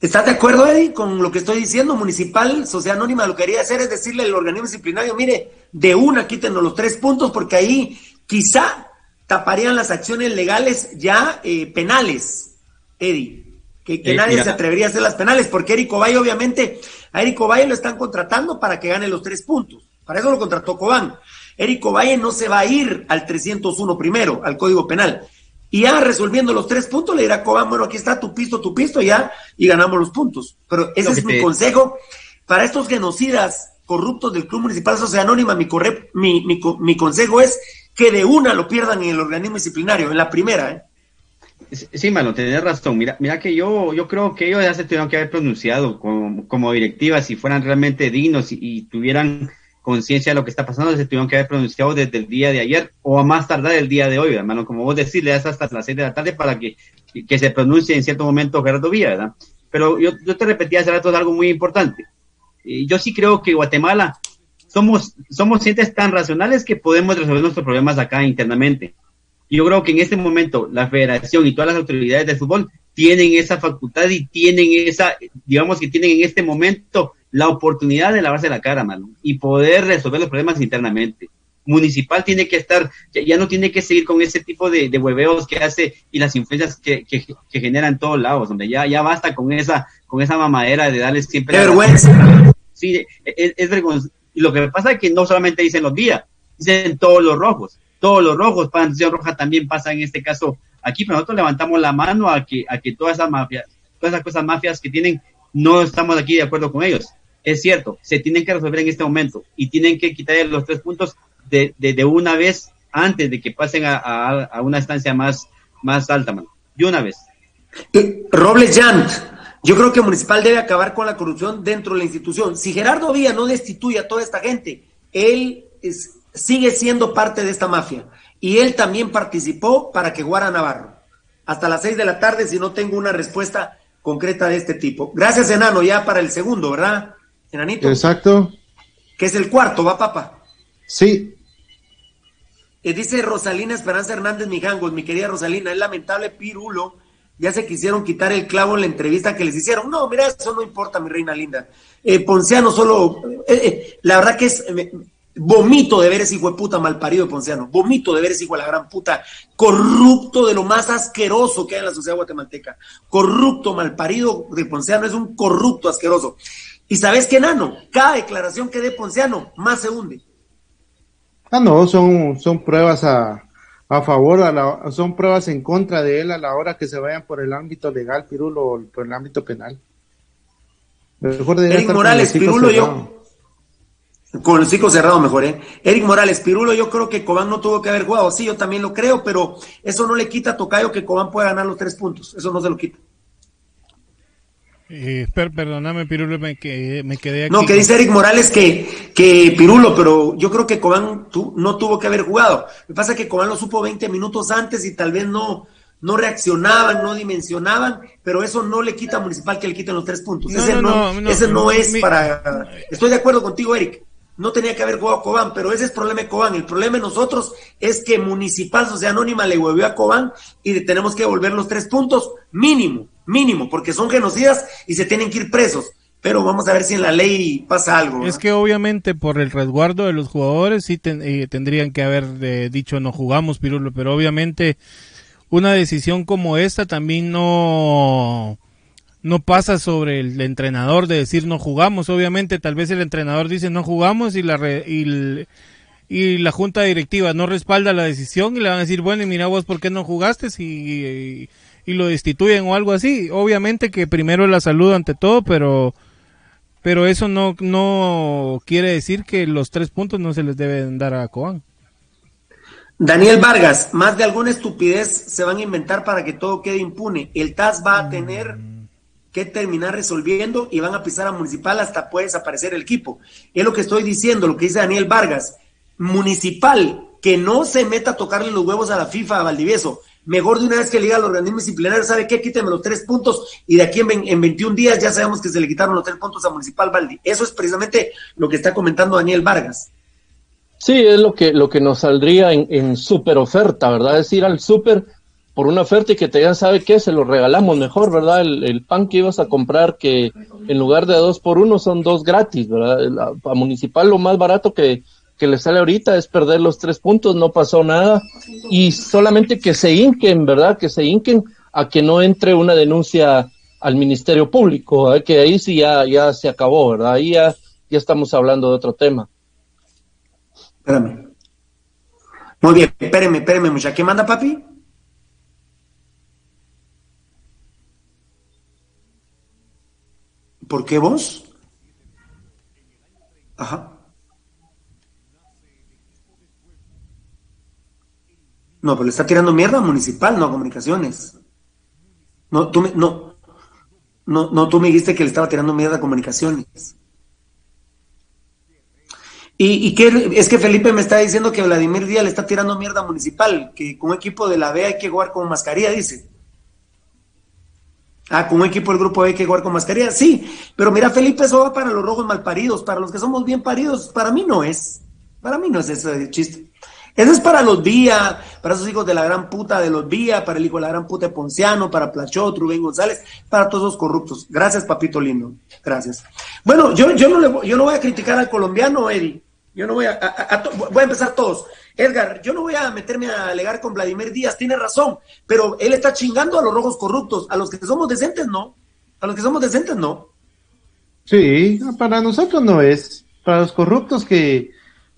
[SPEAKER 8] ¿Estás de acuerdo, Eddie, con lo que estoy diciendo? Municipal, Sociedad Anónima, lo que quería hacer es decirle al organismo disciplinario, mire, de una quítenos los tres puntos, porque ahí quizá taparían las acciones legales ya eh, penales, Eddie que, eh, nadie se atrevería a hacer las penales, porque Eric Valle, obviamente, a Eric Valle lo están contratando para que gane los tres puntos. Para eso lo contrató Cobán. Eric Valle no se va a ir al 301 primero, al Código Penal. Y ya resolviendo los tres puntos, le dirá a Cobán, bueno, aquí está tu pisto, tu pisto, ya, y ganamos los puntos. Pero ese es mi consejo para estos genocidas corruptos del Club Municipal Sociedad Anónima. Mi, mi, mi, mi consejo es que de una lo pierdan en el organismo disciplinario, en la primera, ¿eh?
[SPEAKER 12] Sí, Malo, tenés razón. Mira, mira que yo, yo creo que ellos ya se tuvieron que haber pronunciado como, como directiva, si fueran realmente dignos y, tuvieran conciencia de lo que está pasando, se tuvieron que haber pronunciado desde el día de ayer o a más tardar el día de hoy, hermano. Como vos decís, le das hasta las seis de la tarde para que, que se pronuncie en cierto momento Gerardo Villa, ¿verdad? Pero yo, yo te repetía hace rato algo muy importante. Y yo sí creo que Guatemala somos, somos sientes tan racionales que podemos resolver nuestros problemas acá internamente yo creo que en este momento la federación y todas las autoridades de fútbol tienen esa facultad y tienen esa, digamos que tienen en este momento la oportunidad de lavarse la cara, mano, y poder resolver los problemas internamente. Municipal tiene que estar, ya, no tiene que seguir con ese tipo de, de hueveos que hace y las influencias que, que, que generan en todos lados, donde ya, ya basta con esa, con esa mamadera de darles siempre.
[SPEAKER 8] vergüenza!
[SPEAKER 12] Sí, es, es vergonzoso. Y lo que pasa es que no solamente dicen los días, dicen todos los rojos todos los rojos, Panteón Roja también pasa en este caso aquí, pero nosotros levantamos la mano a que, a que todas esas mafias, todas esas cosas mafias que tienen, no estamos aquí de acuerdo con ellos. Es cierto, se tienen que resolver en este momento y tienen que quitar los tres puntos de, de, una vez antes de que pasen a, a, una estancia más, más alta, mano. De una vez.
[SPEAKER 8] Robles Jant, yo creo que Municipal debe acabar con la corrupción dentro de la institución. Si Gerardo Villa no destituye a toda esta gente, él es, sigue siendo parte de esta mafia. Y él también participó para que Guara Navarro. Hasta las seis de la tarde, si no tengo una respuesta concreta de este tipo. Gracias, enano, ya para el segundo, ¿verdad, enanito?
[SPEAKER 11] Exacto.
[SPEAKER 8] Que es el cuarto, ¿va, papá?
[SPEAKER 11] Sí.
[SPEAKER 8] Eh, dice Rosalina Esperanza Hernández Mijangos, mi querida Rosalina, es lamentable, Pirulo, ya se quisieron quitar el clavo en la entrevista que les hicieron. No, mira, eso no importa, mi reina linda. Eh, Ponciano solo, eh, la verdad que es, Vomito de ver ese hijo de puta malparido de Ponciano. Vomito de ver ese hijo de la gran puta corrupto de lo más asqueroso que hay en la sociedad guatemalteca. Corrupto, malparido de Ponciano es un corrupto asqueroso. Y sabes qué, Nano, cada declaración que dé Ponciano más se hunde.
[SPEAKER 11] Ah, no, son, son pruebas a, a favor, a la, son pruebas en contra de él a la hora que se vayan por el ámbito legal, Pirulo, o por el ámbito penal.
[SPEAKER 8] Mejor Eric Morales, Pirulo, yo. Con el ciclo cerrado mejor, ¿eh? Eric Morales, Pirulo, yo creo que Cobán no tuvo que haber jugado. Sí, yo también lo creo, pero eso no le quita a Tocayo que Cobán pueda ganar los tres puntos. Eso no se lo quita.
[SPEAKER 10] Eh, perdóname, Pirulo, me, que, me quedé aquí.
[SPEAKER 8] No, que dice Eric Morales que, que Pirulo, pero yo creo que Cobán no tuvo que haber jugado. Lo que pasa es que Cobán lo supo 20 minutos antes y tal vez no, no reaccionaban, no dimensionaban, pero eso no le quita a Municipal que le quiten los tres puntos. ese no, ese no es para... Estoy de acuerdo contigo, Eric. No tenía que haber jugado Cobán, pero ese es el problema de Cobán. El problema de nosotros es que Municipal Sociedad Anónima le huevió a Cobán y tenemos que devolver los tres puntos mínimo, mínimo, porque son genocidas y se tienen que ir presos pero vamos a ver si en la ley pasa algo.
[SPEAKER 10] Es que obviamente por el resguardo de los jugadores sí eh, tendrían que haber eh, dicho no jugamos, Pirulo, pero obviamente una decisión como esta también no no pasa sobre el entrenador de decir no jugamos. Obviamente, tal vez el entrenador dice no jugamos y la y, y, la junta directiva no respalda la decisión y le van a decir, bueno, y mira vos por qué no jugaste y, y, lo destituyen o algo así. Obviamente que primero la salud ante todo, pero pero eso no no quiere decir que los tres puntos no se les deben dar a Coan.
[SPEAKER 8] Daniel Vargas, más de alguna estupidez se van a inventar para que todo quede impune. El TAS va a tener que terminar resolviendo y van a pisar a Municipal hasta puede desaparecer el equipo. Es lo que estoy diciendo, lo que dice Daniel Vargas. Municipal, que no se meta a tocarle los huevos a la FIFA, a Valdivieso. Mejor de una vez que le al organismo disciplinario, ¿sabe qué? Quíteme los tres puntos y de aquí en, en 21 días ya sabemos que se le quitaron los tres puntos a Municipal Valdi. Eso es precisamente lo que está comentando Daniel Vargas.
[SPEAKER 9] Sí, es lo que, lo que nos saldría en, en super oferta, ¿verdad? Es ir al super por una oferta y que te digan, ¿sabe qué? Se lo regalamos mejor, ¿verdad? El, pan que ibas a comprar, que en lugar de dos por uno son dos gratis, ¿verdad? A municipal lo más barato que, que le sale ahorita es perder los tres puntos, no pasó nada. Y solamente que se hinquen, ¿verdad? Que se hinquen a que no entre una denuncia al Ministerio Público, que ahí sí ya, ya se acabó, ¿verdad? Ahí ya, ya estamos hablando de otro tema.
[SPEAKER 8] Espérame. Muy bien, espéreme, espéreme, mucha. ¿Qué manda, papi? ¿Por qué vos? Ajá. No, pero le está tirando mierda municipal, no a comunicaciones. No, tú me, no, no, no, tú me dijiste que le estaba tirando mierda a comunicaciones. Y, y que es que Felipe me está diciendo que Vladimir Díaz le está tirando mierda municipal, que con un equipo de la B hay que jugar con mascarilla, dice. Ah, con un equipo del grupo B hay que jugar con mascarilla, sí, pero mira Felipe, eso va para los rojos malparidos, para los que somos bien paridos, para mí no es, para mí no es ese chiste. Eso es para los Vía, para esos hijos de la gran puta de los Vía, para el hijo de la gran puta de Ponciano, para Plachot, Rubén González, para todos los corruptos. Gracias, papito lindo. Gracias. Bueno, yo, yo, no, le, yo no voy a criticar al colombiano, Eddie. Yo no voy a, voy a empezar todos. Edgar, yo no voy a meterme a alegar con Vladimir Díaz, tiene razón, pero él está chingando a los rojos corruptos, a los que somos decentes no, a los que somos decentes no.
[SPEAKER 11] Sí, para nosotros no es, para los corruptos que,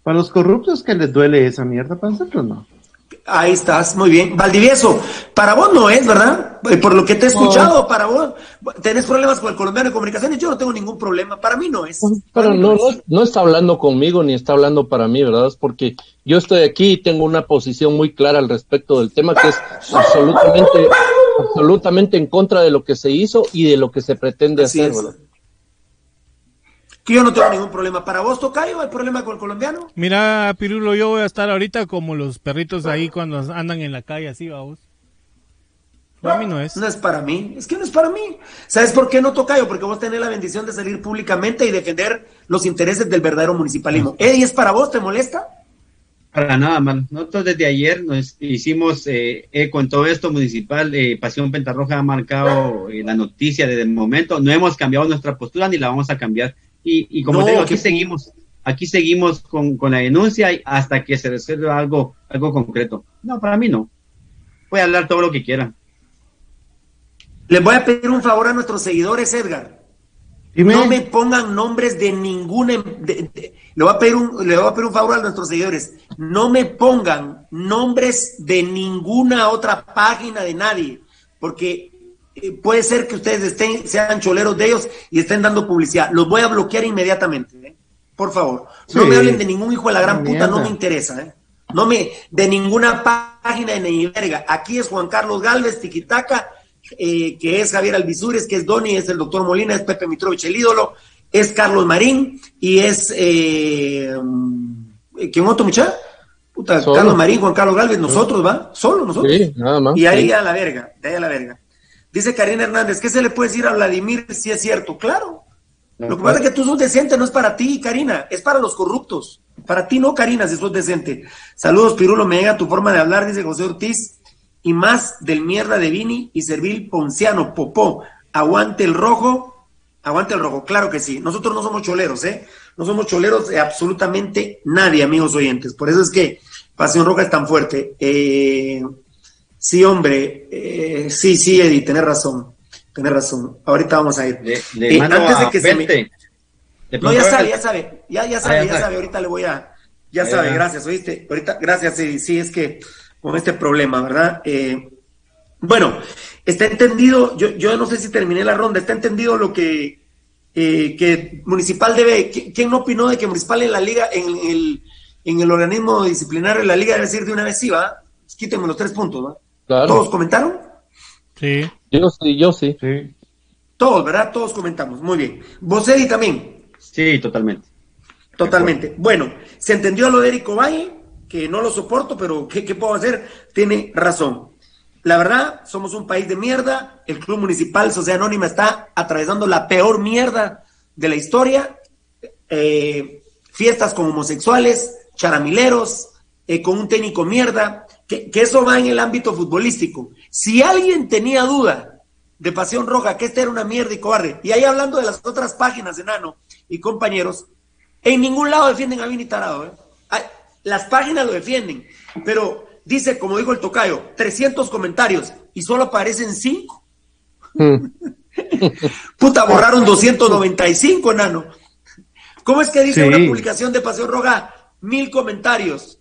[SPEAKER 11] para los corruptos que les duele esa mierda, para nosotros no.
[SPEAKER 8] Ahí estás, muy bien. Valdivieso, para vos no es, ¿verdad? Eh, por lo que te he escuchado, para vos, tenés problemas con el colombiano de comunicaciones, yo no tengo ningún problema, para mí no es.
[SPEAKER 9] Pero no, no, está hablando conmigo ni está hablando para mí, ¿verdad? Es porque yo estoy aquí y tengo una posición muy clara al respecto del tema que es absolutamente, absolutamente en contra de lo que se hizo y de lo que se pretende hacer, ¿verdad?
[SPEAKER 8] Que yo no tengo ningún problema. ¿Para vos, Tocayo, hay problema con el colombiano?
[SPEAKER 10] Mira, Pirulo, yo voy a estar ahorita como los perritos ahí cuando andan en la calle, así, vamos.
[SPEAKER 8] Para mí no es. No es para mí, es que no es para mí. ¿Sabes por qué no, Tocayo? Porque vos tenés la bendición de salir públicamente y defender los intereses del verdadero municipalismo. ¿Eddie es para vos? ¿Te molesta?
[SPEAKER 12] Para nada, man. Nosotros desde ayer nos hicimos eh, eco en todo esto municipal. Eh, Pasión Pentarroja ha marcado eh, la noticia desde el momento. No hemos cambiado nuestra postura ni la vamos a cambiar y, como digo, aquí seguimos. aquí seguimos con, con la denuncia hasta que se resuelva algo, algo concreto. No, para mí no. Voy a hablar todo lo que quieran.
[SPEAKER 8] Les voy a pedir un favor a nuestros seguidores, Edgar. No me pongan nombres de ninguna. Em, le, voy a pedir un, le voy a pedir un favor a nuestros seguidores. No me pongan nombres de ninguna otra página de nadie, porque puede ser que ustedes estén, sean choleros de ellos y estén dando publicidad. Los voy a bloquear inmediatamente. ¿eh? Por favor. No me hablen de ningún hijo de la gran puta, no me interesa. ¿eh? No me. De ninguna página de ni verga. Aquí es Juan Carlos Galvez, Tiquitaca eh, que es Javier Alvisures, que es Doni, es el doctor Molina, es Pepe Mitrovich el ídolo, es Carlos Marín y es eh, ¿quién otro muchacho? Puta, Carlos Marín, Juan Carlos Galvez, nosotros, ¿va? Solo nosotros. Sí, nada más. Y ahí a la verga, de ahí a la verga. Dice Karina Hernández, ¿qué se le puede decir a Vladimir si es cierto? Claro. Lo que pasa es que tú sos decente, no es para ti, Karina, es para los corruptos. Para ti no, Karina, si sos decente. Saludos, Pirulo, me llega tu forma de hablar, dice José Ortiz y más del mierda de Vini y Servil Ponciano, Popó. Aguante el rojo, aguante el rojo, claro que sí. Nosotros no somos choleros, ¿eh? No somos choleros de absolutamente nadie, amigos oyentes. Por eso es que Pasión Roja es tan fuerte. Eh, sí, hombre, eh, sí, sí, Eddie, tenés razón. Tenés razón. Ahorita vamos a ir.
[SPEAKER 12] Eh, antes de que se me...
[SPEAKER 8] No, ya sabe, ya sabe, ya, ya sabe, ah, ya, sabe. Ahorita le voy a, ya sabe, gracias, oíste. Ahorita, gracias, sí, sí, es que con este problema, ¿verdad? Eh, bueno, está entendido, yo, yo no sé si terminé la ronda, está entendido lo que, eh, que Municipal debe, ¿quién no opinó de que Municipal en la liga, en el, en el organismo disciplinario de la liga debe decir de una vez sí, va? Quítenme los tres puntos, ¿va? ¿Todos comentaron?
[SPEAKER 9] Sí. Yo sí, yo sí.
[SPEAKER 8] Todos, ¿verdad? Todos comentamos. Muy bien. ¿Vos, Eddie, también?
[SPEAKER 12] Sí, totalmente.
[SPEAKER 8] Totalmente. Bueno, ¿se entendió lo de Eric Valle? que no lo soporto, pero ¿qué, puedo hacer? Tiene razón. La verdad, somos un país de mierda. El Club Municipal Sociedad Anónima está atravesando la peor mierda de la historia. Eh, fiestas con homosexuales, charamileros, eh, con un técnico mierda, que, que, eso va en el ámbito futbolístico. Si alguien tenía duda de Pasión Roja, que esta era una mierda y cobarde, y ahí hablando de las otras páginas, enano y compañeros, en ningún lado defienden a Vini Tarado. ¿eh? Las páginas lo defienden, pero dice, como dijo el tocayo, 300 comentarios y solo aparecen 5. Hmm. Puta, borraron 295, enano. ¿Cómo es que dice una publicación de Paseo Roja? Mil comentarios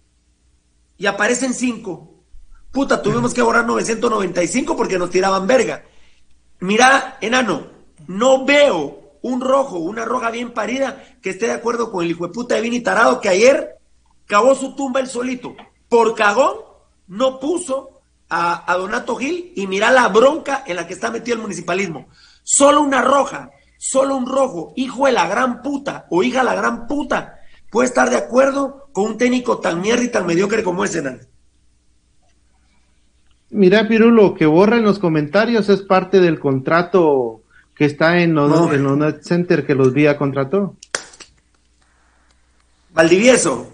[SPEAKER 8] y aparecen 5. Puta, tuvimos que borrar 995 porque nos tiraban verga. Mira, enano, no veo un rojo, una roja bien parida que esté de acuerdo con el hijo de puta de Vini Tarado que ayer cavó su tumba el solito. Por cagón no puso a, Donato Gil y mira la bronca en la que está metido el municipalismo. Solo una roja, solo un rojo, hijo de la gran puta o hija de la gran puta, puede estar de acuerdo con un técnico tan mierda y tan mediocre como ese, ¿no?
[SPEAKER 11] Mira, Pirulo, que borra en los comentarios es parte del contrato que está en los, Net Center que los vía contrató.
[SPEAKER 8] Valdivieso.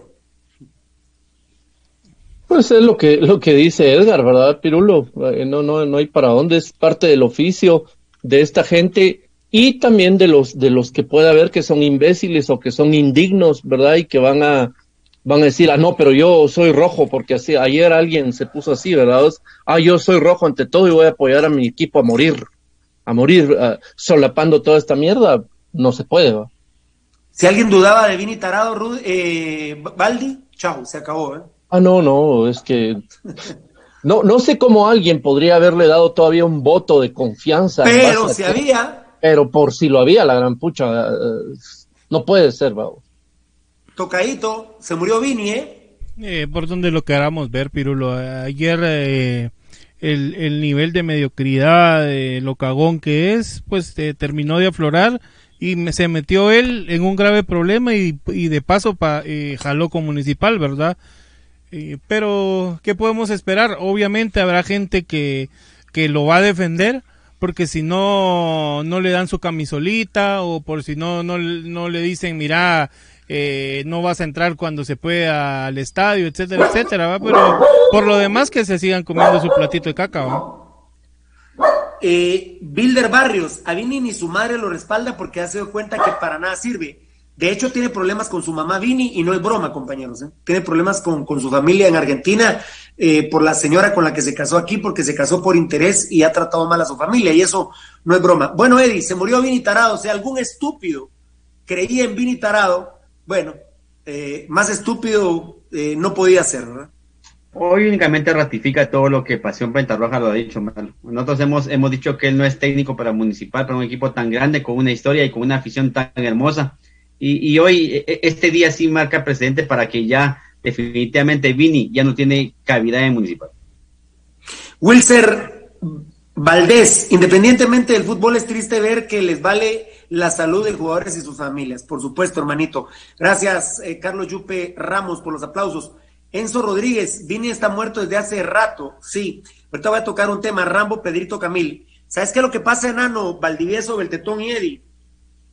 [SPEAKER 9] Pues es lo que, lo que dice Edgar, ¿verdad, Pirulo? Eh, no, no, no hay para dónde, es parte del oficio de esta gente y también de los, de los que puede haber que son imbéciles o que son indignos, ¿verdad? Y que van a, van a decir, ah, no, pero yo soy rojo, porque así, ayer alguien se puso así, ¿verdad? Ah, yo soy rojo ante todo y voy a apoyar a mi equipo a morir, a morir, ah, solapando toda esta mierda, no se puede, ¿va?
[SPEAKER 8] Si alguien dudaba de Vini Tarado, eh, Baldi, chao, se acabó, ¿eh?
[SPEAKER 9] Ah, no, no, es que no, no sé cómo alguien podría haberle dado todavía un voto de confianza.
[SPEAKER 8] Pero si había.
[SPEAKER 9] Pero por si lo había, la gran pucha, eh, no puede ser, vamos.
[SPEAKER 8] Tocadito, se murió Vini, ¿eh?
[SPEAKER 10] ¿eh? por donde lo queramos ver, Pirulo. Ayer eh, el, el, nivel de mediocridad, de lo cagón que es, pues terminó de aflorar y se metió él en un grave problema y, y de paso pa, jaló con Municipal, ¿verdad? pero, ¿qué podemos esperar? Obviamente habrá gente que, que lo va a defender, porque si no, no le dan su camisolita, o por si no, no, no le dicen, mira, eh, no vas a entrar cuando se pueda al estadio, etcétera, etcétera, pero por lo demás que se sigan comiendo su platito de caca,
[SPEAKER 8] Eh, Bilder Barrios, a Vini ni su madre lo respalda porque ha sido cuenta que para nada sirve. De hecho, tiene problemas con su mamá Vini y no es broma, compañeros. ¿eh? Tiene problemas con, su familia en Argentina eh, por la señora con la que se casó aquí, porque se casó por interés y ha tratado mal a su familia, y eso no es broma. Bueno, Eddie, se murió Vini Tarado. O sea, algún estúpido creía en Vini Tarado. Bueno, eh, más estúpido no podía ser, ¿verdad?
[SPEAKER 12] Hoy únicamente ratifica todo lo que Pasión Pentarroja lo ha dicho. Nosotros hemos, hemos dicho que él no es técnico para Municipal, para un equipo tan grande, con una historia y con una afición tan hermosa. Y, hoy, e, e, este día sí marca precedente para que ya definitivamente Vini ya no tiene cavidad en Municipal.
[SPEAKER 8] Wilser Valdés, independientemente del fútbol, es triste ver que les vale la salud de jugadores y sus familias. Por supuesto, hermanito. Gracias, eh, Carlos Yupe Ramos, por los aplausos. Enzo Rodríguez, Vini está muerto desde hace rato, sí. Ahorita voy a tocar un tema, Rambo, Pedrito Camil. ¿Sabes qué es lo que pasa, enano, Valdivieso, Beltetón y Eddie?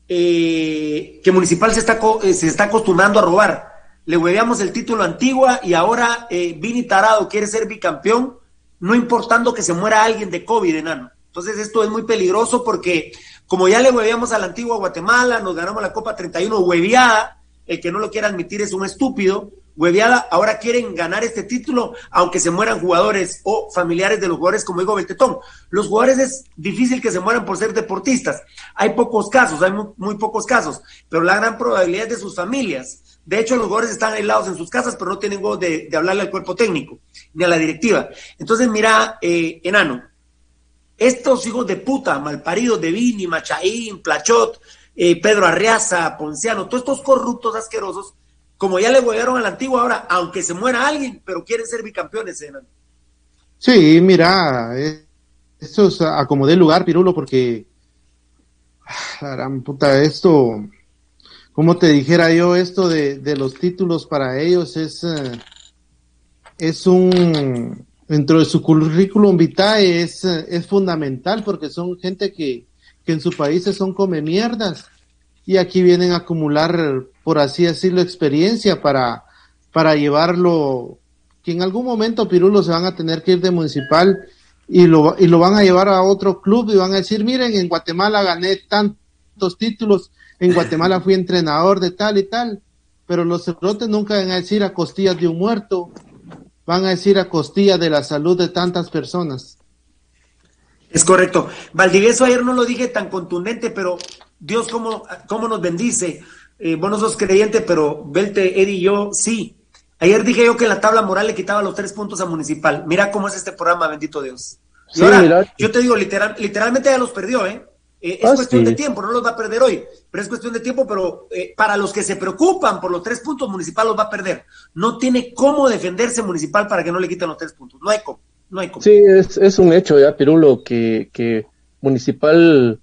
[SPEAKER 8] Eh, que Municipal se está, eh, se está acostumbrando a robar. Le hueveamos el título Antigua y ahora eh, Vini Tarado quiere ser bicampeón, no importando que se muera alguien de COVID, enano. Entonces esto es muy peligroso porque como ya le hueveamos a la Antigua Guatemala, nos ganamos la Copa 31 hueviada, el que no lo quiera admitir es un estúpido, hueviada, ahora quieren ganar este título, aunque se mueran jugadores o familiares de los jugadores, como digo Beltetón. Los jugadores es difícil que se mueran por ser deportistas. Hay pocos casos, hay muy, pocos casos, pero la gran probabilidad es de sus familias. De hecho, los jugadores están aislados en sus casas, pero no tienen voz de, hablarle al cuerpo técnico ni a la directiva. Entonces, mira, eh, enano, estos hijos de puta, malparidos de Vini, Machaín, Plachot, eh, Pedro Arriaza, Ponciano, todos estos corruptos asquerosos, como ya le huevearon a la antigua ahora, aunque se muera alguien, pero quieren ser bicampeones,
[SPEAKER 11] Sí, mira, eh, esto es a como de lugar, Pirulo, porque ah, la gran puta, esto, como te dijera yo, esto de, de los títulos para ellos es, eh, es un, dentro de su currículum vitae es, es fundamental porque son gente que, que en sus países son come mierdas y aquí vienen a acumular, por así decirlo, experiencia para, para llevarlo, que en algún momento Pirulo se van a tener que ir de municipal y lo, y lo van a llevar a otro club y van a decir, miren, en Guatemala gané tantos títulos, en Guatemala fui entrenador de tal y tal, pero los cerotes nunca van a decir a costillas de un muerto, van a decir a costillas de la salud de tantas personas.
[SPEAKER 8] Es correcto. Valdivieso ayer no lo dije tan contundente, pero Dios cómo, cómo nos bendice. Eh, vos no sos creyente, pero Belte, Eddie y yo sí. Ayer dije yo que la tabla moral le quitaba los tres puntos a Municipal. Mira cómo es este programa, bendito Dios. yo te digo, literal, literalmente ya los perdió, ¿eh? eh es ah, cuestión de tiempo, no los va a perder hoy, pero es cuestión de tiempo, pero eh, para los que se preocupan por los tres puntos, Municipal los va a perder. No tiene cómo defenderse Municipal para que no le quiten los tres puntos. No hay cómo, no hay cómo.
[SPEAKER 9] Sí, es, es un hecho ya, Pirulo, que, que Municipal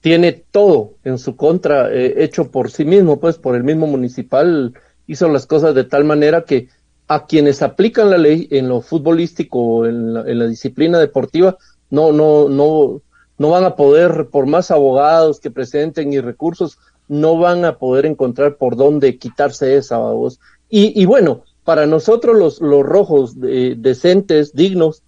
[SPEAKER 9] tiene todo en su contra eh, hecho por sí mismo, pues por el mismo municipal hizo las cosas de tal manera que a quienes aplican la ley en lo futbolístico, en la, en la disciplina deportiva, no, no, no, no van a poder, por más abogados que presenten y recursos, no van a poder encontrar por dónde quitarse esa voz. Y, y bueno, para nosotros los, los rojos eh, decentes, dignos,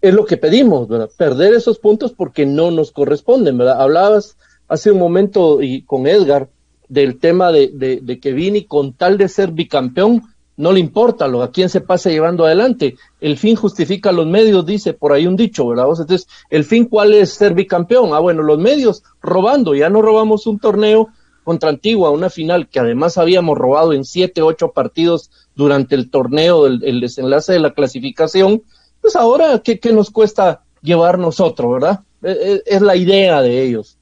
[SPEAKER 9] es lo que pedimos, ¿verdad? Perder esos puntos porque no nos corresponden, ¿verdad? Hablabas hace un momento y con Edgar del tema de, de, que Vini con tal de ser bicampeón no le importa lo a quién se pase llevando adelante. El fin justifica los medios, dice por ahí un dicho, ¿verdad? Entonces, ¿el fin cuál es ser bicampeón? Ah, bueno, los medios robando, ya no robamos un torneo contra Antigua, una final que además habíamos robado en siete, ocho partidos durante el torneo, el desenlace de la clasificación, pues ahora, ¿qué, nos cuesta llevar nosotros, verdad? E, e, es, la idea de ellos.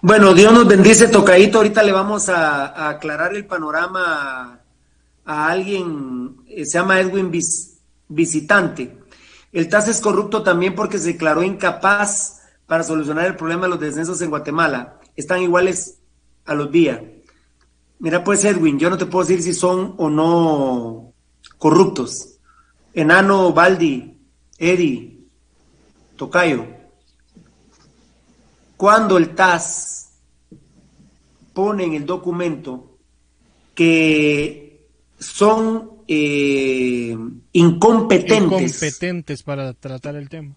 [SPEAKER 8] Bueno, Dios nos bendice, tocadito. Ahorita le vamos a, aclarar el panorama a, alguien, eh, se llama Edwin Visitante. El TAS es corrupto también porque se declaró incapaz para solucionar el problema de los descensos en Guatemala. Están iguales a los días. Mira, pues Edwin, yo no te puedo decir si son o no corruptos. Enano Baldi, Eri, Tocayo, cuando el TAS pone en el documento que son eh, incompetentes.
[SPEAKER 10] Incompetentes para tratar el tema.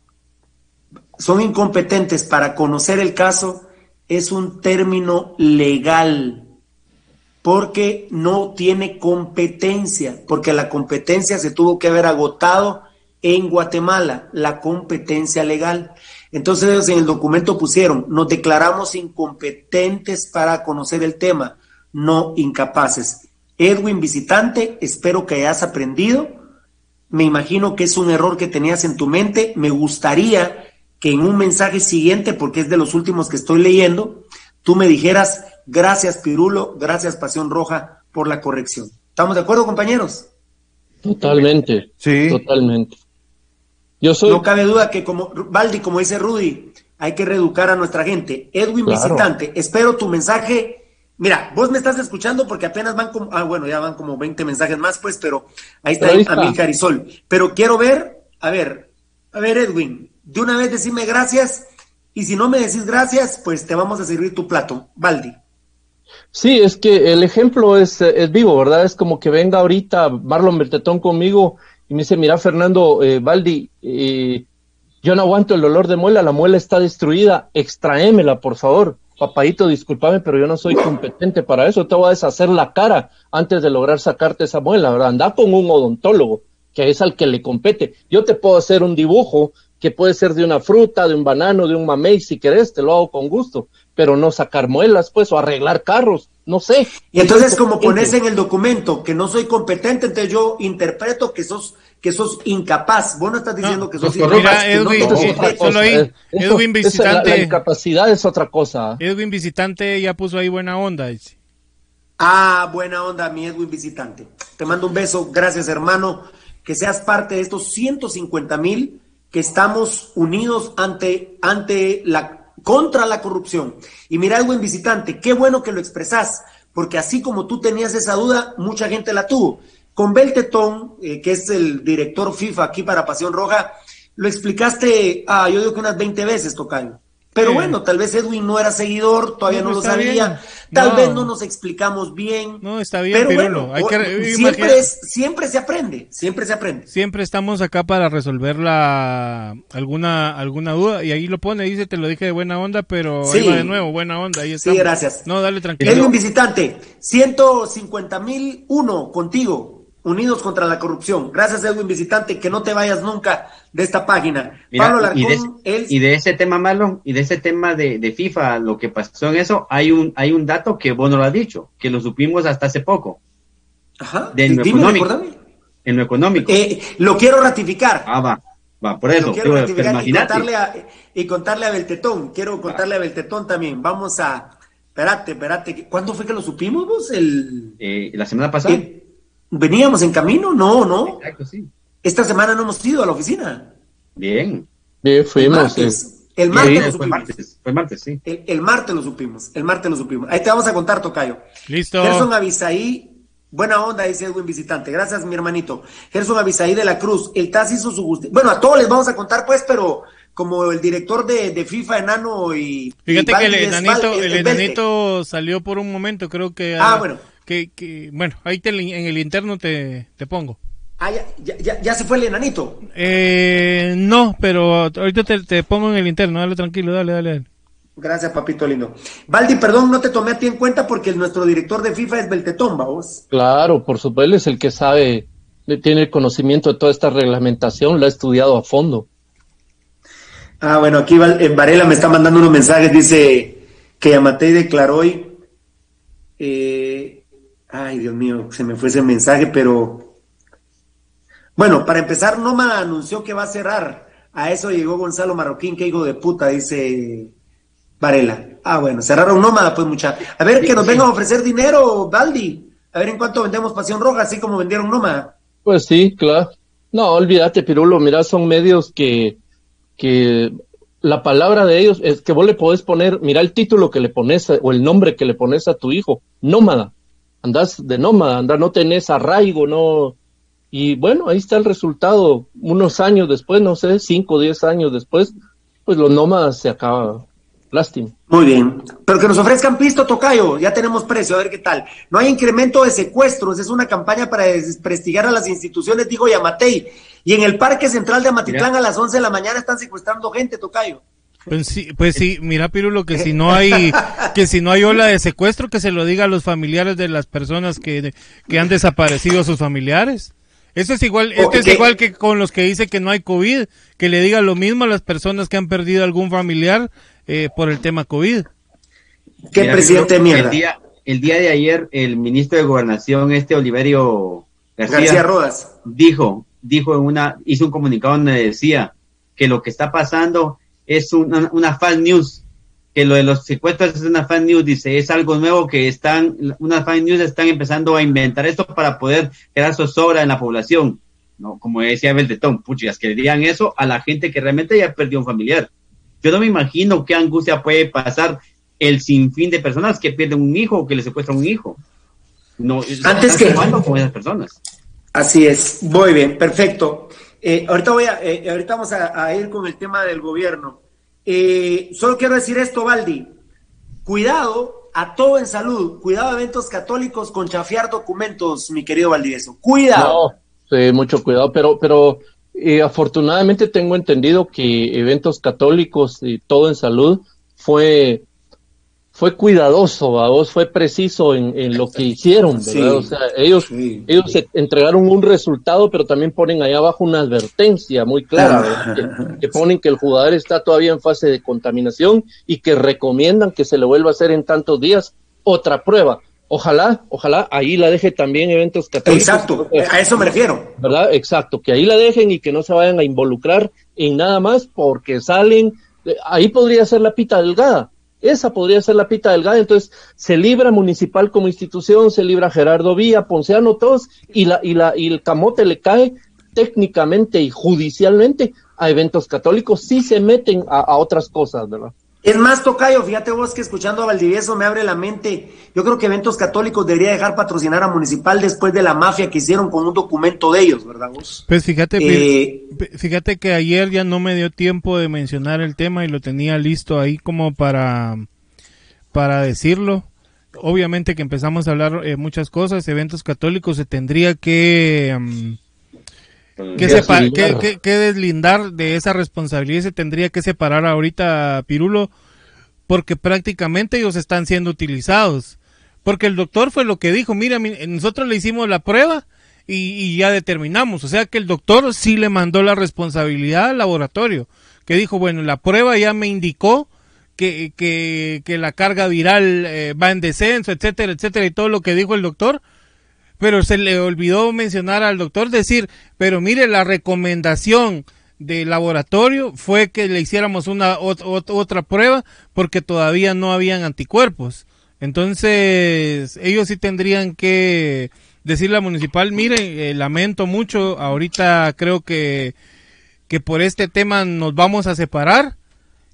[SPEAKER 8] Son incompetentes para conocer el caso, es un término legal. Porque no tiene competencia, porque la competencia se tuvo que haber agotado en Guatemala, la competencia legal. Entonces ellos en el documento pusieron, nos declaramos incompetentes para conocer el tema, no incapaces. Edwin visitante, espero que hayas aprendido. Me imagino que es un error que tenías en tu mente. Me gustaría que en un mensaje siguiente, porque es de los últimos que estoy leyendo, tú me dijeras, gracias Pirulo, gracias Pasión Roja por la corrección. ¿Estamos de acuerdo, compañeros?
[SPEAKER 9] Totalmente. Sí. Totalmente.
[SPEAKER 8] Yo soy... No cabe duda que como Valdi, como dice Rudy, hay que reeducar a nuestra gente. Edwin Visitante, espero tu mensaje. Mira, vos me estás escuchando porque apenas van como, ah, bueno, ya van como 20 mensajes más, pues, pero ahí está, ahí está. Pero quiero ver, a ver, a ver, Edwin, de una vez decime gracias y si no me decís gracias, pues te vamos a servir tu plato. Valdi.
[SPEAKER 9] Sí, es que el ejemplo es, es vivo, ¿verdad? Es como que venga ahorita Marlon Bertetón conmigo y me dice, mira Fernando eh, Valdi, eh, yo no aguanto el dolor de muela, la muela está destruida, extraémela, por favor. Papadito, discúlpame, pero yo no soy competente para eso, te voy a deshacer la cara antes de lograr sacarte esa muela, ¿verdad? Anda con un odontólogo, que es al que le compete. Yo te puedo hacer un dibujo que puede ser de una fruta, de un banano, de un mamey, si querés, te lo hago con gusto, pero no sacar muelas, pues, o arreglar carros, no sé.
[SPEAKER 8] Y entonces, como pones en el documento que no soy competente, entonces yo interpreto que sos que sos incapaz. Vos no estás diciendo que sos incapaz. Mira,
[SPEAKER 10] Edwin, solo ahí, Edwin Visitante.
[SPEAKER 9] La, incapacidad es otra cosa.
[SPEAKER 10] Edwin Visitante ya puso ahí buena onda. Dice.
[SPEAKER 8] Ah, buena onda, mi Edwin Visitante. Te mando un beso, gracias hermano. Que seas parte de estos 150 mil que estamos unidos ante, ante la, contra la corrupción. Y mira, buen visitante, qué bueno que lo expresás, porque así como tú tenías esa duda, mucha gente la tuvo. Con Beltetón, eh, que es el director FIFA aquí para Pasión Roja, lo explicaste, ah, yo digo que unas 20 veces, Tocayo. Pero bueno, tal vez Edwin no era seguidor, todavía no, lo sabía, tal vez no nos explicamos bien.
[SPEAKER 10] No, está bien, pero bueno, hay que,
[SPEAKER 8] siempre, siempre se aprende, siempre se aprende.
[SPEAKER 10] Siempre estamos acá para resolver la, alguna, alguna duda, y ahí lo pone, dice, te lo dije de buena onda, pero ahí va de nuevo, buena onda, ahí está.
[SPEAKER 8] Sí, gracias.
[SPEAKER 10] No, dale tranquilo.
[SPEAKER 8] Edwin Visitante, 150 mil uno contigo. Unidos contra la corrupción. Gracias, Edwin Visitante, que no te vayas nunca de esta página.
[SPEAKER 12] Pablo y, de, ese tema, malo y de ese tema de, FIFA, lo que pasó en eso, hay un, hay un dato que vos no lo has dicho, que lo supimos hasta hace poco.
[SPEAKER 8] Ajá. De lo económico.
[SPEAKER 12] En lo económico.
[SPEAKER 8] Eh, lo quiero ratificar.
[SPEAKER 12] Ah, va. Va, por eso.
[SPEAKER 8] quiero ratificar y contarle, a, y contarle a Beltetón. Quiero contarle a Beltetón también. Vamos a. Espérate, espérate. ¿Cuándo fue que lo supimos vos? El...
[SPEAKER 12] Eh, la semana pasada.
[SPEAKER 8] ¿Veníamos en camino? No, no. Exacto, sí. Esta semana no hemos ido a la oficina.
[SPEAKER 12] Bien.
[SPEAKER 9] Bien, fuimos.
[SPEAKER 8] El martes, lo supimos.
[SPEAKER 12] Fue martes, fue martes sí.
[SPEAKER 8] El, martes lo supimos. El martes lo supimos. Ahí te vamos a contar, Tocayo.
[SPEAKER 10] Listo.
[SPEAKER 8] Gerson Avisaí, buena onda, dice Edwin Visitante. Gracias, mi hermanito. Gerson Avisaí de la Cruz. El TAS hizo su justicia. Bueno, a todos les vamos a contar, pues, pero como el director de, FIFA enano y.
[SPEAKER 10] Fíjate que el enanito, el enanito salió por un momento, creo que.
[SPEAKER 8] Ah, bueno
[SPEAKER 10] que, bueno, ahí te, en el interno te, te pongo.
[SPEAKER 8] Ah, ya, ya, ya, se fue el enanito.
[SPEAKER 10] Eh, no, pero ahorita te, pongo en el interno, dale tranquilo, dale, dale.
[SPEAKER 8] Gracias, papito lindo. Valdi, perdón, no te tomé a ti en cuenta porque nuestro director de FIFA es Beltetón, vamos.
[SPEAKER 9] Claro, por supuesto, él es el que sabe, tiene el conocimiento de toda esta reglamentación, lo ha estudiado a fondo.
[SPEAKER 8] Ah, bueno, aquí Varela me está mandando unos mensajes, dice que Yamatei declaró hoy eh, Ay, Dios mío, se me fue ese mensaje, pero bueno, para empezar, Nómada anunció que va a cerrar. A eso llegó Gonzalo Marroquín, que hijo de puta, dice Varela. Ah, bueno, cerraron Nómada, pues mucha. A ver, que nos vengan a ofrecer dinero, Baldi. A ver en cuánto vendemos Pasión Roja, así como vendieron Nómada.
[SPEAKER 9] Pues sí, claro. No, olvídate, Pirulo, mira, son medios que, que la palabra de ellos es que vos le podés poner, mira el título que le pones o el nombre que le pones a tu hijo, nómada andás de nómada, andás, no tenés arraigo, no. Y bueno, ahí está el resultado. Unos años después, no sé, cinco o diez años después, pues los nómadas se acaban. Lástima.
[SPEAKER 8] Muy bien. Pero que nos ofrezcan pisto, Tocayo, ya tenemos precio, a ver qué tal. No hay incremento de secuestros, es una campaña para desprestigiar a las instituciones, digo Yamatei. Y en el Parque Central de Amatitlán a las 11 de la mañana están secuestrando gente, Tocayo.
[SPEAKER 10] Pues sí, pues sí, mira Pirulo que si no hay que si no hay ola de secuestro que se lo diga a los familiares de las personas que, que han desaparecido sus familiares. Eso es igual, esto es igual que con los que dice que no hay COVID, que le diga lo mismo a las personas que han perdido algún familiar eh, por el tema COVID.
[SPEAKER 8] ¿Qué presidente mierda?
[SPEAKER 12] El día, el día de ayer, el ministro de Gobernación, este Oliverio García,
[SPEAKER 8] Rodas,
[SPEAKER 12] dijo, dijo en una, hizo un comunicado donde decía que lo que está pasando es una, una false news, que lo de los secuestros es una fan news, dice, es algo nuevo que están, unas fan news están empezando a inventar esto para poder crear zozobra en la población. No, como decía Beltetón, puchas, que digan eso a la gente que realmente ya perdió un familiar. Yo no me imagino qué angustia puede pasar el sinfín de personas que pierden un hijo o que le secuestran un hijo. No,
[SPEAKER 8] Antes que
[SPEAKER 12] con esas personas.
[SPEAKER 8] Así es, muy bien, perfecto. Eh, ahorita voy a, eh, ahorita vamos a, ir con el tema del gobierno. Eh, solo quiero decir esto, Baldi. Cuidado a todo en salud. Cuidado a eventos católicos con chafiar documentos, mi querido Valdivieso. Cuidado.
[SPEAKER 9] sí, mucho cuidado, pero, pero eh, afortunadamente tengo entendido que eventos católicos y todo en salud fue fue cuidadoso, vos fue preciso en, lo que hicieron, ¿verdad? o sea, ellos, ellos entregaron un resultado, pero también ponen ahí abajo una advertencia muy clara, que, ponen que el jugador está todavía en fase de contaminación y que recomiendan que se le vuelva a hacer en tantos días otra prueba. Ojalá, ojalá ahí la deje también eventos católicos.
[SPEAKER 8] Exacto, a eso me refiero.
[SPEAKER 9] ¿Verdad? Exacto, que ahí la dejen y que no se vayan a involucrar en nada más porque salen, ahí podría ser la pita delgada esa podría ser la pita delgada. Entonces, se libra municipal como institución, se libra Gerardo Vía, Ponciano, todos, y, la, y, la, y el camote le cae técnicamente y judicialmente a eventos católicos, si se meten a, a otras cosas, ¿verdad?
[SPEAKER 8] Es más, Tocayo, fíjate vos que escuchando a Valdivieso me abre la mente. Yo creo que Eventos Católicos debería dejar patrocinar a Municipal después de la mafia que hicieron con un documento de ellos, ¿verdad vos?
[SPEAKER 10] Pues fíjate, eh, fíjate que ayer ya no me dio tiempo de mencionar el tema y lo tenía listo ahí como para, para decirlo. Obviamente que empezamos a hablar eh, muchas cosas, Eventos Católicos se tendría que... Que, que, deslindar de esa responsabilidad se tendría que separar ahorita Pirulo porque prácticamente ellos están siendo utilizados. Porque el doctor fue lo que dijo, mira, nosotros le hicimos la prueba y, ya determinamos. O sea que el doctor sí le mandó la responsabilidad al laboratorio, que dijo, bueno, la prueba ya me indicó que, que, que la carga viral eh, va en descenso, etcétera, etcétera, y todo lo que dijo el doctor pero se le olvidó mencionar al doctor decir, pero mire, la recomendación del laboratorio fue que le hiciéramos una otra prueba porque todavía no habían anticuerpos. Entonces, ellos sí tendrían que decirle a municipal, mire, eh, lamento mucho, ahorita creo que, que por este tema nos vamos a separar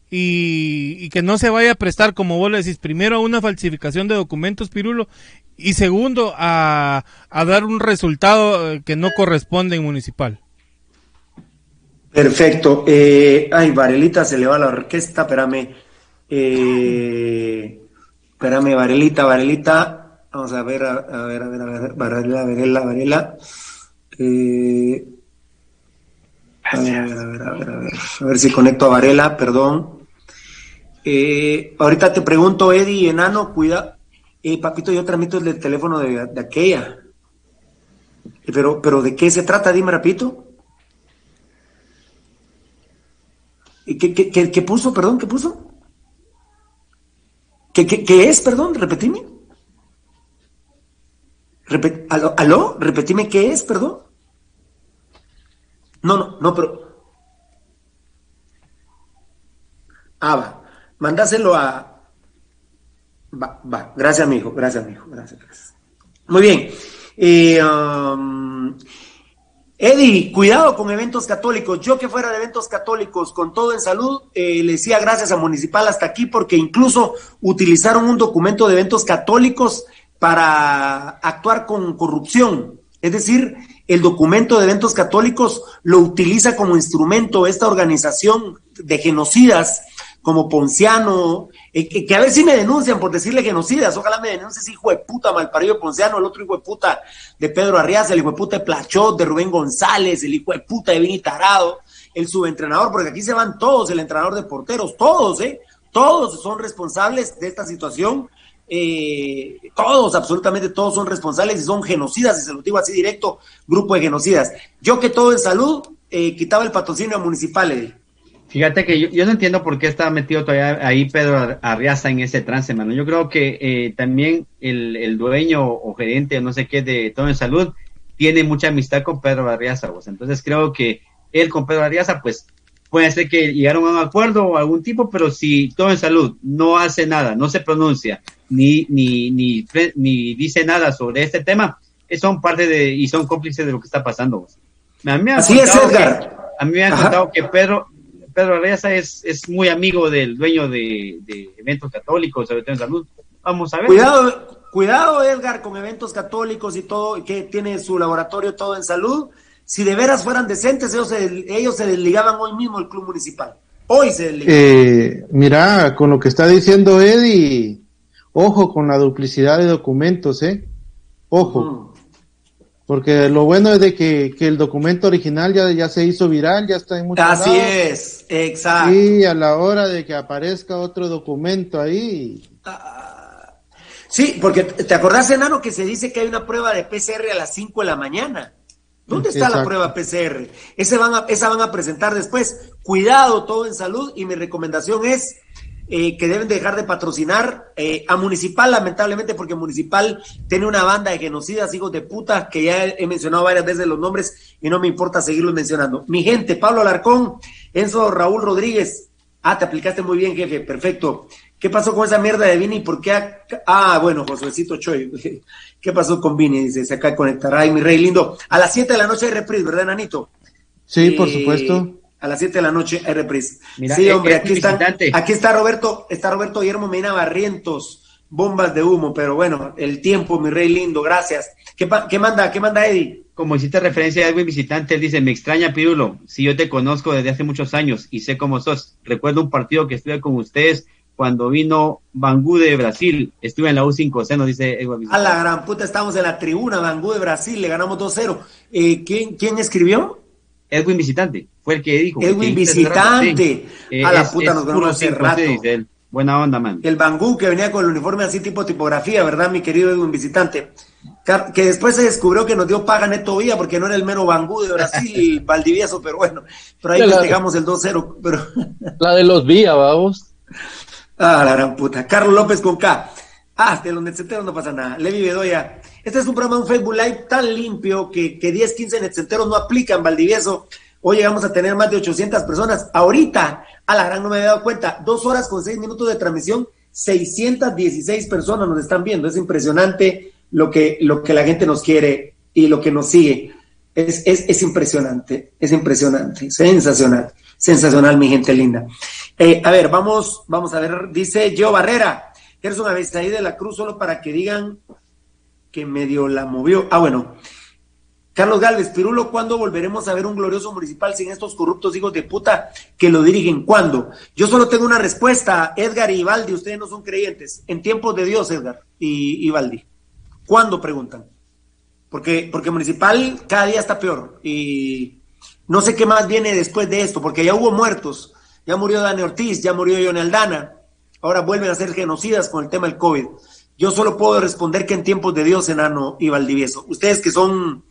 [SPEAKER 10] y, y, que no se vaya a prestar, como vos le decís, primero a una falsificación de documentos, Pirulo, y segundo, a, a dar un resultado eh, que no corresponde en municipal.
[SPEAKER 8] Perfecto. Eh, ay, Varelita se le va la orquesta, espérame. Eh, espérame, Varelita, Varelita. Vamos a ver, a, ver, a ver, a ver, Varela, Varela, Varela. Eh, a ver, a ver, a ver, a ver, a ver, a ver si conecto a Varela, perdón. Eh, ahorita te pregunto, Eddie, enano, cuida, y papito, yo transmito el teléfono de, aquella. Pero, pero ¿de qué se trata? Dime, rapito. ¿Y qué, qué, qué, puso? Perdón, ¿qué puso? ¿Qué, qué, es? Perdón, repetime. ¿aló, ¿Aló? Repetime qué es, perdón. No, no, no, pero. Ah, va. Mandáselo a, Va, va. Gracias, amigo. Gracias, amigo. Gracias, gracias. Muy bien. Eh, um, Eddie, cuidado con eventos católicos. Yo que fuera de eventos católicos con todo en salud, eh, le decía gracias a Municipal hasta aquí porque incluso utilizaron un documento de eventos católicos para actuar con corrupción. Es decir, el documento de eventos católicos lo utiliza como instrumento esta organización de genocidas como Ponciano, eh, que, a ver si me denuncian por decirle genocidas, ojalá me denuncies hijo de puta malparido Ponciano, el otro hijo de puta de Pedro Arriaza, el hijo de puta de Plachot, de Rubén González, el hijo de puta de Vini Tarado, el subentrenador, porque aquí se van todos, el entrenador de porteros, todos, ¿eh? Todos son responsables de esta situación. Eh, todos, absolutamente todos son responsables y son genocidas, y se lo digo así directo, grupo de genocidas. Yo que todo en salud, eh, quitaba el patrocinio municipal, Eddie.
[SPEAKER 12] Fíjate que yo, no entiendo por qué está metido todavía ahí Pedro Arriaza en ese trance, mano. Yo creo que eh, también el, dueño o gerente o no sé qué de todo en salud tiene mucha amistad con Pedro Arriaza. Entonces creo que él con Pedro Arriaza, pues puede ser que llegaron a un acuerdo o algún tipo, pero si todo en salud no hace nada, no se pronuncia, ni, ni, ni, ni dice nada sobre este tema, son parte de y son cómplices de lo que está pasando. A mí me
[SPEAKER 8] Así es, Edgar.
[SPEAKER 12] a mí me han contado que Pedro, Pedro Arreza es, es muy amigo del dueño de, eventos católicos, sobre todo en salud. Vamos a ver.
[SPEAKER 8] Cuidado, cuidado, Edgar, con eventos católicos y todo, que tiene su laboratorio todo en salud. Si de veras fueran decentes, ellos se, ellos se desligaban hoy mismo el club municipal. Hoy se desligaban.
[SPEAKER 11] Eh, mira, con lo que está diciendo Eddie, ojo con la duplicidad de documentos, ¿eh? Ojo. Porque lo bueno es de que, el documento original ya, ya se hizo viral, ya está en muchos
[SPEAKER 8] Así es, exacto.
[SPEAKER 11] Y a la hora de que aparezca otro documento ahí.
[SPEAKER 8] Ah, sí, porque te acordás, enano, que se dice que hay una prueba de PCR a las 5 de la mañana. ¿Dónde está la prueba PCR? Ese van a, esa van a presentar después. Cuidado todo en salud y mi recomendación es eh, que deben dejar de patrocinar eh, a Municipal, lamentablemente, porque Municipal tiene una banda de genocidas, hijos de puta, que ya he, mencionado varias veces los nombres y no me importa seguirlos mencionando. Mi gente, Pablo Alarcón, Enzo Raúl Rodríguez. Ah, te aplicaste muy bien, jefe, perfecto. ¿Qué pasó con esa mierda de Vini? ¿Por qué? Ah, bueno, Josuecito Choy. ¿Qué pasó con Vini? Dice, se acá conectará. Ay, mi rey lindo. A las 7 de la noche hay reprise, ¿verdad, Nanito?
[SPEAKER 11] Sí, por eh, supuesto
[SPEAKER 8] a las 7 de la noche hay reprise. sí, eh, hombre, aquí está, aquí está Roberto, está Roberto Guillermo Medina Barrientos, bombas de humo, pero bueno, el tiempo, mi rey lindo, gracias. ¿Qué, qué manda, qué manda Eddie?
[SPEAKER 12] Como hiciste referencia a Edwin Visitante, él dice, me extraña Pirulo, si yo te conozco desde hace muchos años y sé cómo sos. Recuerdo un partido que estuve con ustedes cuando vino Bangú de Brasil. Estuve en la U5C, nos dice Edwin
[SPEAKER 8] Visitante. A la gran puta, estamos en la tribuna, Bangú de Brasil, le ganamos 2-0. Eh, ¿quién, ¿Quién escribió?
[SPEAKER 12] Edwin Visitante, fue el que dijo.
[SPEAKER 8] Edwin Visitante. a la puta nos ganó hace rato.
[SPEAKER 12] Buena onda, man.
[SPEAKER 8] El Bangú que venía con el uniforme así tipo tipografía, ¿verdad, mi querido Edwin Visitante? Que después se descubrió que nos dio paga Neto Vía porque no era el mero Bangú de Brasil, Valdivieso, pero bueno, pero ahí dejamos el 2-0. Pero...
[SPEAKER 9] La de los Vía, vamos.
[SPEAKER 8] Ah, la gran puta. Carlos López con K. Ah, de los netcenteros no pasa nada. Levi Bedoya. Este es un programa, un Facebook Live tan limpio que, que 10, 15 netcenteros no aplican, Valdivieso. Hoy llegamos a tener más de 800 personas. Ahorita, a la gran no me había dado cuenta, dos horas con seis minutos de transmisión, 616 personas nos están viendo. Es impresionante lo que, lo que la gente nos quiere y lo que nos sigue. Es, es, es impresionante, es impresionante, sensacional, sensacional, mi gente linda. Eh, a ver, vamos, vamos a ver, dice Joe Barrera. Vez ahí de la cruz solo para que digan que medio la movió. Ah, bueno. Carlos Galvez, Pirulo, ¿cuándo volveremos a ver un glorioso municipal sin estos corruptos hijos de puta que lo dirigen? ¿Cuándo? Yo solo tengo una respuesta, Edgar y Ivaldi, ustedes no son creyentes. En tiempos de Dios, Edgar y Ivaldi. ¿Cuándo preguntan? Porque, porque municipal cada día está peor. Y no sé qué más viene después de esto, porque ya hubo muertos. Ya murió Dani Ortiz, ya murió John Aldana ahora vuelven a ser genocidas con el tema del COVID. Yo solo puedo responder que en tiempos de Dios, enano y Valdivieso. Ustedes que son,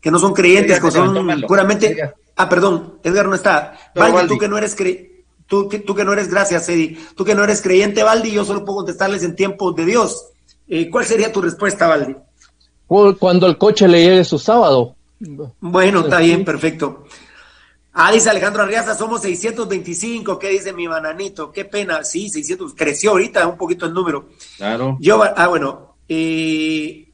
[SPEAKER 8] que no son creyentes, que son puramente. Ah, perdón, Edgar no está. Valdi, tú que no eres tú, que, tú que no eres, gracias, Eddie, tú que no eres creyente, Valdi, yo solo puedo contestarles en tiempos de Dios. Eh, ¿Cuál sería tu respuesta, Valdi?
[SPEAKER 9] Cuando el coche le llegue su sábado.
[SPEAKER 8] Bueno, está bien, perfecto. Ah, dice Alejandro Arriaza, somos 625. ¿Qué dice mi bananito? Qué pena. Sí, 600. Creció ahorita un poquito el número.
[SPEAKER 12] Claro.
[SPEAKER 8] Yo, ah, bueno. Eh,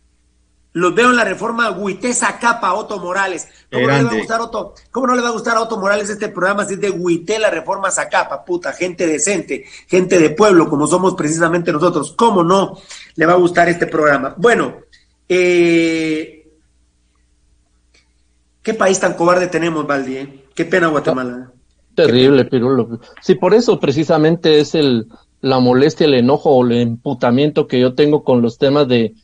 [SPEAKER 8] los veo en la reforma Huitesa Capa, Otto Morales. ¿Cómo no, le va a gustar Otto, ¿Cómo no le va a gustar a Otto Morales este programa si es de Huité la reforma Zacapa? Puta, gente decente, gente de pueblo, como somos precisamente nosotros. ¿Cómo no le va a gustar este programa? Bueno, eh, ¿qué país tan cobarde tenemos, Valdi? Eh? Qué pena Guatemala.
[SPEAKER 9] Terrible, Pirulo. Sí, por eso precisamente es el la molestia, el enojo o el emputamiento que yo tengo con los temas de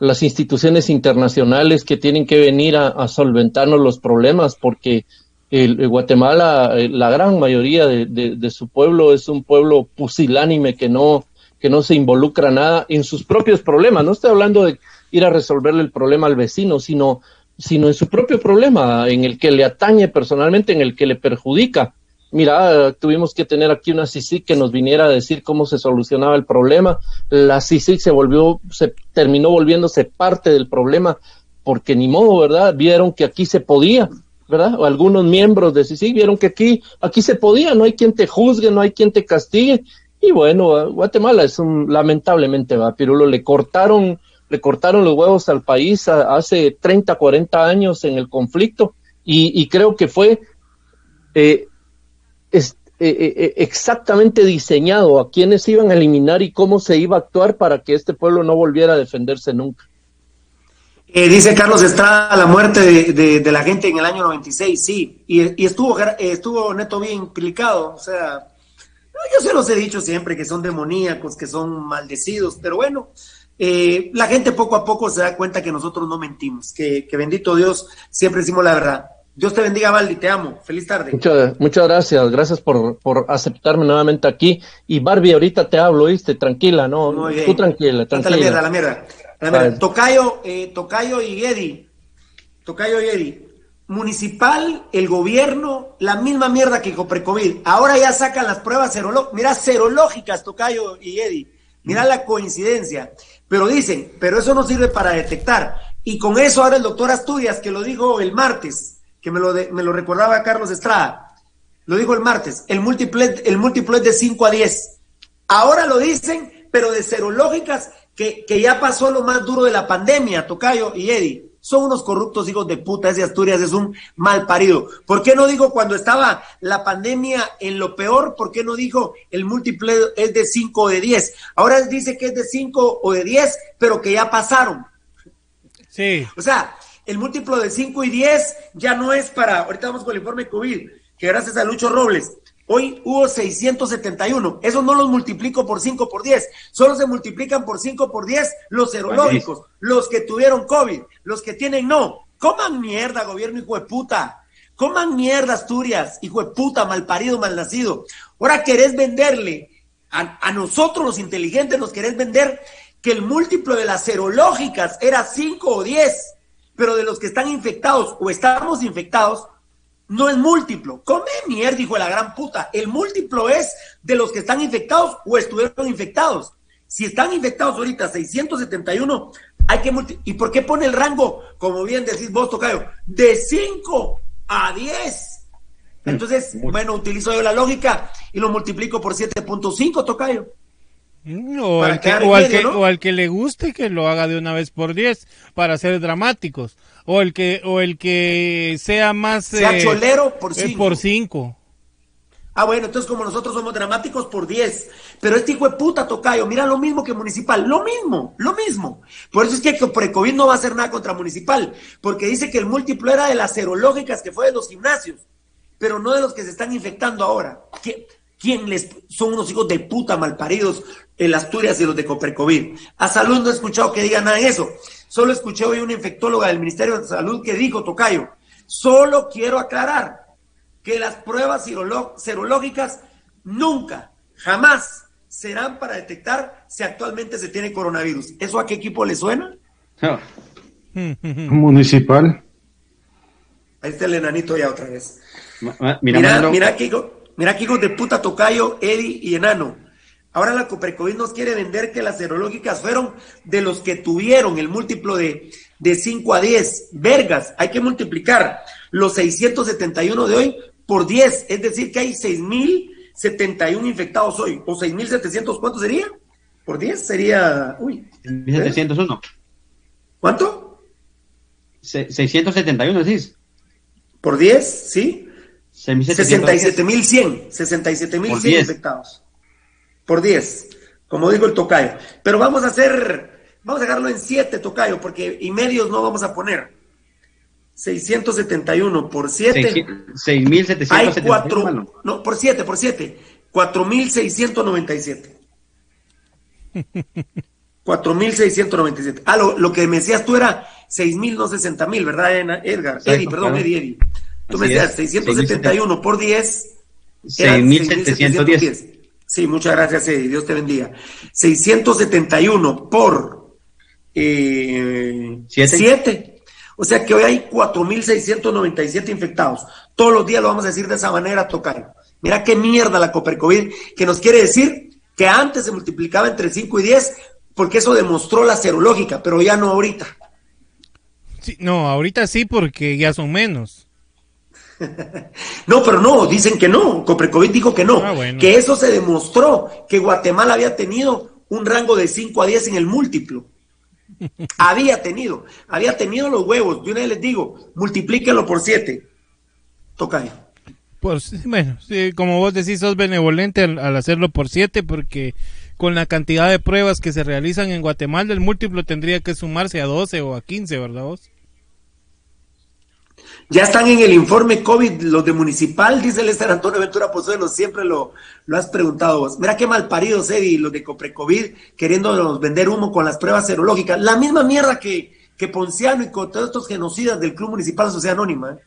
[SPEAKER 9] las instituciones internacionales que tienen que venir a, solventarnos los problemas, porque el, Guatemala, eh, la gran mayoría de, su pueblo es un pueblo pusilánime que no, que no se involucra nada en sus propios problemas. No estoy hablando de ir a resolverle el problema al vecino, sino, sino en su propio problema, en el que le atañe personalmente, en el que le perjudica. Mira, tuvimos que tener aquí una CICIC que nos viniera a decir cómo se solucionaba el problema. La CICIC se volvió, se terminó volviéndose parte del problema porque ni modo, ¿verdad? Vieron que aquí se podía ¿verdad? Algunos miembros de CICIG vieron que aquí, aquí se podía, no hay quien te juzgue, no hay quien te castigue. Y bueno, Guatemala es un, lamentablemente, va, Pirulo, le cortaron, le cortaron los huevos al país hace 30, 40 años en el conflicto y, creo que fue eh, eh, eh, exactamente diseñado a quienes iban a eliminar y cómo se iba a actuar para que este pueblo no volviera a defenderse nunca.
[SPEAKER 8] Eh, dice Carlos Estrada la muerte de, la gente en el año 96, sí, y, estuvo, estuvo Neto bien implicado, o sea, yo se los he dicho siempre que son demoníacos, que son maldecidos, pero bueno, eh, la gente poco a poco se da cuenta que nosotros no mentimos, que, bendito Dios, siempre decimos la verdad. Dios te bendiga, Valdi, te amo. Feliz tarde.
[SPEAKER 9] Muchas, muchas gracias, gracias por, por aceptarme nuevamente aquí. Y Barbie, ahorita te hablo, ¿viste? Tranquila, ¿no? Tú tranquila, tranquila.
[SPEAKER 8] la mierda, la mierda. Tocayo, eh, Tocayo y Eddie. Tocayo y Eddie. Municipal, el gobierno, la misma mierda que Coprecovid. Ahora ya sacan las pruebas serológicas. Mira, serológicas, Tocayo y Eddie. Mira la coincidencia. Pero dicen, pero eso no sirve para detectar. Y con eso ahora el doctor Asturias, que lo dijo el martes, que me lo, me lo recordaba Carlos Estrada, lo dijo el martes, el múltiplo, el múltiplo es de 5 a 10. Ahora lo dicen, pero de serológicas que, ya pasó lo más duro de la pandemia, Tocayo y Eddie. Son unos corruptos hijos de puta, ese Asturias es un mal parido. ¿Por qué no digo cuando estaba la pandemia en lo peor? ¿Por qué no dijo el múltiple es de 5 o de 10? Ahora dice que es de 5 o de 10, pero que ya pasaron.
[SPEAKER 10] Sí.
[SPEAKER 8] O sea, el múltiplo de 5 y 10 ya no es para, ahorita vamos con el informe COVID, que gracias a Lucho Robles, Hoy hubo 671. Eso no los multiplico por 5 por 10. Solo se multiplican por 5 por 10 los serológicos, los que tuvieron COVID, los que tienen no. Coman mierda, gobierno hijo de puta. Coman mierda, Asturias, hijo de puta, mal parido, mal nacido. Ahora querés venderle a, a nosotros los inteligentes, nos querés vender que el múltiplo de las serológicas era 5 o 10, pero de los que están infectados o estamos infectados, no es múltiplo. Come mierda, hijo de la gran puta. El múltiplo es de los que están infectados o estuvieron infectados. Si están infectados ahorita 671, hay que multiplicar. ¿Y por qué pone el rango, como bien decís vos, Tocayo, de 5 a 10? Entonces, bueno, utilizo yo la lógica y lo multiplico por 7.5, Tocayo.
[SPEAKER 10] O, al que, o, al que, o, al que, le guste que lo haga de una vez por 10 para ser dramáticos o el que o el que sea más
[SPEAKER 8] sea eh, cholero por 5
[SPEAKER 10] eh, por cinco.
[SPEAKER 8] Ah, bueno, entonces como nosotros somos dramáticos por 10, pero este hijo de puta tocayo, mira lo mismo que municipal, lo mismo, lo mismo. Por eso es que pre-COVID no va a hacer nada contra municipal, porque dice que el múltiplo era de las serológicas que fue de los gimnasios, pero no de los que se están infectando ahora. ¿Quién les son unos hijos de puta malparidos en Asturias y los de Coprecovid? A salud no he escuchado que digan nada de eso. Solo escuché hoy una infectóloga del Ministerio de Salud que dijo, Tocayo, solo quiero aclarar que las pruebas serológicas nunca, jamás serán para detectar si actualmente se tiene coronavirus. ¿Eso a qué equipo le suena?
[SPEAKER 11] Municipal.
[SPEAKER 8] Ahí está el enanito ya otra vez. Mira, mira, mira, Mira aquí hijos de puta Tocayo, Eddie y Enano. Ahora la Coprecovid nos quiere vender que las serológicas fueron de los que tuvieron el múltiplo de, de 5 a 10. Vergas, hay que multiplicar los 671 de hoy por 10. Es decir, que hay 6.071 infectados hoy. ¿O 6.700 cuánto sería? Por 10 sería... Uy.
[SPEAKER 12] 1.701.
[SPEAKER 8] ¿Cuánto?
[SPEAKER 12] 671, decís.
[SPEAKER 8] Por 10, sí. 67.100, 67.100 infectados. Por 10, como dijo el tocayo. Pero vamos a hacer, vamos a dejarlo en 7, tocayo, porque y medios no vamos a poner. 671 por 7.
[SPEAKER 12] 6.777.
[SPEAKER 8] Hay 4, no, por 7, por 7. 4.697. 4.697. Ah, lo, lo, que me decías tú era 6.000, no 60.000, ¿verdad, Edgar? Eddie, perdón, Eddie, Eddie. Tú me decías 671 por 10.
[SPEAKER 12] 6.710.
[SPEAKER 8] Sí, muchas gracias, Eddie. Dios te bendiga. 671 por eh, 7. O sea que hoy hay 4.697 infectados. Todos los días lo vamos a decir de esa manera, Tocayo. Mira qué mierda la Copercovid, que nos quiere decir que antes se multiplicaba entre 5 y 10, porque eso demostró la serológica, pero ya no ahorita.
[SPEAKER 10] Sí, no, ahorita sí, porque ya son menos.
[SPEAKER 8] No, pero no, dicen que no. Coprecovid dijo que no. Ah, que eso se demostró que Guatemala había tenido un rango de 5 a 10 en el múltiplo. había tenido, había tenido los huevos. Yo una vez les digo, multiplíquenlo por 7. Toca ahí.
[SPEAKER 10] Pues, bueno, como vos decís, sos benevolente al, hacerlo por 7 porque con la cantidad de pruebas que se realizan en Guatemala, el múltiplo tendría que sumarse a 12 o a 15, ¿verdad vos?
[SPEAKER 8] Ya están en el informe COVID los de Municipal, dice el Esther Antonio Ventura Pozuelo, siempre lo, lo has preguntado vos. Mira qué mal paridos, Eddie, los de Coprecovid, queriéndonos vender humo con las pruebas serológicas. La misma mierda que, que Ponciano y con todos estos genocidas del Club Municipal Sociedad Anónima.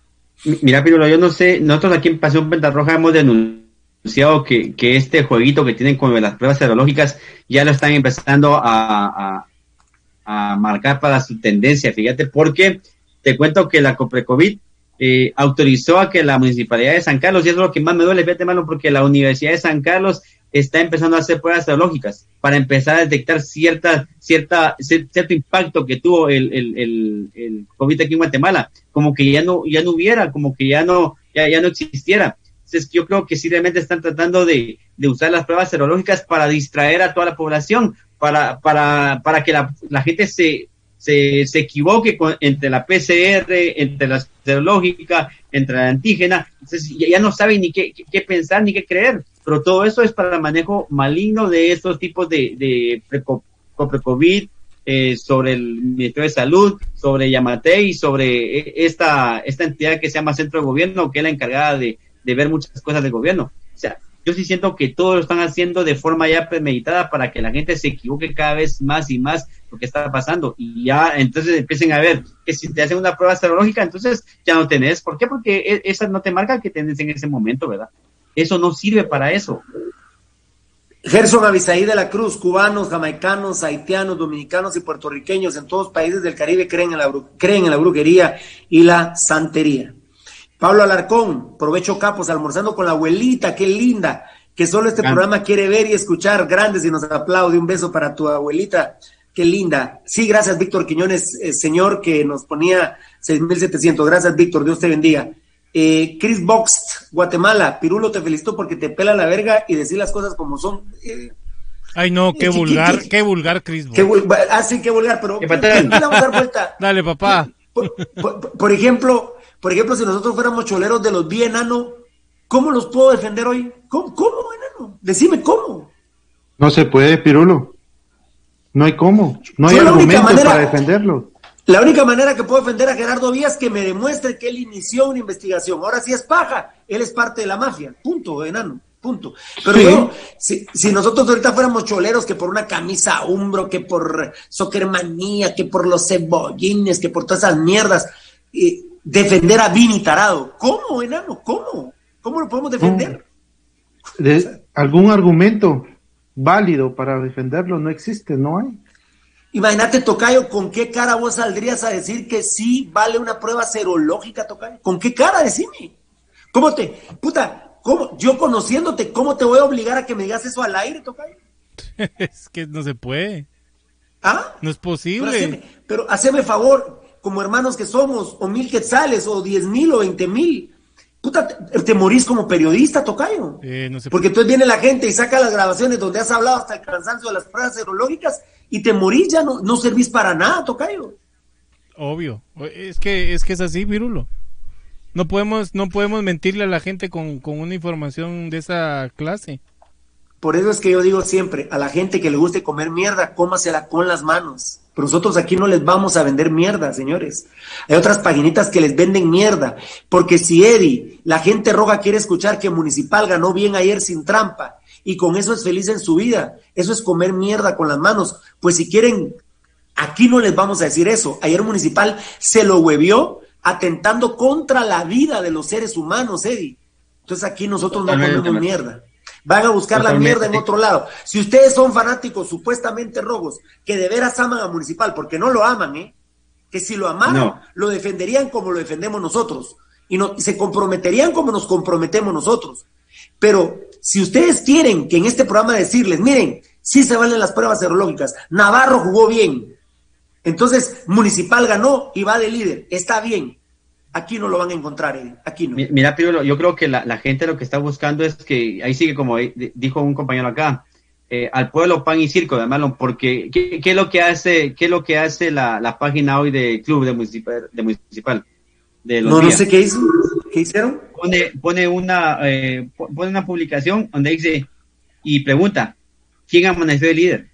[SPEAKER 12] ¿eh? Mira, Pirulo, yo no sé, nosotros aquí en Pasión Pentarroja hemos denunciado que, que este jueguito que tienen con las pruebas serológicas ya lo están empezando a, a, a marcar para su tendencia, fíjate, porque te cuento que la Coprecovid eh, autorizó a que la Municipalidad de San Carlos, y eso es lo que más me duele, fíjate, malo, porque la Universidad de San Carlos está empezando a hacer pruebas serológicas para empezar a detectar cierta, cierta, cierto impacto que tuvo el, el, el, COVID aquí en Guatemala, como que ya no, ya no hubiera, como que ya no, ya, ya no existiera. Entonces yo creo que sí realmente están tratando de, de usar las pruebas serológicas para distraer a toda la población, para, para, para que la gente se, se, se equivoque entre la PCR, entre la serológica, entre la antígena, entonces ya, no sabe ni qué, qué, pensar ni qué creer, pero todo eso es para manejo maligno de estos tipos de, de pre-COVID, eh, sobre el Ministerio de Salud, sobre Yamate y sobre eh, esta, esta entidad que se llama Centro de Gobierno, que es la encargada de, de ver muchas cosas del gobierno. O sea, yo sí siento que todos lo están haciendo de forma ya premeditada para que la gente se equivoque cada vez más y más lo que está pasando y ya entonces empiecen a ver que si te hacen una prueba serológica entonces ya no tenés. ¿Por qué? Porque e, esa no te marca que tenés en ese momento, ¿verdad? Eso no sirve para eso.
[SPEAKER 8] Gerson Avisaí de la Cruz, cubanos, jamaicanos, haitianos, dominicanos y puertorriqueños en todos los países del Caribe creen en la, creen en la brujería y la santería. Pablo Alarcón, provecho capos, almorzando con la abuelita, qué linda, que solo este programa quiere ver y escuchar. Grandes y nos aplaude. Un beso para tu abuelita, qué linda. Sí, gracias, Víctor Quiñones, eh, señor, que nos ponía 6.700. Gracias, Víctor, Dios te bendiga. Eh, Chris Box, Guatemala, Pirulo, te felicito porque te pela la verga y decir las cosas como son.
[SPEAKER 10] Eh, Ay, no, qué vulgar, qué, vulgar, Chris Box.
[SPEAKER 8] ah, sí, qué vulgar, pero
[SPEAKER 10] Dale, papá.
[SPEAKER 8] por ejemplo, por ejemplo, si nosotros fuéramos choleros de los bien enano, ¿cómo los puedo defender hoy? ¿Cómo, cómo enano? Decime cómo.
[SPEAKER 11] No se puede, Pirulo. No hay cómo. No hay argumentos para defenderlo.
[SPEAKER 8] La única manera que puedo defender a Gerardo Díaz es que me demuestre que él inició una investigación. Ahora sí es paja. Él es parte de la mafia. Punto, enano. Punto. Pero si, si, nosotros ahorita fuéramos choleros, que por una camisa umbro, que por soccermanía, que por los cebollines, que por todas esas mierdas, y defender a Vini Tarado. ¿Cómo, enano? ¿Cómo? ¿Cómo lo podemos defender?
[SPEAKER 11] De, ¿Algún argumento válido para defenderlo no existe? No hay.
[SPEAKER 8] Imagínate, Tocayo, ¿con qué cara vos saldrías a decir que sí vale una prueba serológica, Tocayo? ¿Con qué cara? Decime. ¿Cómo te, puta, cómo, yo conociéndote, ¿cómo te voy a obligar a que me digas eso al aire, Tocayo?
[SPEAKER 10] es que no se puede.
[SPEAKER 8] ¿Ah?
[SPEAKER 10] No es posible.
[SPEAKER 8] Pero haceme favor, como hermanos que somos, o mil quetzales, o diez mil, o veinte mil. Puta, te, morís como periodista, Tocayo. Eh, Porque entonces viene la gente y saca las grabaciones donde has hablado hasta el cansancio de las pruebas serológicas y te morís, ya no, no servís para nada, Tocayo.
[SPEAKER 10] Obvio. Es que, es que es así, Virulo. No podemos, no podemos mentirle a la gente con, con una información de esa clase.
[SPEAKER 8] Por eso es que yo digo siempre, a la gente que le guste comer mierda, cómasela con las manos. Pero nosotros aquí no les vamos a vender mierda, señores. Hay otras paginitas que les venden mierda. Porque si Eddie, la gente roja quiere escuchar que Municipal ganó bien ayer sin trampa y con eso es feliz en su vida, eso es comer mierda con las manos. Pues si quieren, aquí no les vamos a decir eso. Ayer Municipal se lo huevió atentando contra la vida de los seres humanos, Eddie. Entonces aquí nosotros no ponemos mierda. Van a buscar la mierda en otro lado. Si ustedes son fanáticos supuestamente rojos, que de veras aman a Municipal, porque no lo aman, ¿eh? Que si lo amaran, lo defenderían como lo defendemos nosotros. Y, no, se comprometerían como nos comprometemos nosotros. Pero si ustedes quieren que en este programa decirles, miren, sí se valen las pruebas serológicas, Navarro jugó bien, entonces Municipal ganó y va de líder, está bien, Aquí no lo van a encontrar, eh, aquí no.
[SPEAKER 12] Mira, Piro, yo creo que la, gente lo que está buscando es que, ahí sigue como dijo un compañero acá, eh, al pueblo pan y circo, de porque ¿qué, es lo que hace, qué es lo que hace la, página hoy del club de municipal? De municipal
[SPEAKER 8] no, no sé qué hizo, qué hicieron.
[SPEAKER 12] Pone, pone una, eh, pone una publicación donde dice y pregunta, ¿quién amaneció de líder?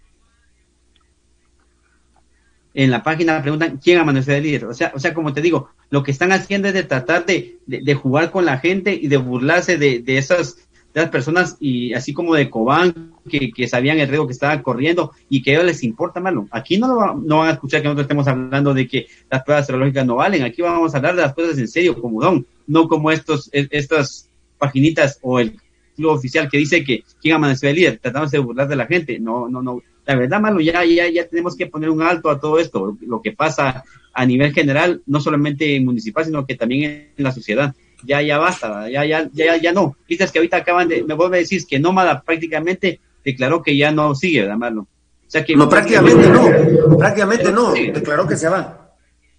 [SPEAKER 12] En la página preguntan, ¿quién amaneció de líder? O sea, o sea, como te digo, lo que están haciendo es de tratar de, de, jugar con la gente y de burlarse de, de esas las personas y así como de Cobán que, que, sabían el riesgo que estaba corriendo y que a ellos les importa malo. Aquí no, lo, no van a escuchar que nosotros estemos hablando de que las pruebas serológicas no valen. Aquí vamos a hablar de las cosas en serio, como don, no como estos, estas paginitas o el club oficial que dice que quién amaneció el líder, tratamos de burlar de la gente. No, no, no. La verdad, malo, ya, ya, ya tenemos que poner un alto a todo esto, lo que pasa a nivel general, no solamente municipal, sino que también en la sociedad. Ya, ya basta, ya, ya, ya, ya no. Viste que ahorita acaban de, me vuelve a decir que Nómada prácticamente declaró que ya no sigue, ¿verdad, Marlon?
[SPEAKER 8] O sea que no, prácticamente no, prácticamente no, declaró que se va.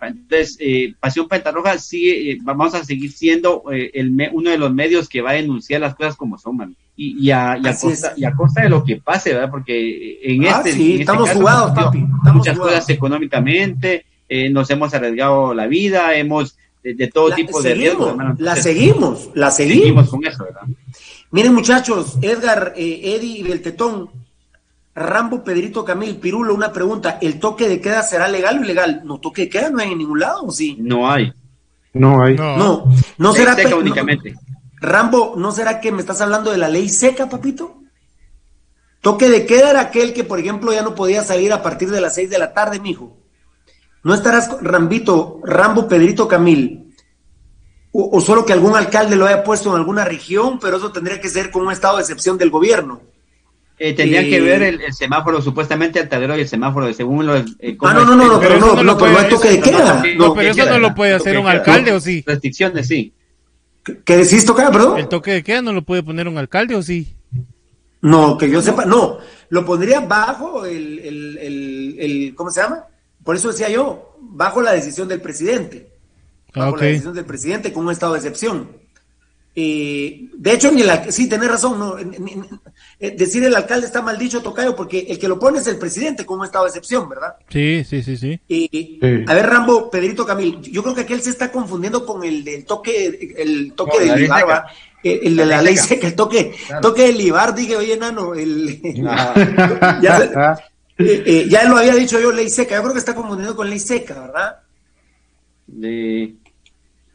[SPEAKER 12] Entonces, eh, Pasión Pentarroja sigue, eh, vamos a seguir siendo eh, el uno de los medios que va a denunciar las cosas como son, man. Y, y, a, y, a costa, y, a, costa, de lo que pase, ¿verdad? Porque en ah, este.
[SPEAKER 8] Sí, este estamos jugados, papi.
[SPEAKER 12] muchas cosas económicamente, eh, nos hemos arriesgado la vida, hemos de, todo tipo de riesgos.
[SPEAKER 8] La seguimos, la seguimos. con eso, ¿verdad? Miren muchachos, Edgar, eh, Eddie y Beltetón, Rambo, Pedrito, Camil, Pirulo, una pregunta, ¿el toque de queda será legal o ilegal? No, toque de queda no hay en ningún lado, ¿o sí?
[SPEAKER 12] No hay.
[SPEAKER 11] No hay.
[SPEAKER 8] No, no, será... Seca únicamente. Rambo, ¿no será que me estás hablando de la ley seca, papito? Toque de queda era aquel que, por ejemplo, ya no podía salir a partir de las seis de la tarde, mijo. ¿No estarás, Rambito, Rambo, Pedrito, Camil? O, solo que algún alcalde lo haya puesto en alguna región, pero eso tendría que ser con un estado de excepción del gobierno.
[SPEAKER 12] Eh, tendrían que ver el, semáforo, supuestamente al tablero y el semáforo, según los.
[SPEAKER 8] Eh, ah, no, no, no, no, pero no, no, pero no toque de queda.
[SPEAKER 10] No, pero eso no lo puede hacer un alcalde, ¿o sí?
[SPEAKER 12] Restricciones, sí.
[SPEAKER 8] ¿Qué decís, toca, perdón?
[SPEAKER 10] ¿El toque de queda no lo puede poner un alcalde, o sí?
[SPEAKER 8] No, que yo sepa, no. Lo pondría bajo el, el, el, el ¿cómo se llama? Por eso decía yo, bajo la decisión del presidente. Bajo la decisión del presidente con un estado de excepción. De hecho, ni la, sí, tenés razón, no, eh, decir el alcalde está mal dicho, Tocayo, porque el que lo pone es el presidente con un estado de excepción, ¿verdad?
[SPEAKER 10] Sí, sí, sí, sí.
[SPEAKER 8] Y, A ver, Rambo, Pedrito Camil, yo creo que aquel se está confundiendo con el del toque, el toque de Libar, el, de la, ley seca, el toque, toque de Libar, dije, oye, enano, el... ya, eh, eh, ya lo había dicho yo, ley seca. Yo creo que está confundiendo con ley seca, ¿verdad?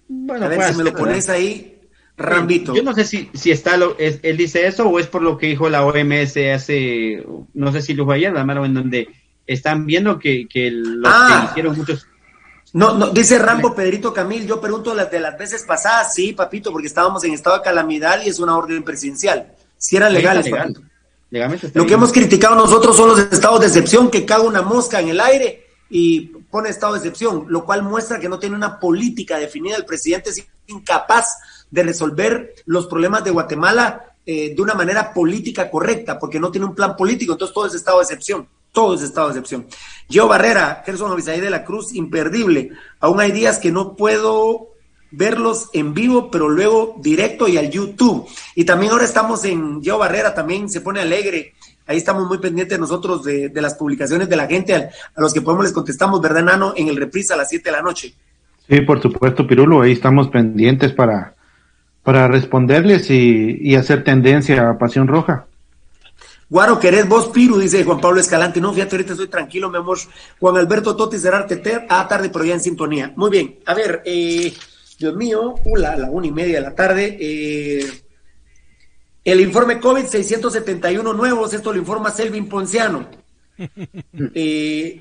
[SPEAKER 8] Bueno, a ver si me lo pones ahí, Rambito.
[SPEAKER 12] Yo no sé si, si está, lo, él dice eso o es por lo que dijo la OMS hace, no sé si lo fue ayer, mano, en donde están viendo que, que los ah. que hicieron muchos
[SPEAKER 8] no, no, dice Rambo Pedrito Camil, yo pregunto las de las veces pasadas, sí, papito, porque estábamos en estado de calamidad y es una orden presidencial. Si eran legales, papito. Lo que hemos criticado nosotros son los estados de excepción, que caga una mosca en el aire y pone estado de excepción, lo cual muestra que no tiene una política definida. El presidente es incapaz de resolver los problemas de Guatemala eh, de una manera política correcta, porque no tiene un plan político, entonces todo es estado de excepción. Todo es estado de excepción. Yo Barrera, Gerson Abisaí de la Cruz, imperdible. Aún hay días que no puedo verlos en vivo, pero luego directo y al YouTube. Y también ahora estamos en Geo Barrera, también se pone alegre. Ahí estamos muy pendientes nosotros de, las publicaciones de la gente, a, los que podemos les contestamos, ¿verdad, Nano? En el reprise a las 7 de la noche.
[SPEAKER 11] Sí, por supuesto, Pirulo, ahí estamos pendientes para, para responderles y, hacer tendencia a Pasión Roja.
[SPEAKER 8] Guaro, ¿querés vos, Piru? Dice Juan Pablo Escalante. No, fíjate, ahorita estoy tranquilo, mi amor. Juan Alberto Totti Cerarte, ah, tarde, pero ya en sintonía. Muy bien, a ver, eh, Dios mío, ula, a la una y media de la tarde. Eh, el informe COVID, 671 nuevos, esto lo informa Selvin Ponciano. Eh,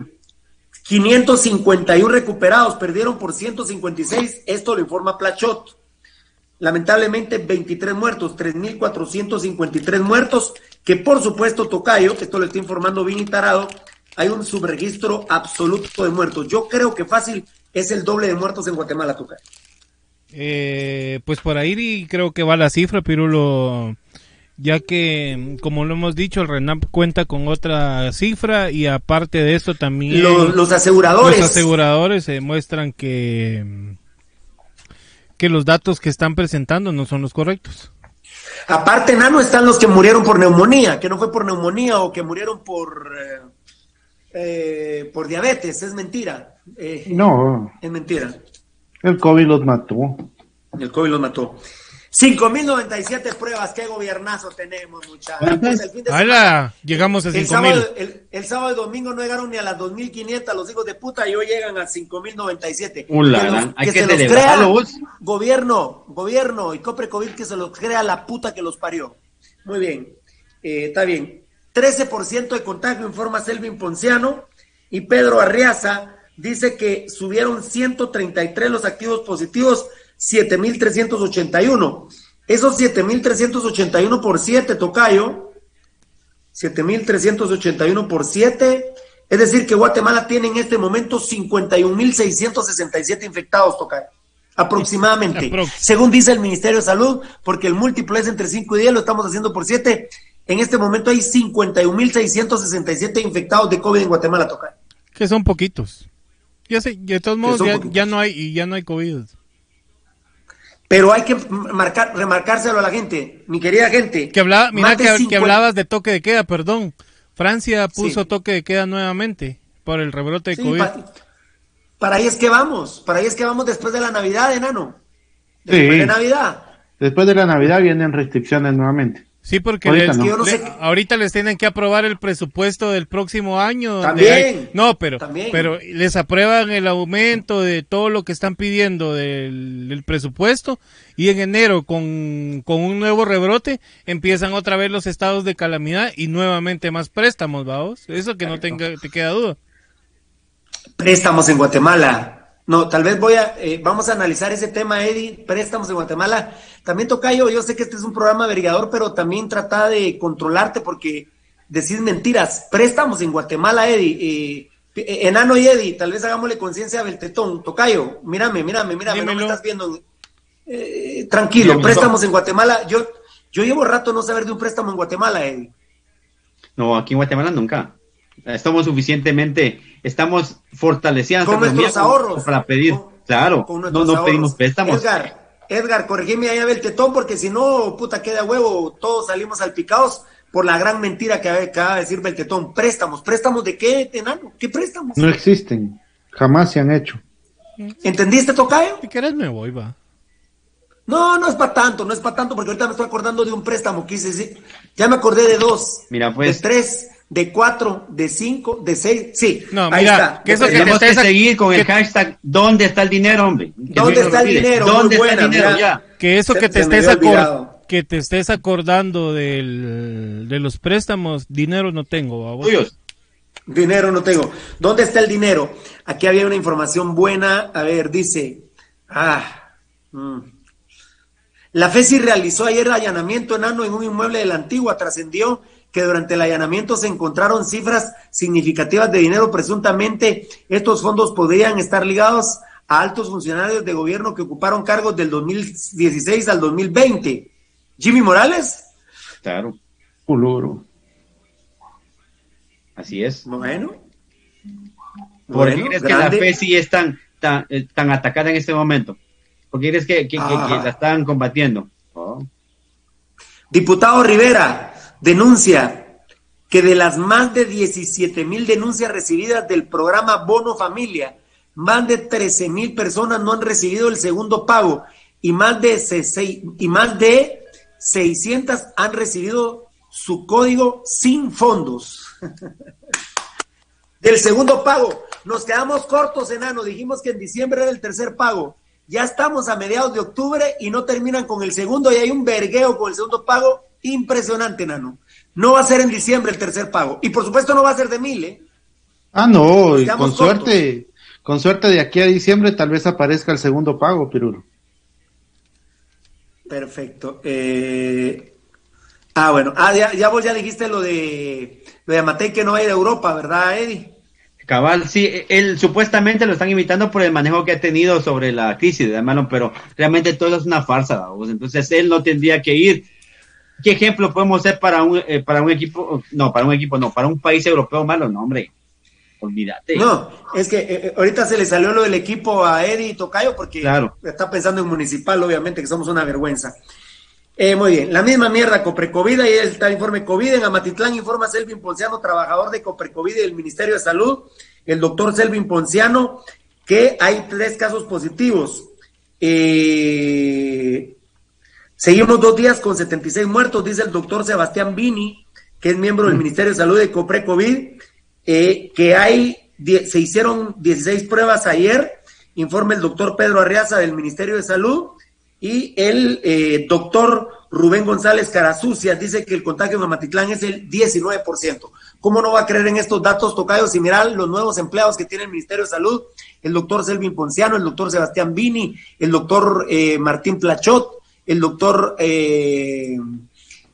[SPEAKER 8] 551 recuperados, perdieron por 156, esto lo informa Plachot. Lamentablemente 23 muertos, 3.453 muertos, que por supuesto Tocayo, esto lo está informando Vini Tarado, hay un subregistro absoluto de muertos. Yo creo que fácil es el doble de muertos en Guatemala, Tocayo.
[SPEAKER 10] Eh, pues por ahí creo que va la cifra, Pirulo, ya que, como lo hemos dicho, el RENAP cuenta con otra cifra y aparte de eso también...
[SPEAKER 8] Los, aseguradores.
[SPEAKER 10] Los aseguradores demuestran que, que los datos que están presentando no son los correctos.
[SPEAKER 8] Aparte, Nano, están los que murieron por neumonía, que no fue por neumonía o que murieron por... Eh, eh, por diabetes, es mentira.
[SPEAKER 11] no.
[SPEAKER 8] Es mentira.
[SPEAKER 11] El COVID los mató.
[SPEAKER 8] El COVID los mató. 5.097 pruebas, qué gobiernazo tenemos, muchachos. Pues
[SPEAKER 10] llegamos a 5.000.
[SPEAKER 8] El sábado, el, sábado y domingo no llegaron ni a las 2.500 los hijos de puta y hoy llegan a 5.097.
[SPEAKER 12] Que,
[SPEAKER 8] que, se los crea gobierno, gobierno y Copre COVID que se los crea la puta que los parió. Muy bien, eh, está bien. 13% de contagio informa Selvin Ponciano y Pedro Arriaza dice que subieron 133 los activos positivos, 7.381. Esos 7.381 por 7, Tocayo, 7.381 por 7, es decir, que Guatemala tiene en este momento 51.667 infectados, Tocayo, aproximadamente, según dice el Ministerio de Salud, porque el múltiplo es entre 5 y 10, lo estamos haciendo por 7. En este momento hay 51.667 infectados de COVID en Guatemala, Tocayo.
[SPEAKER 10] Que son poquitos. Ya sé, de todos modos ya, no hay y ya no hay COVID.
[SPEAKER 8] Pero hay que marcar, remarcárselo a la gente, mi querida gente.
[SPEAKER 10] Que hablaba, mira que, hablabas de toque de queda, perdón. Francia puso toque de queda nuevamente por el rebrote de COVID.
[SPEAKER 8] para ahí es que vamos, para ahí es que vamos después de la Navidad, enano. Después de Navidad.
[SPEAKER 11] Después de la Navidad vienen restricciones nuevamente.
[SPEAKER 10] Sí, porque ahorita, les tienen que aprobar el presupuesto del próximo año.
[SPEAKER 8] También.
[SPEAKER 10] no, pero, pero les aprueban el aumento de todo lo que están pidiendo del, presupuesto y en enero con, un nuevo rebrote empiezan otra vez los estados de calamidad y nuevamente más préstamos, vamos. Eso que no tenga, te queda duda.
[SPEAKER 8] Préstamos en Guatemala. No, tal vez voy a, eh, vamos a analizar ese tema, Eddie, préstamos en Guatemala. También toca yo, yo sé que este es un programa averiguador, pero también trata de controlarte porque decís mentiras. Préstamos en Guatemala, Eddie. Eh, Enano y Eddie, tal vez hagámosle conciencia a Beltetón. Tocayo, mírame, mírame, mírame, no me estás viendo. Eh, tranquilo, préstamos en Guatemala. Yo, yo llevo rato no saber de un préstamo en Guatemala, Eddie.
[SPEAKER 12] No, aquí en Guatemala nunca. Estamos suficientemente, estamos fortaleciendo
[SPEAKER 8] con nuestros ahorros
[SPEAKER 12] para pedir. claro, no, no pedimos préstamos.
[SPEAKER 8] Edgar, Edgar, corregime ahí a tetón porque si no, puta, queda huevo, todos salimos salpicados por la gran mentira que acaba de decir Beltetón. Préstamos, préstamos de qué, enano? ¿Qué préstamos?
[SPEAKER 11] No existen, jamás se han hecho.
[SPEAKER 8] ¿Entendiste, Tocayo?
[SPEAKER 10] Si querés me voy, va.
[SPEAKER 8] No, no es para tanto, no es para tanto, porque ahorita me estoy acordando de un préstamo que hice, ya me acordé de dos,
[SPEAKER 12] Mira, pues,
[SPEAKER 8] de tres, de cuatro, de cinco, de seis, sí.
[SPEAKER 12] No, ahí está. Que eso que Tenemos que seguir con el hashtag ¿Dónde está el dinero, hombre?
[SPEAKER 8] ¿Dónde está el dinero?
[SPEAKER 12] ¿Dónde está el dinero? Ya.
[SPEAKER 10] Que eso que te estés que te estés acordando del, de los préstamos, dinero no tengo.
[SPEAKER 8] Dinero no tengo. ¿Dónde está el dinero? Aquí había una información buena. A ver, dice. Ah. Mm. La FESI realizó ayer allanamiento enano en un inmueble de la antigua. Trascendió que durante el allanamiento se encontraron cifras significativas de dinero. Presuntamente, estos fondos podrían estar ligados a altos funcionarios de gobierno que ocuparon cargos del 2016 al 2020. Jimmy Morales.
[SPEAKER 12] Claro.
[SPEAKER 11] Puluro.
[SPEAKER 12] Así es.
[SPEAKER 8] Bueno.
[SPEAKER 12] ¿Por qué crees que la fe sí es tan, tan, eh, atacada en este momento? ¿Por qué crees que, ah. la están combatiendo? Oh.
[SPEAKER 8] Diputado Rivera, denuncia que de las más de 17 mil denuncias recibidas del programa Bono Familia, más de 13 mil personas no han recibido el segundo pago y más de, más de 600 han recibido su código sin fondos. del segundo pago. Nos quedamos cortos, enano. Dijimos que en diciembre era el tercer pago. Ya estamos a mediados de octubre y no terminan con el segundo y hay un vergueo con el segundo pago Impresionante, Nano. No va a ser en diciembre el tercer pago. Y por supuesto no va a ser de mil, ¿eh?
[SPEAKER 11] Ah, no, y con suerte, con suerte de aquí a diciembre tal vez aparezca el segundo pago, Pirulo.
[SPEAKER 8] Perfecto. Eh, ah, bueno. Ah, ya, vos ya dijiste lo de lo de Amatei que no va a ir a Europa, ¿verdad, Eddie?
[SPEAKER 12] Cabal, sí, él supuestamente lo están invitando por el manejo que ha tenido sobre la crisis, hermano, pero realmente todo es una farsa, entonces él no tendría que ir. ¿Qué ejemplo podemos ser para un, eh, para un equipo, no, para un equipo, no, para un país europeo malo, no, hombre? Olvídate.
[SPEAKER 8] No, es que eh, eh, ahorita se le salió lo del equipo a Eddie Tocayo porque está pensando en municipal, obviamente, que somos una vergüenza. muy bien, la misma mierda, Coprecovid, ahí está el informe COVID. En Amatitlán informa Selvin Ponciano, trabajador de Coprecovid del Ministerio de Salud, el doctor Selvin Ponciano, que hay tres casos positivos. Seguimos dos días con 76 muertos, dice el doctor Sebastián Vini, que es miembro del mm. Ministerio de Salud de Coprecovid eh, que hay, se hicieron 16 pruebas ayer, informa el doctor Pedro Arriaza del Ministerio de Salud, y el eh, doctor Rubén González Carazucia dice que el contagio en Amatitlán es el 19%. ¿Cómo no va a creer en estos datos tocados y mirar los nuevos empleados que tiene el Ministerio de Salud? El doctor Selvin Ponciano, el doctor Sebastián Vini, el doctor eh, Martín Plachot, el doctor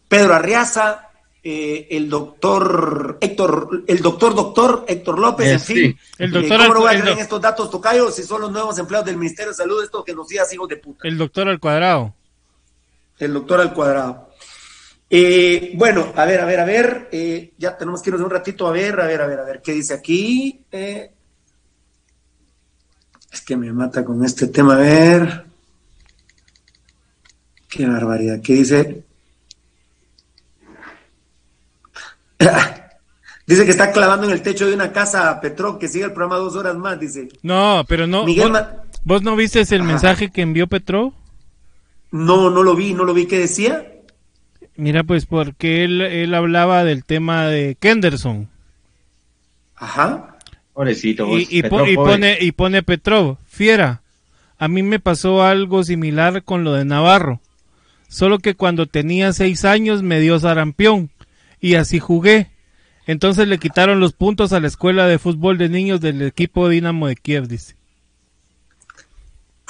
[SPEAKER 8] Pedro Arriaza, eh, el doctor Héctor, el doctor doctor Héctor López, en fin. El doctor ¿Cómo no va a creer en estos datos tocayo si son los nuevos empleados del Ministerio de Salud, esto que nos diga hijos de puta?
[SPEAKER 10] El doctor al cuadrado.
[SPEAKER 8] El doctor al cuadrado. Eh, bueno, a ver, a ver, a ver, eh, ya tenemos que irnos de un ratito a ver, a ver, a ver, a ver, ¿qué dice aquí? es que me mata con este tema, a ver. Qué barbaridad, ¿qué dice? dice que está clavando en el techo de una casa a Petro, que sigue el programa dos horas más, dice.
[SPEAKER 10] No, pero no. ¿Vos, no viste el mensaje que envió Petro?
[SPEAKER 8] No, no lo vi, no lo vi. ¿Qué decía?
[SPEAKER 10] Mira, pues porque él, él hablaba del tema de Kenderson.
[SPEAKER 8] Ajá.
[SPEAKER 12] Pobrecito.
[SPEAKER 10] y, pone, y pone Petrov, fiera. A mí me pasó algo similar con lo de Navarro. Solo que cuando tenía seis años me dio sarampión y así jugué. Entonces le quitaron los puntos a la escuela de fútbol de niños del equipo Dinamo de Kiev, dice.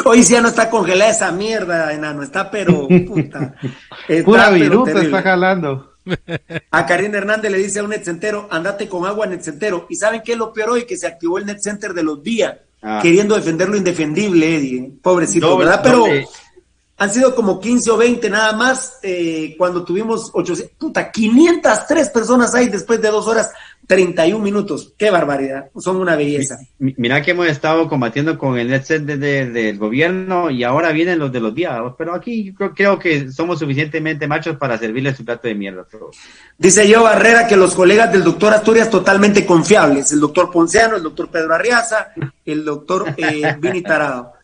[SPEAKER 8] Hoy ya no está congelada esa mierda, enano, está pero puta.
[SPEAKER 11] Pura viruta está jalando.
[SPEAKER 8] A Karina Hernández le dice a un net centero, andate con agua net centero. ¿Y saben qué es lo peor hoy? Que se activó el net center de los días, ah. queriendo defender lo indefendible, Eddie. Pobrecito, ¿verdad? Pero han sido como 15 o 20 nada más eh, cuando tuvimos 800, puta, 503 personas ahí después de dos horas, 31 minutos. Qué barbaridad, son una belleza.
[SPEAKER 12] Mira que hemos estado combatiendo con el net set del gobierno y ahora vienen los de los días, pero aquí creo, que somos suficientemente machos para servirle su plato de mierda.
[SPEAKER 8] Dice yo Barrera que los colegas del doctor Asturias totalmente confiables, el doctor Ponciano, el doctor Pedro Arriaza, el doctor eh, Vini Tarado.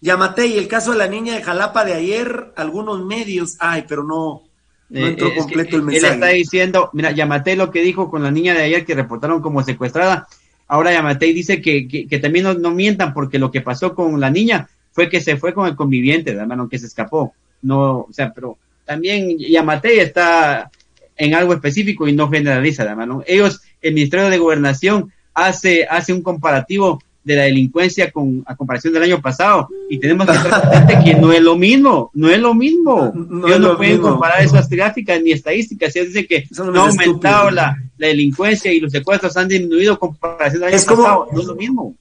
[SPEAKER 8] Yamate, y el caso de la niña de Jalapa de ayer, algunos medios, ay, pero no, no entró eh, completo el mensaje.
[SPEAKER 12] Él está diciendo, mira, Yamate lo que dijo con la niña de ayer que reportaron como secuestrada, ahora Yamate dice que, que, también no, mientan porque lo que pasó con la niña fue que se fue con el conviviente, hermano, que se escapó. No, o sea, pero también Yamate está en algo específico y no generaliza, hermano. Ellos, el Ministerio de Gobernación hace, hace un comparativo de la delincuencia con a comparación del año pasado y tenemos que estar que no es lo mismo, no es lo mismo. No, Ellos no pueden comparar esas gráficas ni estadísticas. Ellos dicen que no ha aumentado la, la, delincuencia y los secuestros han disminuido con comparación del año pasado. No es lo mismo.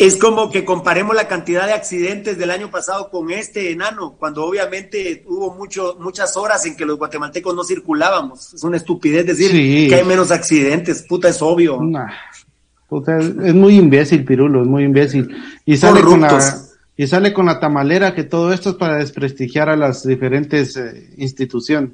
[SPEAKER 8] Es como que comparemos la cantidad de accidentes del año pasado con este enano, cuando obviamente hubo mucho, muchas horas en que los guatemaltecos no circulábamos. Es una estupidez decir que hay menos accidentes, puta, es obvio
[SPEAKER 11] es muy imbécil, Pirulo, es muy imbécil. Y sale, con la, y sale con la tamalera que todo esto es para desprestigiar a las diferentes eh, instituciones.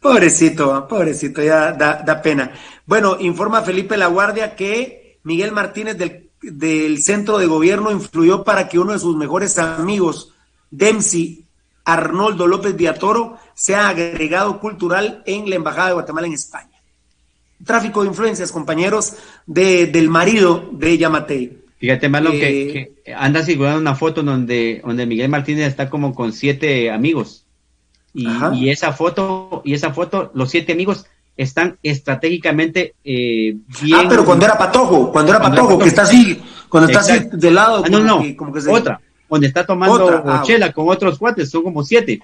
[SPEAKER 8] Pobrecito, pobrecito, ya da, da, pena. Bueno, informa Felipe La Guardia que Miguel Martínez del, del centro de gobierno influyó para que uno de sus mejores amigos, Dempsey Arnoldo López Viatoro, sea agregado cultural en la Embajada de Guatemala en España tráfico de influencias, compañeros, de, del marido de Yamatei.
[SPEAKER 12] Fíjate, Marlon, que, eh, que, anda circulando una foto donde, donde Miguel Martínez está como con siete amigos. Y, esa foto, y esa foto, los siete amigos están estratégicamente eh, bien.
[SPEAKER 8] Ah, pero cuando era Patojo, cuando era Patojo, que está así, cuando está así de lado.
[SPEAKER 12] Ah, no, no, otra, donde está tomando ah, chela con otros cuates, son como siete.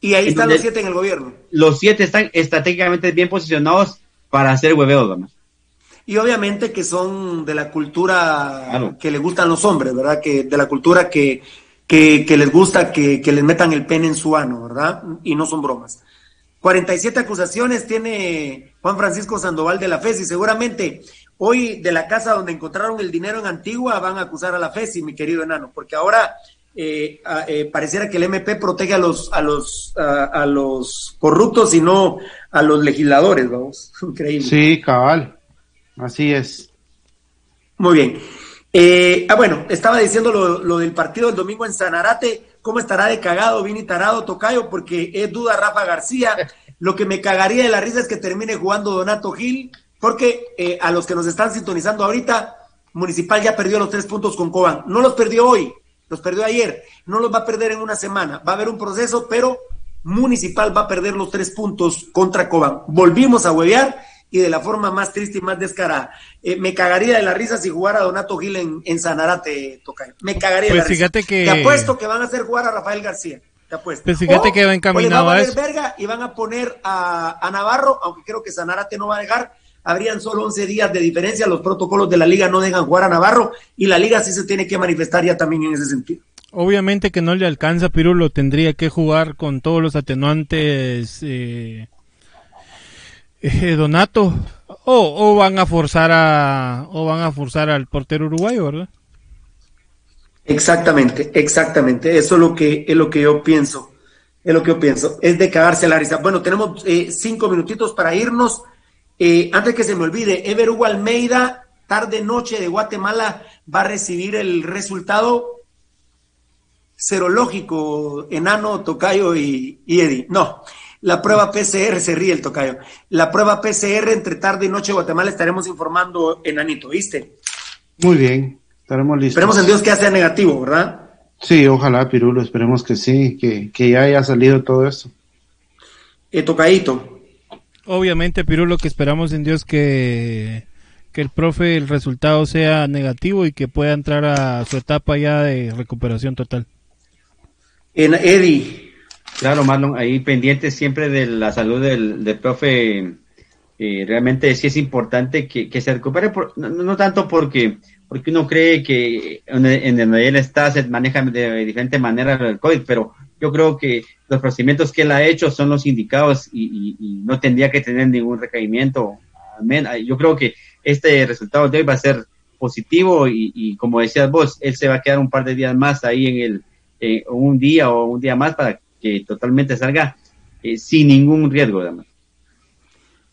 [SPEAKER 8] Y ahí están los siete en el gobierno.
[SPEAKER 12] Los siete están estratégicamente bien posicionados para hacer hueveo, además.
[SPEAKER 8] Y obviamente que son de la cultura que le gustan los hombres, ¿verdad? Que de la cultura que, que, que les gusta que, que les metan el pene en su ano, ¿verdad? Y no son bromas. 47 acusaciones tiene Juan Francisco Sandoval de la FESI. Seguramente hoy de la casa donde encontraron el dinero en Antigua van a acusar a la FESI, mi querido enano, porque ahora eh, eh, pareciera que el MP protege a los, a los, a, los corruptos y no a los legisladores, vamos. Increíble.
[SPEAKER 11] Sí, cabal. Así es.
[SPEAKER 8] Muy bien. Eh, ah, bueno, estaba diciendo lo, lo, del partido del domingo en Sanarate cómo estará de cagado Vini Tarado Tocayo, porque es duda Rafa García. Lo que me cagaría de la risa es que termine jugando Donato Gil, porque eh, a los que nos están sintonizando ahorita, Municipal ya perdió los tres puntos con Cobán. No los perdió hoy, los perdió ayer. No los va a perder en una semana. Va a haber un proceso, pero Municipal va a perder los tres puntos contra Cobán. Volvimos a huevear y de la forma más triste y más descarada. Eh, me cagaría de la risa si jugara Donato Gil en, en Sanarate, Tocayo. Me cagaría de
[SPEAKER 10] pues
[SPEAKER 8] la
[SPEAKER 10] fíjate
[SPEAKER 8] risa.
[SPEAKER 10] Que...
[SPEAKER 8] Te apuesto que van a hacer jugar a Rafael García. Te apuesto.
[SPEAKER 10] Pues fíjate que va encaminado
[SPEAKER 8] a,
[SPEAKER 10] eso.
[SPEAKER 8] verga y van a poner a, a, Navarro, aunque creo que Sanarate no va a dejar. Habrían solo 11 días de diferencia. Los protocolos de la liga no dejan jugar a Navarro y la liga sí se tiene que manifestar ya también en ese sentido.
[SPEAKER 10] Obviamente que no le alcanza, Pirulo tendría que jugar con todos los atenuantes eh, eh, Donato o, o, van a forzar a o van a forzar al portero uruguayo, ¿verdad?
[SPEAKER 8] Exactamente, exactamente. Eso es lo que es lo que yo pienso. Es lo que yo pienso. Es de cagarse la risa. Bueno, tenemos eh, cinco minutitos para irnos. Eh, antes que se me olvide, Ever Hugo Almeida, tarde noche de Guatemala, va a recibir el resultado serológico, enano, tocayo y, y Eddie. No, la prueba PCR, se ríe el tocayo. La prueba PCR entre tarde y noche de Guatemala estaremos informando en Anito, ¿viste?
[SPEAKER 11] Muy bien, estaremos listos.
[SPEAKER 8] Esperemos en Dios que sea negativo, ¿verdad?
[SPEAKER 11] Sí, ojalá, Pirulo, esperemos que sí, que, que ya haya salido todo esto.
[SPEAKER 8] Eh, tocadito.
[SPEAKER 10] Obviamente, Pirulo, que esperamos en Dios que, que el profe, el resultado sea negativo y que pueda entrar a su etapa ya de recuperación total.
[SPEAKER 8] En Eddie,
[SPEAKER 12] Claro, Marlon, ahí pendiente siempre de la salud del, del profe. Eh, realmente sí es importante que, que se recupere, por, no, no, tanto porque porque uno cree que en, en donde él está se maneja de diferente manera el COVID, pero yo creo que los procedimientos que él ha hecho son los indicados y, no tendría que tener ningún recaimiento. Yo creo que este resultado de hoy va a ser positivo y, y como decías vos, él se va a quedar un par de días más ahí en el, eh, un día o un día más para que totalmente salga eh, sin ningún riesgo, además.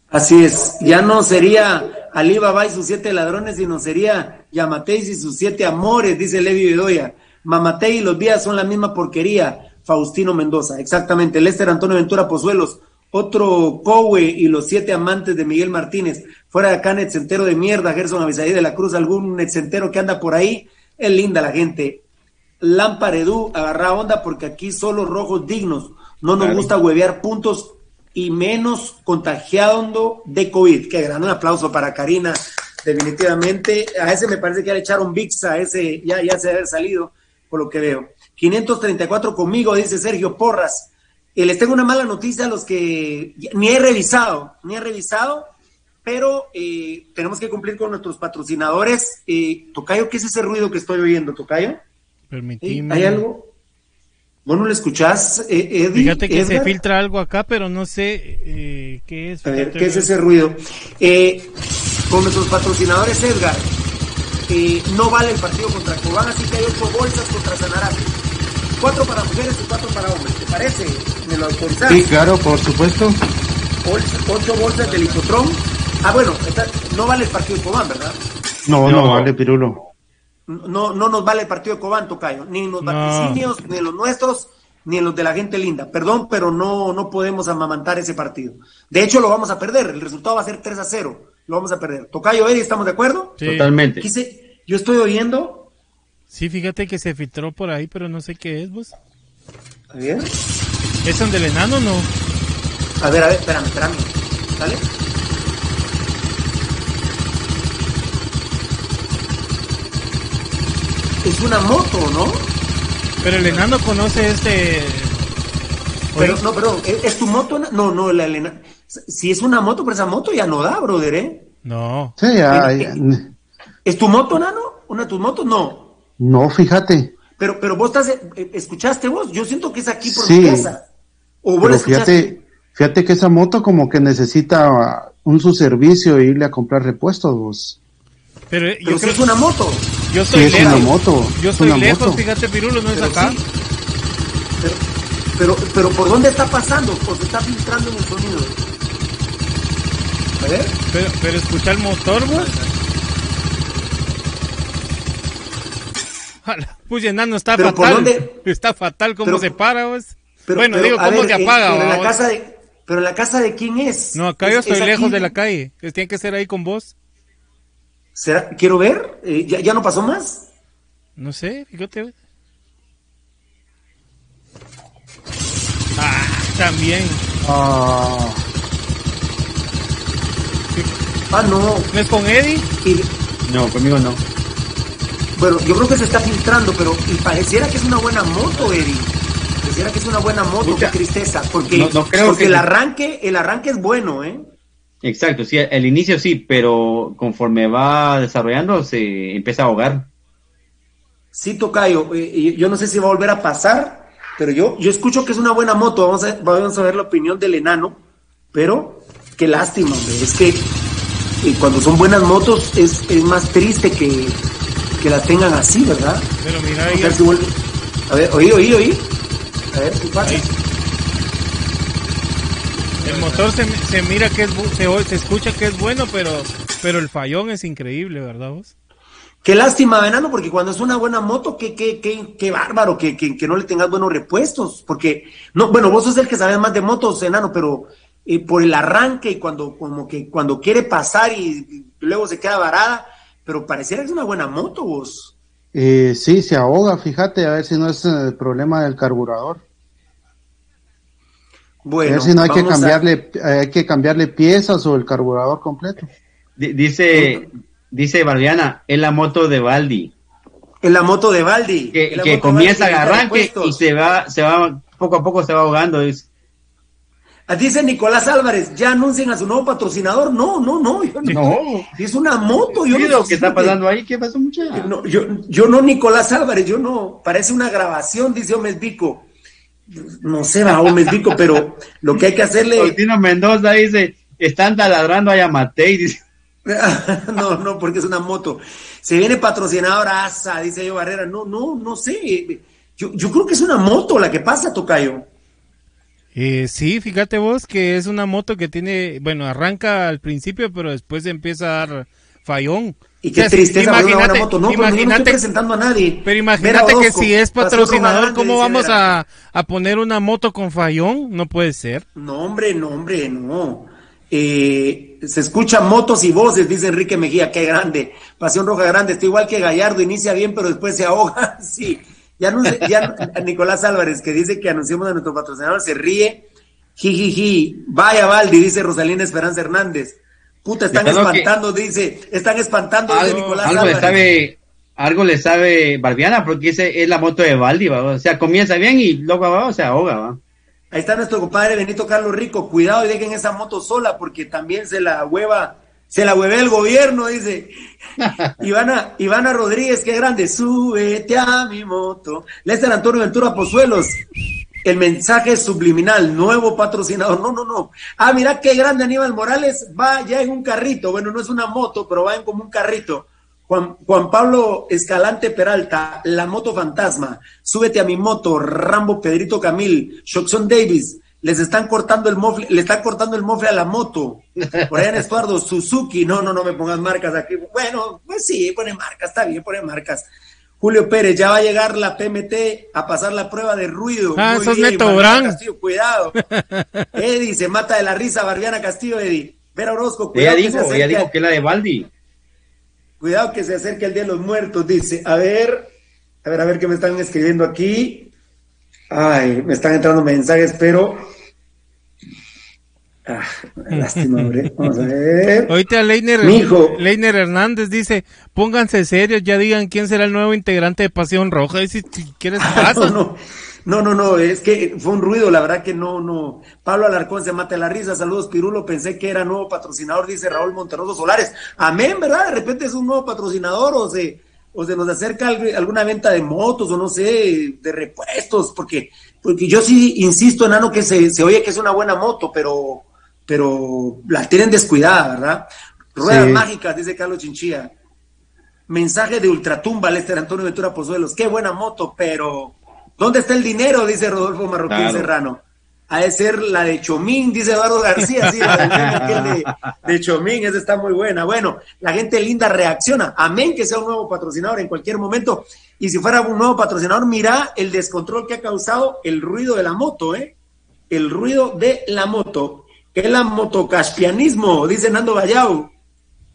[SPEAKER 8] Así es, ya no sería Ali Baba y sus siete ladrones, sino sería Yamateis y sus siete amores, dice Levi Bedoya. Mamatei y los días son la misma porquería. Faustino Mendoza, exactamente. Lester Antonio Ventura Pozuelos, otro Cowe y los siete amantes de Miguel Martínez. Fuera de acá, netcentero de mierda, Gerson Avisadí de la Cruz, algún netcentero que anda por ahí. Es linda la gente. Lamparedú, agarra onda porque aquí solo rojos dignos. No nos gusta huevear puntos y menos contagiando de COVID. Qué gran un aplauso para Karina, definitivamente. A ese me parece que ya le echaron VIX, a ese ya, ya se debe haber salido, por lo que veo. 534 conmigo, dice Sergio Porras. Eh, les tengo una mala noticia a los que ni he revisado, ni he revisado, pero eh, tenemos que cumplir con nuestros patrocinadores. Eh, Tocayo, ¿qué es ese ruido que estoy oyendo, Tocayo?
[SPEAKER 10] Permitime.
[SPEAKER 8] ¿Hay algo? ¿Vos no lo escuchás, eh, Eddie?
[SPEAKER 10] Fíjate que Edgar? se filtra algo acá, pero no sé eh, qué es.
[SPEAKER 8] A ver, ¿qué es ese ruido? Eh, con nuestros patrocinadores, Edgar, eh, no vale el partido contra Cobán, así que hay ocho bolsas contra Sanarate. Cuatro para mujeres y cuatro para hombres, ¿te parece? ¿Me lo autorizás?
[SPEAKER 11] Sí, claro, por supuesto.
[SPEAKER 8] Ocho, ocho bolsas del hipotrón. Ah, bueno, esta, no vale el partido de Cobán, ¿verdad?
[SPEAKER 11] No, no, no vale, Pirulo
[SPEAKER 8] no, no nos vale el partido de Cobán, Tocayo, ni en los vaticinios, no. ni en los nuestros, ni en los de la gente linda. Perdón, pero no, no podemos amamantar ese partido. De hecho, lo vamos a perder. El resultado va a ser 3 a 0. Lo vamos a perder. Tocayo, Eddie, ¿estamos de acuerdo?
[SPEAKER 12] Sí. Totalmente.
[SPEAKER 8] Quise, yo estoy oyendo.
[SPEAKER 10] Sí, fíjate que se filtró por ahí, pero no sé qué es, vos.
[SPEAKER 8] A ver.
[SPEAKER 10] ¿Es donde el enano no?
[SPEAKER 8] A ver, a ver, espérame, espérame. ¿Sale? Es una moto, ¿no?
[SPEAKER 10] Pero el enano conoce este.
[SPEAKER 8] Pero, no, perdón, ¿es, tu moto? No, no, la Elena. Si es una moto, pero esa moto ya no da, brother, ¿eh?
[SPEAKER 10] No.
[SPEAKER 11] Sí, ya,
[SPEAKER 8] ¿Es tu moto, Nano? ¿Una de tus motos? No.
[SPEAKER 11] No, fíjate.
[SPEAKER 8] Pero, pero vos estás, eh, ¿escuchaste vos? Yo siento que es aquí por mi casa.
[SPEAKER 11] ¿O vos pero fíjate, fíjate que esa moto como que necesita un su servicio e irle a comprar repuestos vos.
[SPEAKER 10] Pero, yo
[SPEAKER 8] creo... es una moto.
[SPEAKER 10] Yo estoy
[SPEAKER 11] sí, es una moto.
[SPEAKER 10] Yo estoy lejos, fíjate, Pirulo, no es acá.
[SPEAKER 8] Pero, pero, pero, ¿por dónde está pasando? ¿O se está filtrando en el sonido? A ver.
[SPEAKER 10] Pero, pero escucha el motor, vos. Pues enano está fatal. Está fatal cómo se para, vos. bueno, digo, cómo se apaga.
[SPEAKER 8] pero, en la casa de, pero la casa de quién es.
[SPEAKER 10] No, acá yo estoy lejos de la calle. Tiene que ser ahí con vos.
[SPEAKER 8] ¿Será? Quiero ver. Eh, ¿ya, ¿ya, no pasó más?
[SPEAKER 10] No sé, fíjate. Ah, también.
[SPEAKER 8] Ah. Ah, no.
[SPEAKER 10] ¿No es con Eddie?
[SPEAKER 12] No, conmigo no.
[SPEAKER 8] Bueno, yo creo que se está filtrando, pero y pareciera que es una buena moto, Eddie. Pareciera que es una buena moto, qué tristeza. Porque, porque el arranque, el arranque es bueno, ¿eh?
[SPEAKER 12] Exacto, sí, el inicio sí, pero conforme va desarrollando se empieza a ahogar.
[SPEAKER 8] Sí, Tocayo, eh, yo no sé si va a volver a pasar, pero yo, yo escucho que es una buena moto, vamos a, vamos a ver la opinión del enano, pero qué lástima, hombre, es que y cuando son buenas motos es, es más triste que, que las tengan así, ¿verdad?
[SPEAKER 10] Pero mira ahí.
[SPEAKER 8] A ver, oí, oí, oí. A ver, ¿qué pasa?
[SPEAKER 10] El motor se, se mira que es se, se, escucha que es bueno, pero pero el fallón es increíble, ¿verdad vos?
[SPEAKER 8] Qué lástima, Venano, porque cuando es una buena moto, qué, qué, qué, qué bárbaro que, que, que, no le tengas buenos repuestos. Porque, no, bueno, vos sos el que sabes más de motos, Enano, pero y por el arranque y cuando, como que cuando quiere pasar y, luego se queda varada, pero pareciera que es una buena moto vos.
[SPEAKER 11] Eh, sí, se ahoga, fíjate, a ver si no es el problema del carburador. Bueno, a ver si no hay que cambiarle, hay que cambiarle piezas o el carburador completo.
[SPEAKER 12] dice, dice Barbiana, es la moto de Baldi.
[SPEAKER 8] Es la moto de Baldi.
[SPEAKER 12] Que, comienza a arranque y se va, se va, poco a poco se va ahogando. Es,
[SPEAKER 8] dice Nicolás Álvarez, ya anuncien a su nuevo patrocinador. No, no, no. no. Es una moto.
[SPEAKER 12] Yo no ¿Qué está pasando ahí? ¿Qué pasó, muchacho?
[SPEAKER 8] No, yo, yo no, Nicolás Álvarez, yo no. Parece una grabación, dice Vico. No sé, va Vico, pero lo que hay que hacerle.
[SPEAKER 12] Cortino Mendoza dice: están taladrando a Yamatei. Dice.
[SPEAKER 8] no, no, porque es una moto. Se viene patrocinador ASA, dice yo Barrera. No, no, no sé. Yo, yo creo que es una moto la que pasa, Tocayo.
[SPEAKER 10] Eh, sí, fíjate vos que es una moto que tiene, bueno, arranca al principio, pero después empieza a dar fallón.
[SPEAKER 8] Y qué tristeza imagínate, una moto. No, imagínate, no estoy presentando a nadie.
[SPEAKER 10] Pero imagínate que si es patrocinador, ¿cómo vamos a, a, poner una moto con fallón? No puede ser.
[SPEAKER 8] No, hombre, no, hombre, no. Eh, se escuchan motos y voces, dice Enrique Mejía, qué grande. Pasión Roja Grande, está igual que Gallardo, inicia bien, pero después se ahoga. sí. Ya, ya Nicolás Álvarez, que dice que anunciamos a nuestro patrocinador, se ríe. Jijiji, vaya Valdi, dice Rosalina Esperanza Hernández. Puta, están espantando, dice, están espantando, dice Nicolás
[SPEAKER 12] algo
[SPEAKER 8] Álvarez.
[SPEAKER 12] Le sabe, algo le sabe Barbiana, porque ese es la moto de Valdi, o sea, comienza bien y luego va, se ahoga, ¿va?
[SPEAKER 8] Ahí está nuestro compadre Benito Carlos Rico, cuidado y dejen esa moto sola, porque también se la hueva se la hueve el gobierno, dice. Ivana, Ivana Rodríguez, qué grande, súbete a mi moto. Lester Antonio Ventura Pozuelos, el mensaje subliminal, nuevo patrocinador. No, no, no. Ah, mira qué grande Aníbal Morales, va ya en un carrito. Bueno, no es una moto, pero va en como un carrito. Juan, Juan Pablo Escalante Peralta, la moto fantasma, súbete a mi moto, Rambo Pedrito Camil, Shoxon Davis, les están cortando el mofle, le están cortando el mofle a la moto. Por allá en Estuardo, Suzuki, no, no, no me pongas marcas aquí. Bueno, pues sí, pone marcas, está bien, pone marcas. Julio Pérez, ya va a llegar la PMT a pasar la prueba de ruido.
[SPEAKER 10] Ah, eso es Neto Brand.
[SPEAKER 8] Castillo, cuidado. Eddie, se mata de la risa, Barbiana Castillo, Eddie. Vera Orozco, cuidado.
[SPEAKER 12] Ella dijo, ella dijo que es la de Baldi.
[SPEAKER 8] Cuidado que se acerque el Día de los Muertos, dice. A ver, a ver, a ver qué me están escribiendo aquí. Ay, me están entrando mensajes, pero
[SPEAKER 10] Ah, lástima, hombre. Vamos a ver. Ahorita Leiner, Leiner Hernández dice, pónganse serios, ya digan quién será el nuevo integrante de Pasión Roja. Y si, quieres
[SPEAKER 8] pasa. no, no, no, no, es que fue un ruido, la verdad que no, no. Pablo Alarcón se mata la risa, saludos Pirulo, pensé que era nuevo patrocinador, dice Raúl Monterroso Solares. Amén, ¿verdad? De repente es un nuevo patrocinador o se, o se nos acerca alguna venta de motos o no sé, de repuestos, porque, porque yo sí insisto, enano, que se, se oye que es una buena moto, pero pero la tienen descuidada, ¿verdad? Ruedas mágicas, dice Carlos Chinchilla. Mensaje de Ultratumba, Lester Antonio Ventura Pozuelos. Qué buena moto, pero ¿dónde está el dinero? Dice Rodolfo Marroquín Serrano. Ha de ser la de Chomín, dice Eduardo García, sí, la de, de, Chomín, esa está muy buena. Bueno, la gente linda reacciona. Amén que sea un nuevo patrocinador en cualquier momento. Y si fuera un nuevo patrocinador, mira el descontrol que ha causado el ruido de la moto, ¿eh? El ruido de la moto. Es la motocaspianismo, dice Nando Vallao.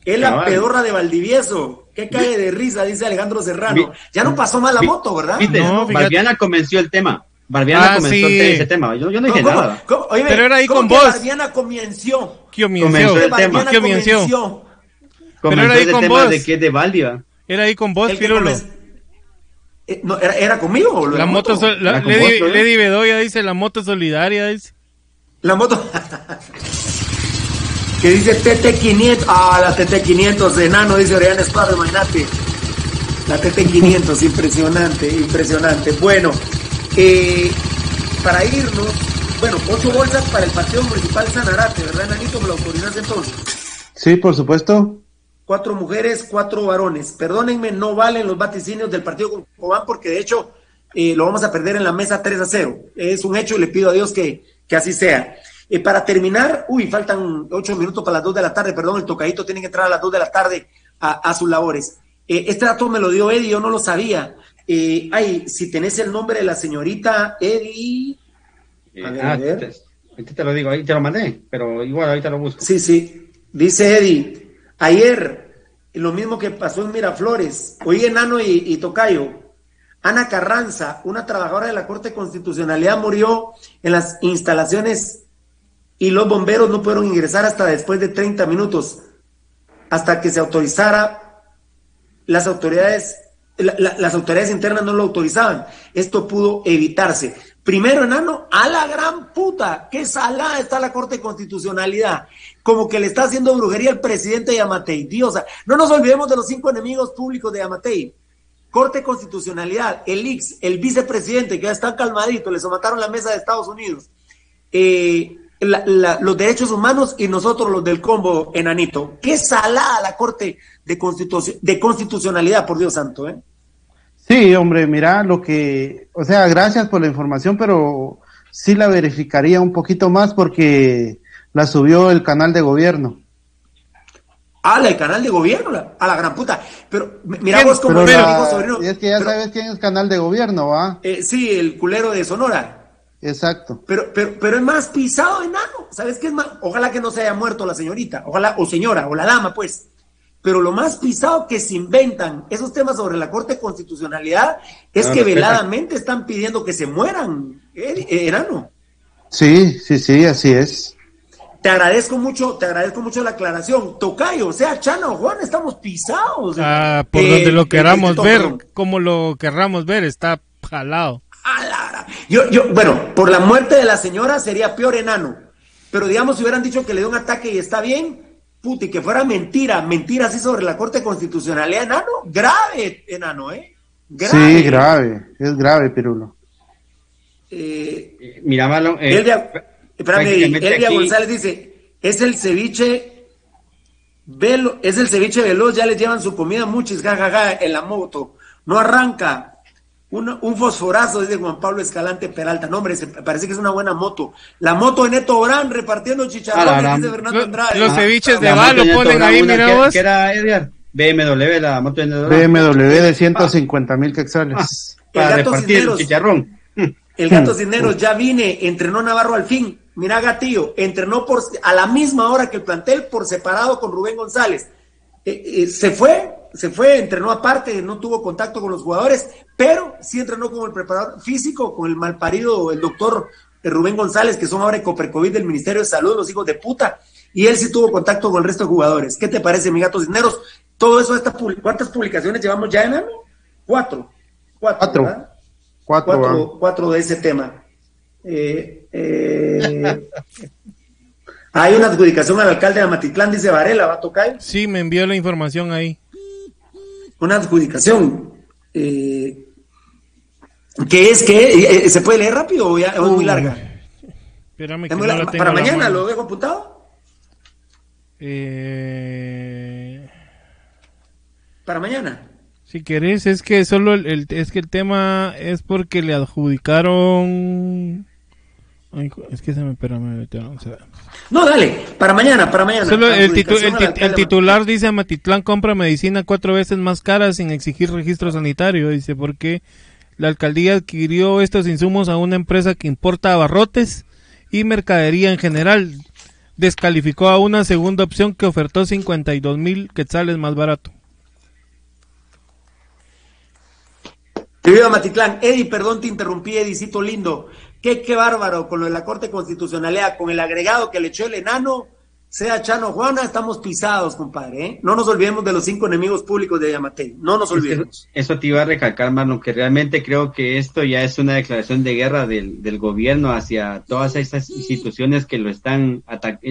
[SPEAKER 8] Es la pedorra de Valdivieso. ¿Qué cae de risa? Dice Alejandro Serrano. Ya no pasó mal la moto, ¿verdad?
[SPEAKER 12] No, Barbiana convenció el tema. Barbiana ah, comenzó ese tema. Yo, no dije nada.
[SPEAKER 10] Pero era ahí con vos.
[SPEAKER 8] Barbiana convenció.
[SPEAKER 10] Comenzó
[SPEAKER 12] el tema. Comenzó. Pero era ahí con vos. de que es de Valdiva.
[SPEAKER 10] Era ahí con vos, Pirulo.
[SPEAKER 8] Eh, no, era, ¿Era conmigo?
[SPEAKER 10] La, moto, Lady, Bedoya dice la moto solidaria. Dice.
[SPEAKER 8] La moto. que dice TT500. Ah, la TT500 de enano, dice Oriana Espada, imagínate. La TT500, impresionante, impresionante. Bueno, eh, para irnos, bueno, ocho bolsas para el Partido Municipal Sanarate, ¿verdad, Nanito? ¿Me lo autorizas entonces?
[SPEAKER 11] Sí, por supuesto.
[SPEAKER 8] Cuatro mujeres, cuatro varones. Perdónenme, no valen los vaticinios del Partido Cobán porque de hecho eh, lo vamos a perder en la mesa 3 a 0. Es un hecho y le pido a Dios que, que así sea. Y para terminar, uy, faltan ocho minutos para las dos de la tarde, perdón, el tocadito tiene que entrar a las dos de la tarde a, sus labores. Eh, este dato me lo dio Eddie, yo no lo sabía. Eh, ay, si tenés el nombre de la señorita Eddie.
[SPEAKER 12] Eh, a ver, a ah. Te, te, lo digo, ahí te lo mandé, pero igual ahorita lo busco.
[SPEAKER 8] Sí, sí. Dice Eddie, ayer, lo mismo que pasó en Miraflores, oí Enano y, y Tocayo, Ana Carranza, una trabajadora de la Corte de Constitucionalidad, murió en las instalaciones y los bomberos no pudieron ingresar hasta después de 30 minutos, hasta que se autorizara, las autoridades, las autoridades internas no lo autorizaban. Esto pudo evitarse. Primero, enano, a la gran puta, qué salada está la Corte de Constitucionalidad, como que le está haciendo brujería al presidente de Amatei. Dios, no nos olvidemos de los cinco enemigos públicos de Amatei. Corte Constitucionalidad, el ex, el vicepresidente, que ya está calmadito, le somataron la mesa de Estados Unidos, eh, los derechos humanos y nosotros los del combo enanito. Qué salada la Corte de, de Constitucionalidad, por Dios santo, ¿eh?
[SPEAKER 11] Sí, hombre, mira lo que, o sea, gracias por la información, pero sí la verificaría un poquito más porque la subió el canal de gobierno.
[SPEAKER 8] Ah, el canal de gobierno, a la gran puta. Pero mira vos como
[SPEAKER 11] sobrino. Es que ya sabes quién es canal de gobierno, ¿va?
[SPEAKER 8] Eh, sí, el culero de Sonora.
[SPEAKER 11] Exacto.
[SPEAKER 8] Pero, pero, pero es más pisado enano. ¿Sabes qué es más? Ojalá que no se haya muerto la señorita, ojalá, o señora, o la dama, pues. Pero lo más pisado que se inventan esos temas sobre la Corte de Constitucionalidad es que veladamente están pidiendo que se mueran, eh, enano.
[SPEAKER 11] Sí, sí, sí, así es.
[SPEAKER 8] Te agradezco mucho, te agradezco mucho la aclaración. Tocayo, o sea, Chano, Juan, estamos pisados.
[SPEAKER 10] Ah, por donde lo queramos ver, como lo querramos ver, está jalado.
[SPEAKER 8] Yo, yo, bueno, por la muerte de la señora sería peor enano. Pero digamos, si hubieran dicho que le dio un ataque y está bien, puti, que fuera mentira, mentira así sobre la Corte Constitucionalidad, enano, grave, enano, ¿eh?
[SPEAKER 11] Sí, grave, es grave, Pirulo.
[SPEAKER 8] Eh, Mira, Malo. Eh, Espérame, Elvia González dice, es el ceviche velo, es el ceviche veloz, ya le llevan su comida muchis, jajaja, en la moto. No arranca. Un fosforazo, dice Juan Pablo Escalante Peralta. No, hombre, parece que es una buena moto. La moto de Neto Orán repartiendo chicharrones, dice Fernando Andrade.
[SPEAKER 10] Los, ceviches de balo ponen ahí, mira vos.
[SPEAKER 12] ¿Qué era, Edgar? BMW, la moto de Neto
[SPEAKER 11] BMW de 150 mil quetzales.
[SPEAKER 8] Ah, para repartir el chicharrón. El gato Cineros ya vine, entrenó Navarro al fin. Mira, Gatillo, entrenó por, a la misma hora que el plantel por separado con Rubén González. Eh, eh, se fue, se fue, entrenó aparte, no tuvo contacto con los jugadores, pero sí entrenó con el preparador físico, con el malparido, el doctor Rubén González, que son ahora Coprecovid del Ministerio de Salud, los hijos de puta. Y él sí tuvo contacto con el resto de jugadores. ¿Qué te parece, mi gato Cisneros? Todo eso, esta, ¿cuántas publicaciones llevamos ya, en Cuatro. Cuatro. Cuatro. Cuatro, cuatro, de ese tema. Eh, eh, hay una adjudicación al alcalde de Amatitlán, dice Varela, ¿va a tocar?
[SPEAKER 10] Sí, me envió la información ahí.
[SPEAKER 8] Una adjudicación. Eh, ¿Qué es que se puede leer rápido o es muy larga? Espérame que para mañana lo dejo apuntado. Para mañana.
[SPEAKER 10] Si querés, es que solo el, es que el tema es porque le adjudicaron es que se me
[SPEAKER 8] No, dale, para mañana, para mañana.
[SPEAKER 10] Solo el, el, titular dice Matitlán compra medicina cuatro veces más cara sin exigir registro sanitario, dice, porque la alcaldía adquirió estos insumos a una empresa que importa abarrotes y mercadería en general. Descalificó a una segunda opción que ofertó 52 mil quetzales más barato.
[SPEAKER 8] Viva Matitlán. Eddie, perdón, te interrumpí, Edicito lindo. Qué, qué bárbaro con lo de la Corte Constitucionalidad, con el agregado que le echó el enano, sea Chano Juana, estamos pisados, compadre. ¿eh? No nos olvidemos de los cinco enemigos públicos de Yamate. No nos olvidemos.
[SPEAKER 12] Eso, te iba a recalcar, Marlon, que realmente creo que esto ya es una declaración de guerra del, del gobierno hacia todas esas instituciones que lo están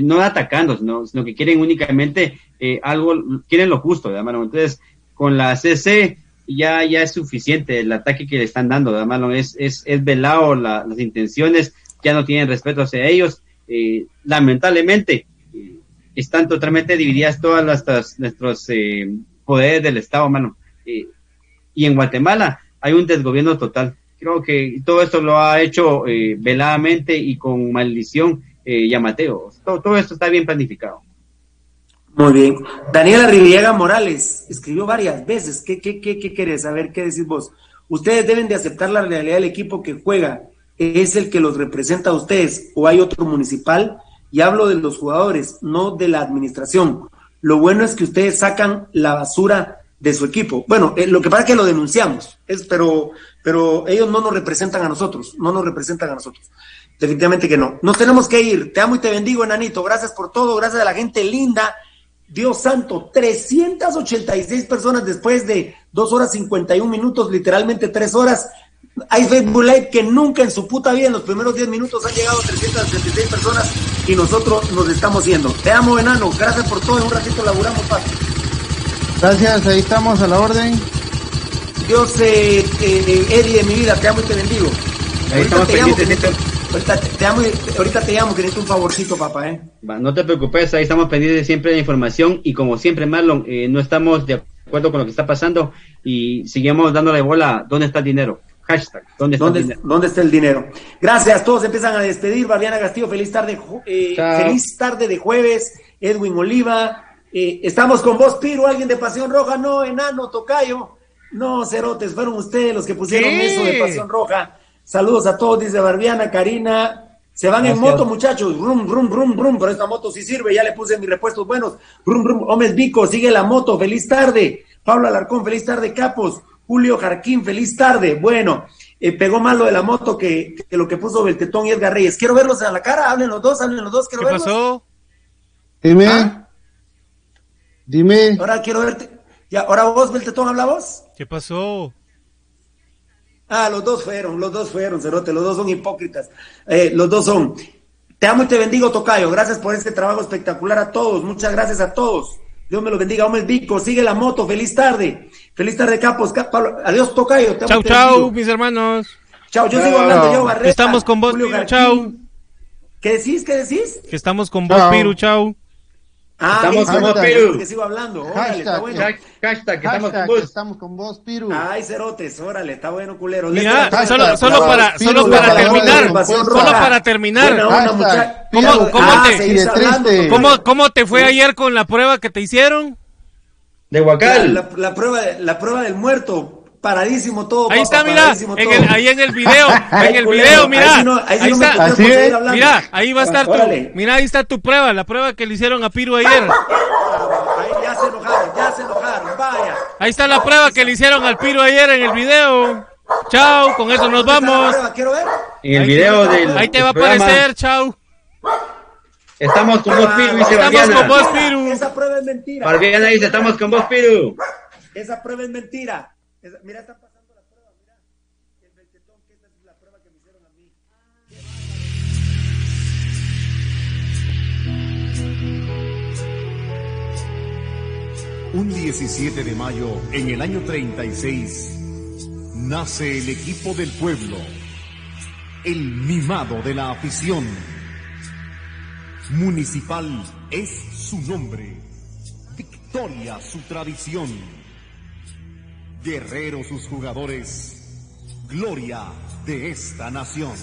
[SPEAKER 12] no atacando, sino, sino, que quieren únicamente eh, algo, quieren lo justo, ¿verdad, Entonces, con la CC ya, ya es suficiente el ataque que le están dando, ¿verdad, Es, es, es velado las intenciones, ya no tienen respeto hacia ellos. Eh, lamentablemente, eh, están totalmente divididas todas las, nuestros eh, poderes del Estado, mano. y en Guatemala hay un desgobierno total. Creo que todo esto lo ha hecho veladamente y con maldición llamateo. Todo, todo esto está bien planificado.
[SPEAKER 8] Muy bien. Daniela Riviega Morales escribió varias veces. ¿Qué, qué, qué, qué querés? A ver, ¿qué decís vos? Ustedes deben de aceptar la realidad del equipo que juega. Es el que los representa a ustedes. O hay otro municipal. Y hablo de los jugadores, no de la administración. Lo bueno es que ustedes sacan la basura de su equipo. Bueno, eh, lo que pasa es que lo denunciamos, es, pero, pero ellos no nos representan a nosotros, no nos representan a nosotros. Definitivamente que no. Nos tenemos que ir. Te amo y te bendigo, enanito. Gracias por todo, gracias a la gente linda Dios santo, 386 personas después de 2 horas 51 minutos, literalmente 3 horas. Hay Facebook Live que nunca en su puta vida, en los primeros 10 minutos, han llegado 386 personas y nosotros nos estamos yendo. Te amo, enano. Gracias por todo. En un ratito laburamos, fácil.
[SPEAKER 11] Gracias, ahí estamos a la orden.
[SPEAKER 8] Dios, eh, eh, Eddie de mi vida, te amo y te bendigo. Ahí estamos pendientes. Ahorita te, amo, ahorita te llamo que necesito un favorcito, papá, ¿eh?
[SPEAKER 12] no te preocupes, ahí estamos pendientes siempre de información y como siempre, Marlon, eh, no estamos de acuerdo con lo que está pasando y seguimos dándole bola, ¿dónde está el dinero? Hashtag, ¿dónde está,
[SPEAKER 8] el, dinero? ¿dónde está el dinero? Gracias, todos empiezan a despedir. Barbiana Castillo, feliz tarde, eh, feliz tarde de jueves. Edwin Oliva, eh, estamos con vos, Piro, alguien de Pasión Roja, no, enano, tocayo. No, cerotes, fueron ustedes los que pusieron eso de Pasión Roja. Saludos a todos, dice Barbiana, Karina. Se van en moto, muchachos. Rum, rum, rum, rum. Pero esta moto sí sirve. Ya le puse mis repuestos buenos. Rum, rum. Gómez Vico, sigue la moto. Feliz tarde. Pablo Alarcón, feliz tarde. Capos. Julio Jarquín, feliz tarde. Bueno, eh, pegó más lo de la moto que, lo que puso Beltetón y Edgar Reyes. Quiero verlos a la cara. Hablen los dos, hablen los dos. Quiero ¿Qué pasó?
[SPEAKER 11] Dime. ¿Ah? Dime.
[SPEAKER 8] Ahora quiero verte. Ya, ahora vos, Beltetón, habla vos.
[SPEAKER 10] ¿Qué pasó?
[SPEAKER 8] Ah, los dos fueron, los dos fueron, Cerote, los dos son hipócritas. Eh, los dos son. Te amo y te bendigo, Tocayo. Gracias por este trabajo espectacular a todos. Muchas gracias a todos. Dios me lo bendiga. Hombre Vico, sigue la moto. Feliz tarde. Feliz tarde, Capos. Adiós, Tocayo.
[SPEAKER 10] chau, chau, mis hermanos.
[SPEAKER 8] Chau, yo sigo hablando. Yo, Barreta,
[SPEAKER 10] Estamos con vos, Piru. Chau.
[SPEAKER 8] ¿Qué decís? ¿Qué decís?
[SPEAKER 10] Que estamos con vos, Piru. Chau.
[SPEAKER 8] Ah, estamos con vos, Piru. Que sigo hablando. Órale, está bueno.
[SPEAKER 11] Hashtag, que estamos con vos. Estamos con vos, Piru.
[SPEAKER 8] Ay, cerotes, órale, está bueno, culero.
[SPEAKER 10] Mira, solo, solo, para, solo para terminar, solo para terminar. ¿Cómo, cómo, ah, te, ¿cómo, ¿Cómo te fue ayer con la prueba que te hicieron?
[SPEAKER 8] De Huacal. La, la, prueba, la prueba del muerto paradísimo todo.
[SPEAKER 10] Ahí está, mira, en el, ahí en el video, en el video, mira, ahí, está, mira, ahí va a estar tu, mira, ahí está tu prueba, la prueba que le hicieron a Piru ayer.
[SPEAKER 8] Ahí ya se enojaron, ya se enojaron, vaya.
[SPEAKER 10] Ahí está la prueba que le hicieron al Piru ayer en el video. Chao, con eso nos vamos.
[SPEAKER 8] Quiero ver.
[SPEAKER 12] en el video del.
[SPEAKER 10] Ahí te va a aparecer, chau.
[SPEAKER 12] Estamos con vos, Piru, dice
[SPEAKER 10] Estamos con vos, Piru.
[SPEAKER 8] Esa prueba es mentira.
[SPEAKER 12] Barbiana dice, estamos con vos, Piru.
[SPEAKER 8] Esa prueba es mentira. Mira, está pasando la prueba, mira. El beltetón, que esta es la prueba que me hicieron a mí.
[SPEAKER 13] Un 17 de mayo, en el año 36, nace el equipo del pueblo, el mimado de la afición. Municipal es su nombre, victoria su tradición, guerrero sus jugadores, gloria de esta nación.